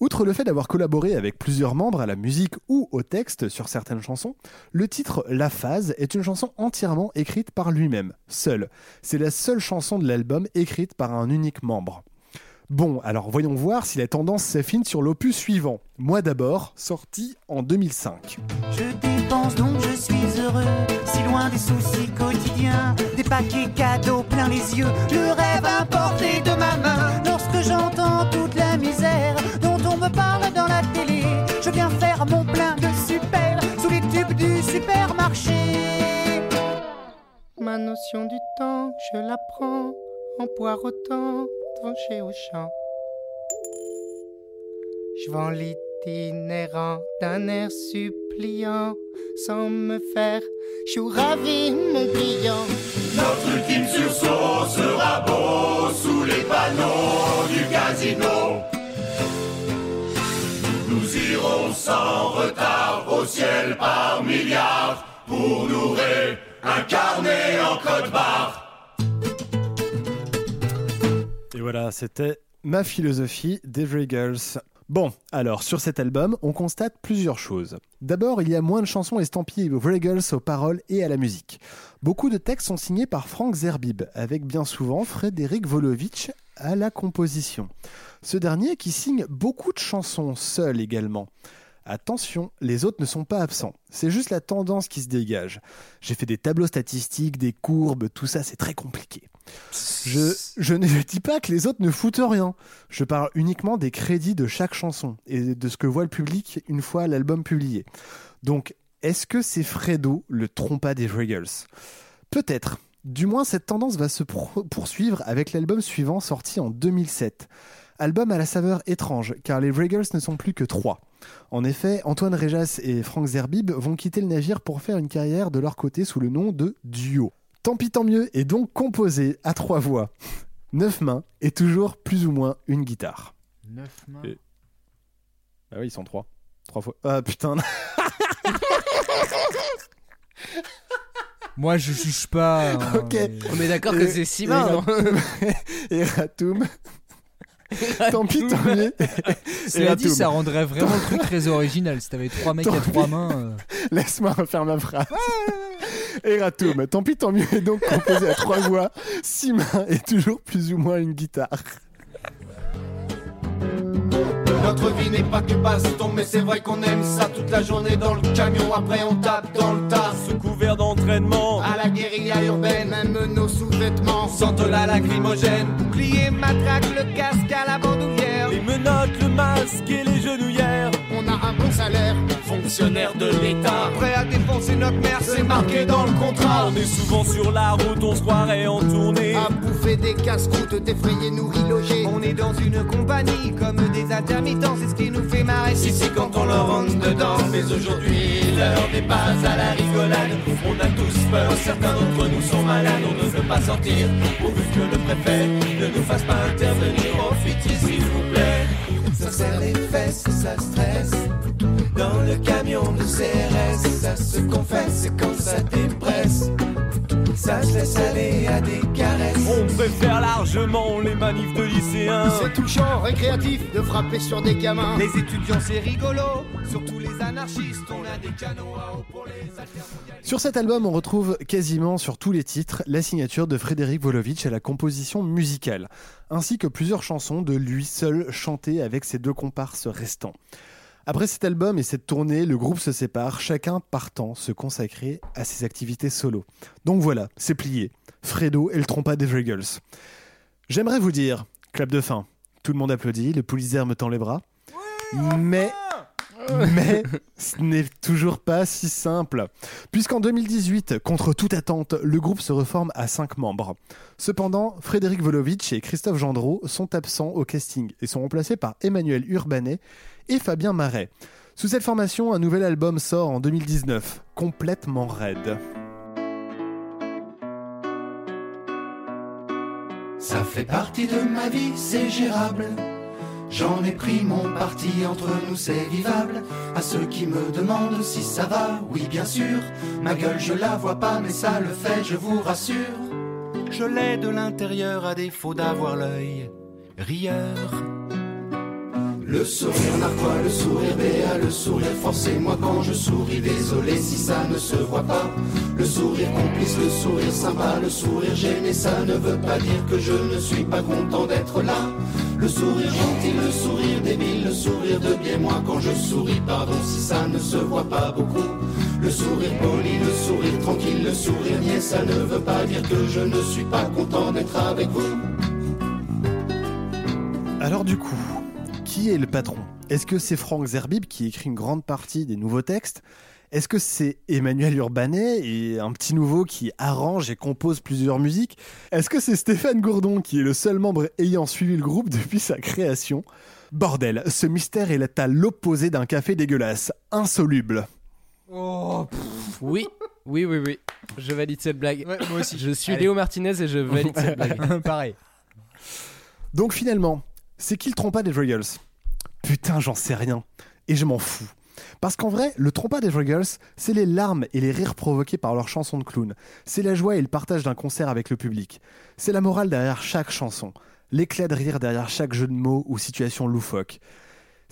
Outre le fait d'avoir collaboré avec plusieurs membres à la musique ou au texte sur certaines chansons, le titre La Phase est une chanson entièrement écrite par lui-même, seul. C'est la seule chanson de l'album écrite par un unique membre. Bon, alors voyons voir si la tendance s'affine sur l'opus suivant. Moi d'abord, sorti en 2005. Je dépense donc je suis heureux, si loin des soucis quotidiens, des paquets cadeaux plein les yeux, le rêve importé de ma main. Lorsque j'entends toute la misère dont on me parle dans la télé, je viens faire mon plein de super sous les tubes du supermarché. Ma notion du temps, je la prends en poireautant chez Auchan. Je vends l'itinérant d'un air suppliant sans me faire Je ravi, mon client. Notre ultime sursaut sera beau sous les panneaux du casino. Nous irons sans retard au ciel par milliards pour nous réincarner en code barre. Voilà, c'était ma philosophie d'Every Girls. Bon, alors sur cet album, on constate plusieurs choses. D'abord, il y a moins de chansons estampillées Every Girls aux paroles et à la musique. Beaucoup de textes sont signés par Frank Zerbib, avec bien souvent Frédéric Volovitch à la composition. Ce dernier qui signe beaucoup de chansons seul également. Attention, les autres ne sont pas absents. C'est juste la tendance qui se dégage. J'ai fait des tableaux statistiques, des courbes, tout ça, c'est très compliqué. Je, ne dis pas que les autres ne foutent rien. Je parle uniquement des crédits de chaque chanson et de ce que voit le public une fois l'album publié. Donc, est-ce que c'est Fredo le trompa des Regals Peut-être. Du moins, cette tendance va se poursuivre avec l'album suivant sorti en 2007. Album à la saveur étrange, car les Regals ne sont plus que trois. En effet, Antoine Réjas et Franck Zerbib vont quitter le navire pour faire une carrière de leur côté sous le nom de Duo. Tant pis tant mieux est donc composé à trois voix, neuf mains et toujours plus ou moins une guitare. Neuf mains. Et- Ah oui, ils sont trois. Trois fois. Ah putain. Moi, je juge pas. hein, ok. mais- On est d'accord que c'est six mains, non Et Ratoum. Tant pis, tant mieux. Cela dit, ça rendrait vraiment le truc très original. Si t'avais trois mecs à trois pis. mains. euh. Laisse-moi refaire ma phrase. Eratum, tant pis, tant mieux, est donc composé à trois voix, six mains et toujours plus ou moins une guitare. Notre vie n'est pas que passe-temps, mais c'est vrai qu'on aime ça toute la journée dans le camion. Après, on tape dans le tas, sous couvert d'entraînement. À la guérilla urbaine, même nos sous-vêtements sentent la lacrymogène. Bouclier, matraque, le casque à la bandoulière. Les menottes, le masque et les genouillères. On a un bon salaire, fonctionnaire de l'État. Prêt à défoncer notre mère, c'est marqué dans le contrat. On est souvent sur la route, on se croirait en tournée. À bouffer des casse-croûtes, défrayés, nourris, logés. On est dans une compagnie comme des intermittents, c'est ce qui nous fait marrer. Si, si, quand on leur rentre dedans. Mais aujourd'hui, l'heure n'est pas à la rigolade. On a tous peur, certains d'entre nous sont malades. On ne veut pas sortir, pourvu que le préfet ne nous fasse pas intervenir. Oh, pitié, s'il vous plaît. Ça serre les fesses, ça stresse. Dans le camion de CRS, ça se confesse quand ça dépresse. Ça se laisse aller à des caresses. On préfère largement les manifs de lycéens. C'est touchant, récréatif de frapper sur des gamins. Les étudiants, c'est rigolo. Surtout les anarchistes, on a des canons à eau pour les. Sur cet album, on retrouve quasiment sur tous les titres la signature de Frédéric Volovitch à la composition musicale, ainsi que plusieurs chansons de lui seul chantées avec ses deux comparses restants. Après cet album et cette tournée, le groupe se sépare, chacun partant se consacrer à ses activités solo. Donc voilà, c'est plié. Fredo et le trompa des Regals. J'aimerais vous dire, clap de fin. Tout le monde applaudit, le Pulitzer me tend les bras. mais, mais ce n'est toujours pas si simple. Puisqu'en 2018, contre toute attente, le groupe se reforme à 5 membres. Cependant, Frédéric Volovitch et Christophe Gendreau sont absents au casting et sont remplacés par Emmanuel Urbanet et Fabien Marais. Sous cette formation, un nouvel album sort en 2019, complètement raide. Ça fait partie de ma vie, c'est gérable. J'en ai pris mon parti, entre nous c'est vivable. À ceux qui me demandent si ça va, oui bien sûr. Ma gueule je la vois pas, mais ça le fait, je vous rassure. Je l'ai de l'intérieur à défaut d'avoir l'œil rieur. Le sourire narquois, le sourire béat, le sourire forcé. Moi quand je souris, désolé si ça ne se voit pas. Le sourire complice, le sourire sympa, le sourire gêné, ça ne veut pas dire que je ne suis pas content d'être là. Le sourire gentil, le sourire débile, le sourire de bien moi quand je souris, pardon si ça ne se voit pas beaucoup. Le sourire poli, le sourire tranquille, le sourire niais, ça ne veut pas dire que je ne suis pas content d'être avec vous. Alors du coup, qui est le patron? Est-ce que c'est Franck Zerbib qui écrit une grande partie des nouveaux textes? Est-ce que c'est Emmanuel Urbanet et un petit nouveau qui arrange et compose plusieurs musiques? Est-ce que c'est Stéphane Gourdon qui est le seul membre ayant suivi le groupe depuis sa création? Bordel, ce mystère est à l'opposé d'un café dégueulasse, insoluble. Oh, Oui, Oui, oui, oui. Je valide cette blague. Ouais, moi aussi. Je suis Allez. Léo Martinez et je valide cette blague. Pareil. Donc finalement, c'est qui le trompa des Dragons Putain, j'en sais rien. Et je m'en fous. Parce qu'en vrai, le trompa des Dragons, c'est les larmes et les rires provoqués par leurs chansons de clown. C'est la joie et le partage d'un concert avec le public. C'est la morale derrière chaque chanson. L'éclat de rire derrière chaque jeu de mots ou situation loufoque.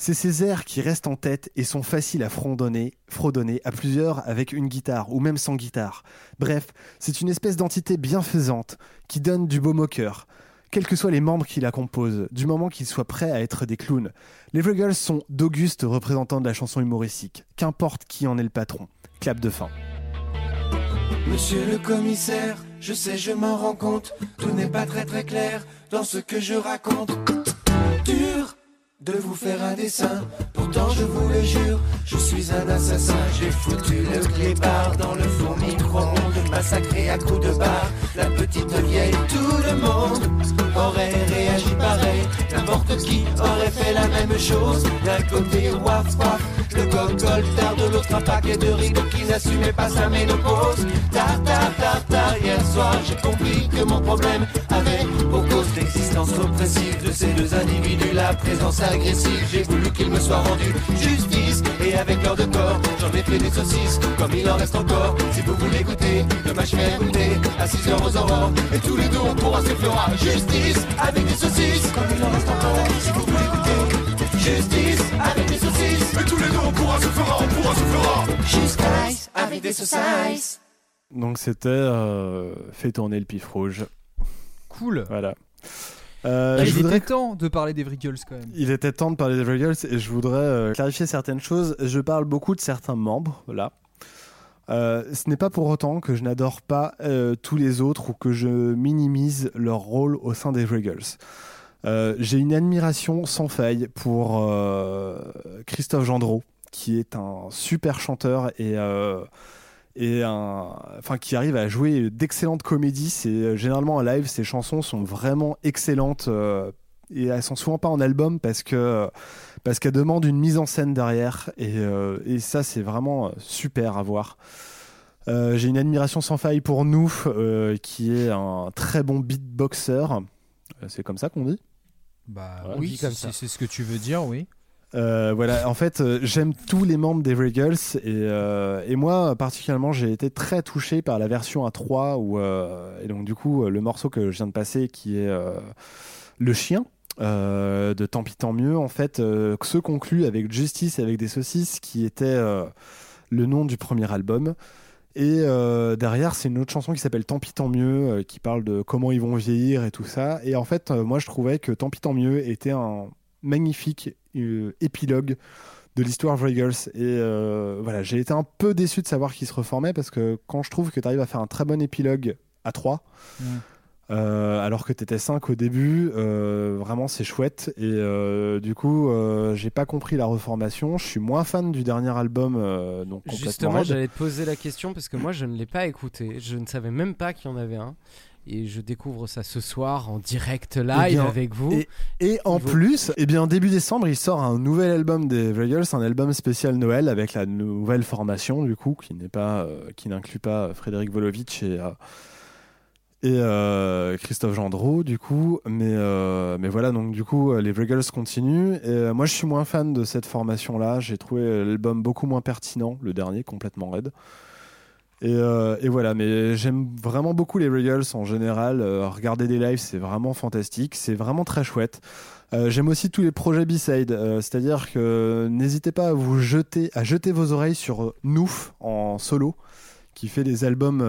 C'est ces airs qui restent en tête et sont faciles à fredonner, fredonner à plusieurs avec une guitare ou même sans guitare. Bref, c'est une espèce d'entité bienfaisante qui donne du baume au cœur, quels que soient les membres qui la composent, du moment qu'ils soient prêts à être des clowns. Les Vruggles sont d'augustes représentants de la chanson humoristique, qu'importe qui en est le patron. Clap de fin. Monsieur le commissaire, je sais, je m'en rends compte, tout n'est pas très très clair dans ce que je raconte. Dur de vous faire un dessin, pourtant je vous le jure, je suis un assassin. J'ai foutu le clébard dans le four micro-ondes, massacré à coups de barre, la petite vieille, tout le monde aurait réagi pareil. N'importe qui aurait fait la même chose. D'un côté, waf waf, le gogol tard de l'autre, un paquet de rides qui n'assumait pas sa ménopause. Tard, tard, tard, tard, hier soir, j'ai compris que mon problème avait pour cause l'existence oppressive de ces deux individus, la présence agressive. J'ai voulu qu'il me soit rendu justice et avec leur de corps, j'en ai fait des saucisses comme il en reste encore. Si vous voulez goûter, demain je vais goûter à 6 heures aux aurores et tous les deux on pourra se fera justice avec des saucisses comme il en reste encore. Si vous voulez goûter justice avec des saucisses et tous les deux on pourra se fera, on pourra se fera justice avec des saucisses. Donc c'était euh, Fait tourner le pif rouge. Cool. Voilà. Euh, il je voudrais était temps de parler des Vriggles quand même. Il était temps de parler des Vruggles et je voudrais euh, clarifier certaines choses. Je parle beaucoup de certains membres, là. Euh, ce n'est pas pour autant que je n'adore pas euh, tous les autres ou que je minimise leur rôle au sein des Vruggles. Euh, J'ai une admiration sans faille pour Christophe Gendreau, qui est un super chanteur et, et un, enfin, qui arrive à jouer d'excellentes comédies. Généralement en live, ses chansons sont vraiment excellentes et elles sont souvent pas en album parce que parce qu'elles demandent une mise en scène derrière et, euh, et ça c'est vraiment euh, super à voir. Euh, J'ai une admiration sans faille pour nous, euh, qui est un très bon beatboxer. C'est comme ça qu'on dit? Bah Voilà. oui, c'est ce que tu veux dire, oui. Euh, voilà, en fait, euh, j'aime tous les membres des Regals et, euh, et moi particulièrement, j'ai été très touché par la version à 3 où, euh, et donc du coup, le morceau que je viens de passer qui est euh, Le chien euh, de Tant pis tant mieux, en fait, euh, se conclut avec Justice avec des saucisses qui était euh, le nom du premier album. Et euh, derrière, c'est une autre chanson qui s'appelle Tant pis tant mieux, euh, qui parle de comment ils vont vieillir et tout ça. Et en fait, euh, moi, je trouvais que Tant pis tant mieux était un magnifique euh, épilogue de l'histoire Vragers. Et euh, voilà, j'ai été un peu déçu de savoir qu'il se reformait parce que quand je trouve que tu arrives à faire un très bon épilogue à 3, Mm. Euh, alors que tu étais 5 au début, euh, vraiment c'est chouette. Et euh, du coup, j'ai pas compris la reformation. Je suis moins fan du dernier album, donc complètement Justement, j'allais te poser la question parce que moi, je ne l'ai pas écouté. Je ne savais même pas qu'il y en avait un. Et je découvre ça ce soir en direct live Eh bien, avec vous. Et, et en plus, eh bien, début décembre, il sort un nouvel album des Vragles, un album spécial Noël avec la nouvelle formation, du coup, qui n'est pas, qui n'inclut pas Frédéric Volovitch et, et euh, Christophe Gendreau, du coup. Mais, euh, mais voilà, donc du coup, euh, les Vragles continuent. Moi, je suis moins fan de cette formation-là. J'ai trouvé l'album beaucoup moins pertinent, le dernier, complètement raide. Et, et voilà, mais j'aime vraiment beaucoup les Regals en général. Regarder des lives, c'est vraiment fantastique. C'est vraiment très chouette. J'aime aussi tous les projets B-side, euh, c'est-à-dire que n'hésitez pas à vous jeter, à jeter vos oreilles sur Nouf en solo, qui fait des albums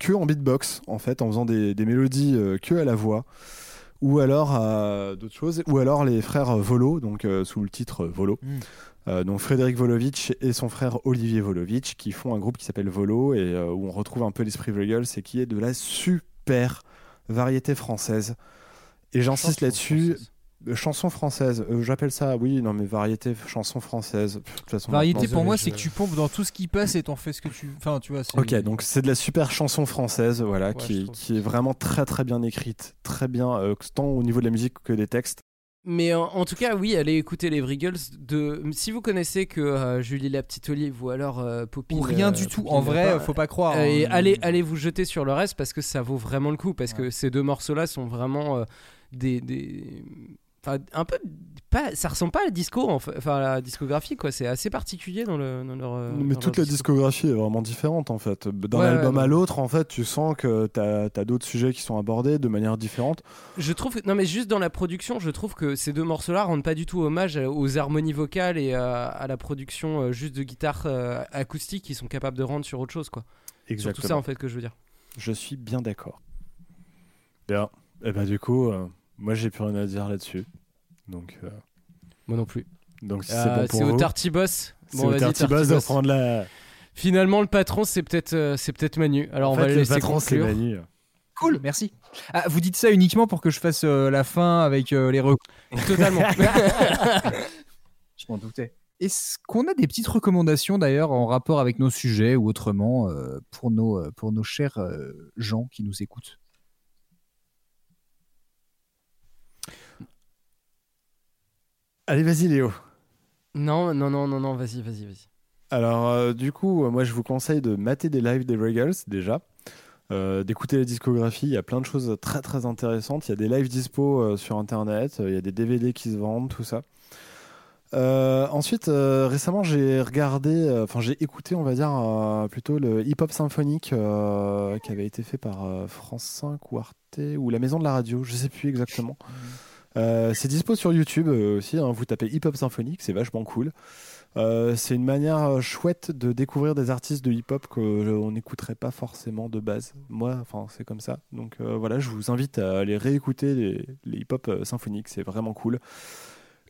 que en beatbox, en fait, en faisant des, des mélodies euh, que à la voix, ou alors d'autres choses, ou alors les frères Volo, donc euh, sous le titre Volo. Mm. Euh, donc Frédéric Volovitch et son frère Olivier Volovitch qui font un groupe qui s'appelle Volo et où on retrouve un peu l'esprit Vruggles et qui est de la super variété française. Et j'insiste là-dessus, chanson française, euh, j'appelle ça, oui, non mais variété, chanson française. Pff, de toute façon, Variété pour moi, je- c'est que tu pompes dans tout ce qui passe et t'en fais ce que tu. Enfin, tu vois. Ok, donc c'est de la super chanson française, voilà, qui, qui est vraiment très très bien écrite, très bien, euh, tant au niveau de la musique que des textes. Mais en, en tout cas, oui, allez écouter les Vriggles. De... Si vous connaissez que euh, Julie la petite olive ou alors euh, Poppy. Ou rien du tout. En vrai, faut pas croire, euh, et hein. allez, allez vous jeter sur le reste parce que ça vaut vraiment le coup. Parce que ces deux morceaux-là sont vraiment euh, des. des... Enfin, un peu. Pas, ça ressemble pas à la disco, en fait- enfin à la discographie, quoi. C'est assez particulier dans, le, dans leur. euh, Mais dans toute leur la discographie est vraiment différente en fait. D'un Ouais, album ouais, à l'autre, en fait, tu sens que t'as as, d'autres sujets qui sont abordés de manière différente. Je trouve que- non mais juste dans la production, je trouve que ces deux morceaux-là rendent pas du tout hommage aux harmonies vocales et à, à la production euh, juste de guitare euh, acoustique qu'ils sont capables de rendre sur autre chose quoi. C'est Surtout Exactement. ça en fait que je veux dire. Je suis bien d'accord. Bien. Et bah du coup, euh, moi j'ai plus rien à dire là-dessus. Donc. euh, Moi non plus. Donc si Euh, c'est bon pour c'est vous. au Tartiboss. C'est au Tartiboss de prendre la. Finalement le patron c'est peut-être euh, c'est peut-être Manu. Alors En on fait, va le laisser patron, c'est. Manu. Cool, merci. Ah, vous dites ça uniquement pour que je fasse euh, la fin avec euh, les recours. Totalement. je m'en doutais. Est-ce qu'on a des petites recommandations d'ailleurs en rapport avec nos sujets ou autrement euh, pour, nos, euh, pour nos chers euh, gens qui nous écoutent? Allez, vas-y Léo. Non non non non non vas-y vas-y vas-y. Alors, euh, du coup, euh, moi, je vous conseille de mater des lives des Regals, déjà. Euh, d'écouter la discographie, il y a plein de choses très très intéressantes. Il y a des lives dispo sur internet, il y a des DVD qui se vendent, tout ça. Ensuite, récemment, j'ai regardé, enfin, j'ai écouté, on va dire, plutôt le hip-hop symphonique qui avait été fait par France 5 ou Arte ou la Maison de la Radio, je sais plus exactement. Euh, c'est dispo sur YouTube euh, aussi, hein, vous tapez hip-hop symphonique, c'est vachement cool. Euh, c'est une manière chouette de découvrir des artistes de hip-hop qu'on n'écouterait pas forcément de base. Moi, enfin, c'est comme ça. Donc euh, voilà, je vous invite à aller réécouter les, les hip-hop symphoniques, c'est vraiment cool.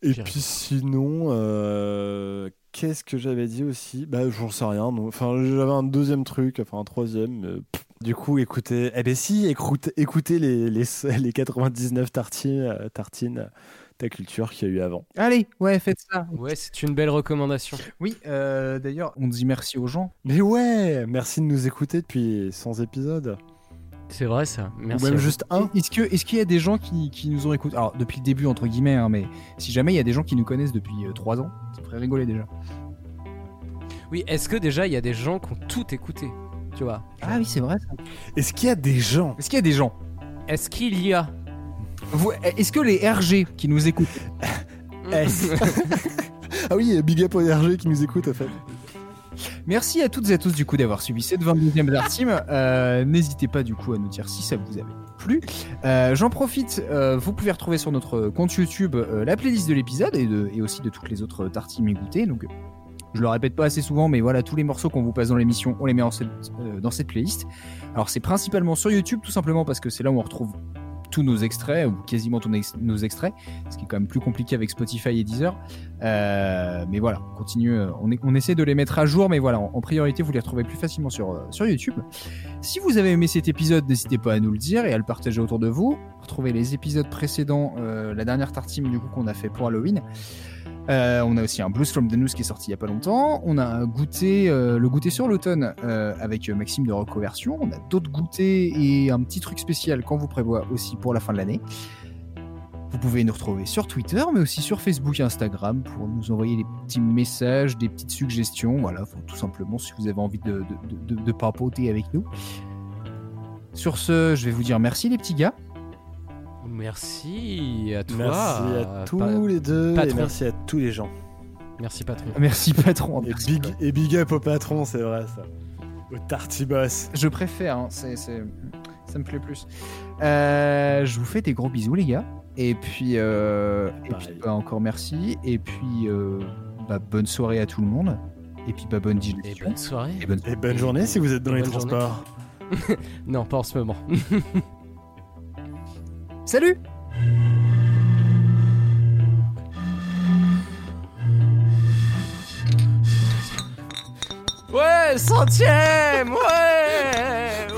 Et puis sinon, euh, qu'est-ce que j'avais dit aussi? Bah, j'en sais rien. Enfin, j'avais un deuxième truc, enfin un troisième. pff. Du coup, écoutez, eh ben si, écoutez, écoutez les, les, les 99 tartines, euh, tartines ta culture qu'il y a eu avant. Allez, ouais, faites ça. Ouais c'est une belle recommandation. Oui, euh, d'ailleurs, on dit merci aux gens. Mais ouais, merci de nous écouter depuis 100 épisodes. C'est vrai ça. Merci. Ou même juste un. Est-ce que est-ce qu'il y a des gens qui, qui nous ont écoutés? Alors depuis le début entre guillemets, hein, mais si jamais il y a des gens qui nous connaissent depuis 3 ans, ça ferait rigoler déjà. Oui est-ce que déjà il y a des gens qui ont tout écouté? Tu vois. Ah oui, c'est vrai. Est-ce qu'il y a des gens Est-ce qu'il y a des gens? Est-ce qu'il y a? Vous- Est-ce que les RG qui nous écoutent ah oui, Big Up RG qui nous écoute en fait. Merci à toutes et à tous du coup d'avoir suivi cette 22e Dark Team. Euh, N'hésitez pas du coup à nous dire si ça vous avait plu. Euh, J'en profite, euh, vous pouvez retrouver sur notre compte YouTube euh, la playlist de l'épisode et, de- et aussi de toutes les autres Dark Team écoutées. Donc je le répète pas assez souvent, mais voilà, tous les morceaux qu'on vous passe dans l'émission, on les met euh, dans cette playlist. Alors c'est principalement sur YouTube, tout simplement parce que c'est là où on retrouve tous nos extraits, ou quasiment tous nos ex- nos extraits, ce qui est quand même plus compliqué avec Spotify et Deezer. Euh, mais voilà, on continue, euh, on, essaie de les mettre à jour, mais voilà, en, priorité, vous les retrouvez plus facilement sur, YouTube. Si vous avez aimé cet épisode, n'hésitez pas à nous le dire et à le partager autour de vous. Retrouvez les épisodes précédents, la dernière tartine du coup qu'on a fait pour Halloween. Euh, on a aussi un Blues from the News qui est sorti il y a pas longtemps. On a un goûter, euh, le goûter sur l'automne euh, avec Maxime de Recoversion. On a d'autres goûters et un petit truc spécial qu'on vous prévoit aussi pour la fin de l'année. Vous pouvez nous retrouver sur Twitter, mais aussi sur Facebook et Instagram pour nous envoyer des petits messages, des petites suggestions. Voilà, tout simplement si vous avez envie de, de, de- de papoter avec nous. Sur ce, je vais vous dire merci les petits gars. Merci à toi. Merci à tous pa- les deux et merci à tous les gens. Merci patron. Merci patron. Et big, et big up au patron, c'est vrai ça. Au Tartiboss. Je préfère, hein, ça me plaît plus. Euh, je vous fais des gros bisous les gars. Et puis, euh, et puis bah, encore merci. Et puis euh, bah, bonne soirée à tout le monde. Et puis bah, bonne digestion. Et bonne soirée. Et bonne, Et bonne journée si vous êtes dans les transports. non, pas en ce moment. Salut Ouais, centième Ouais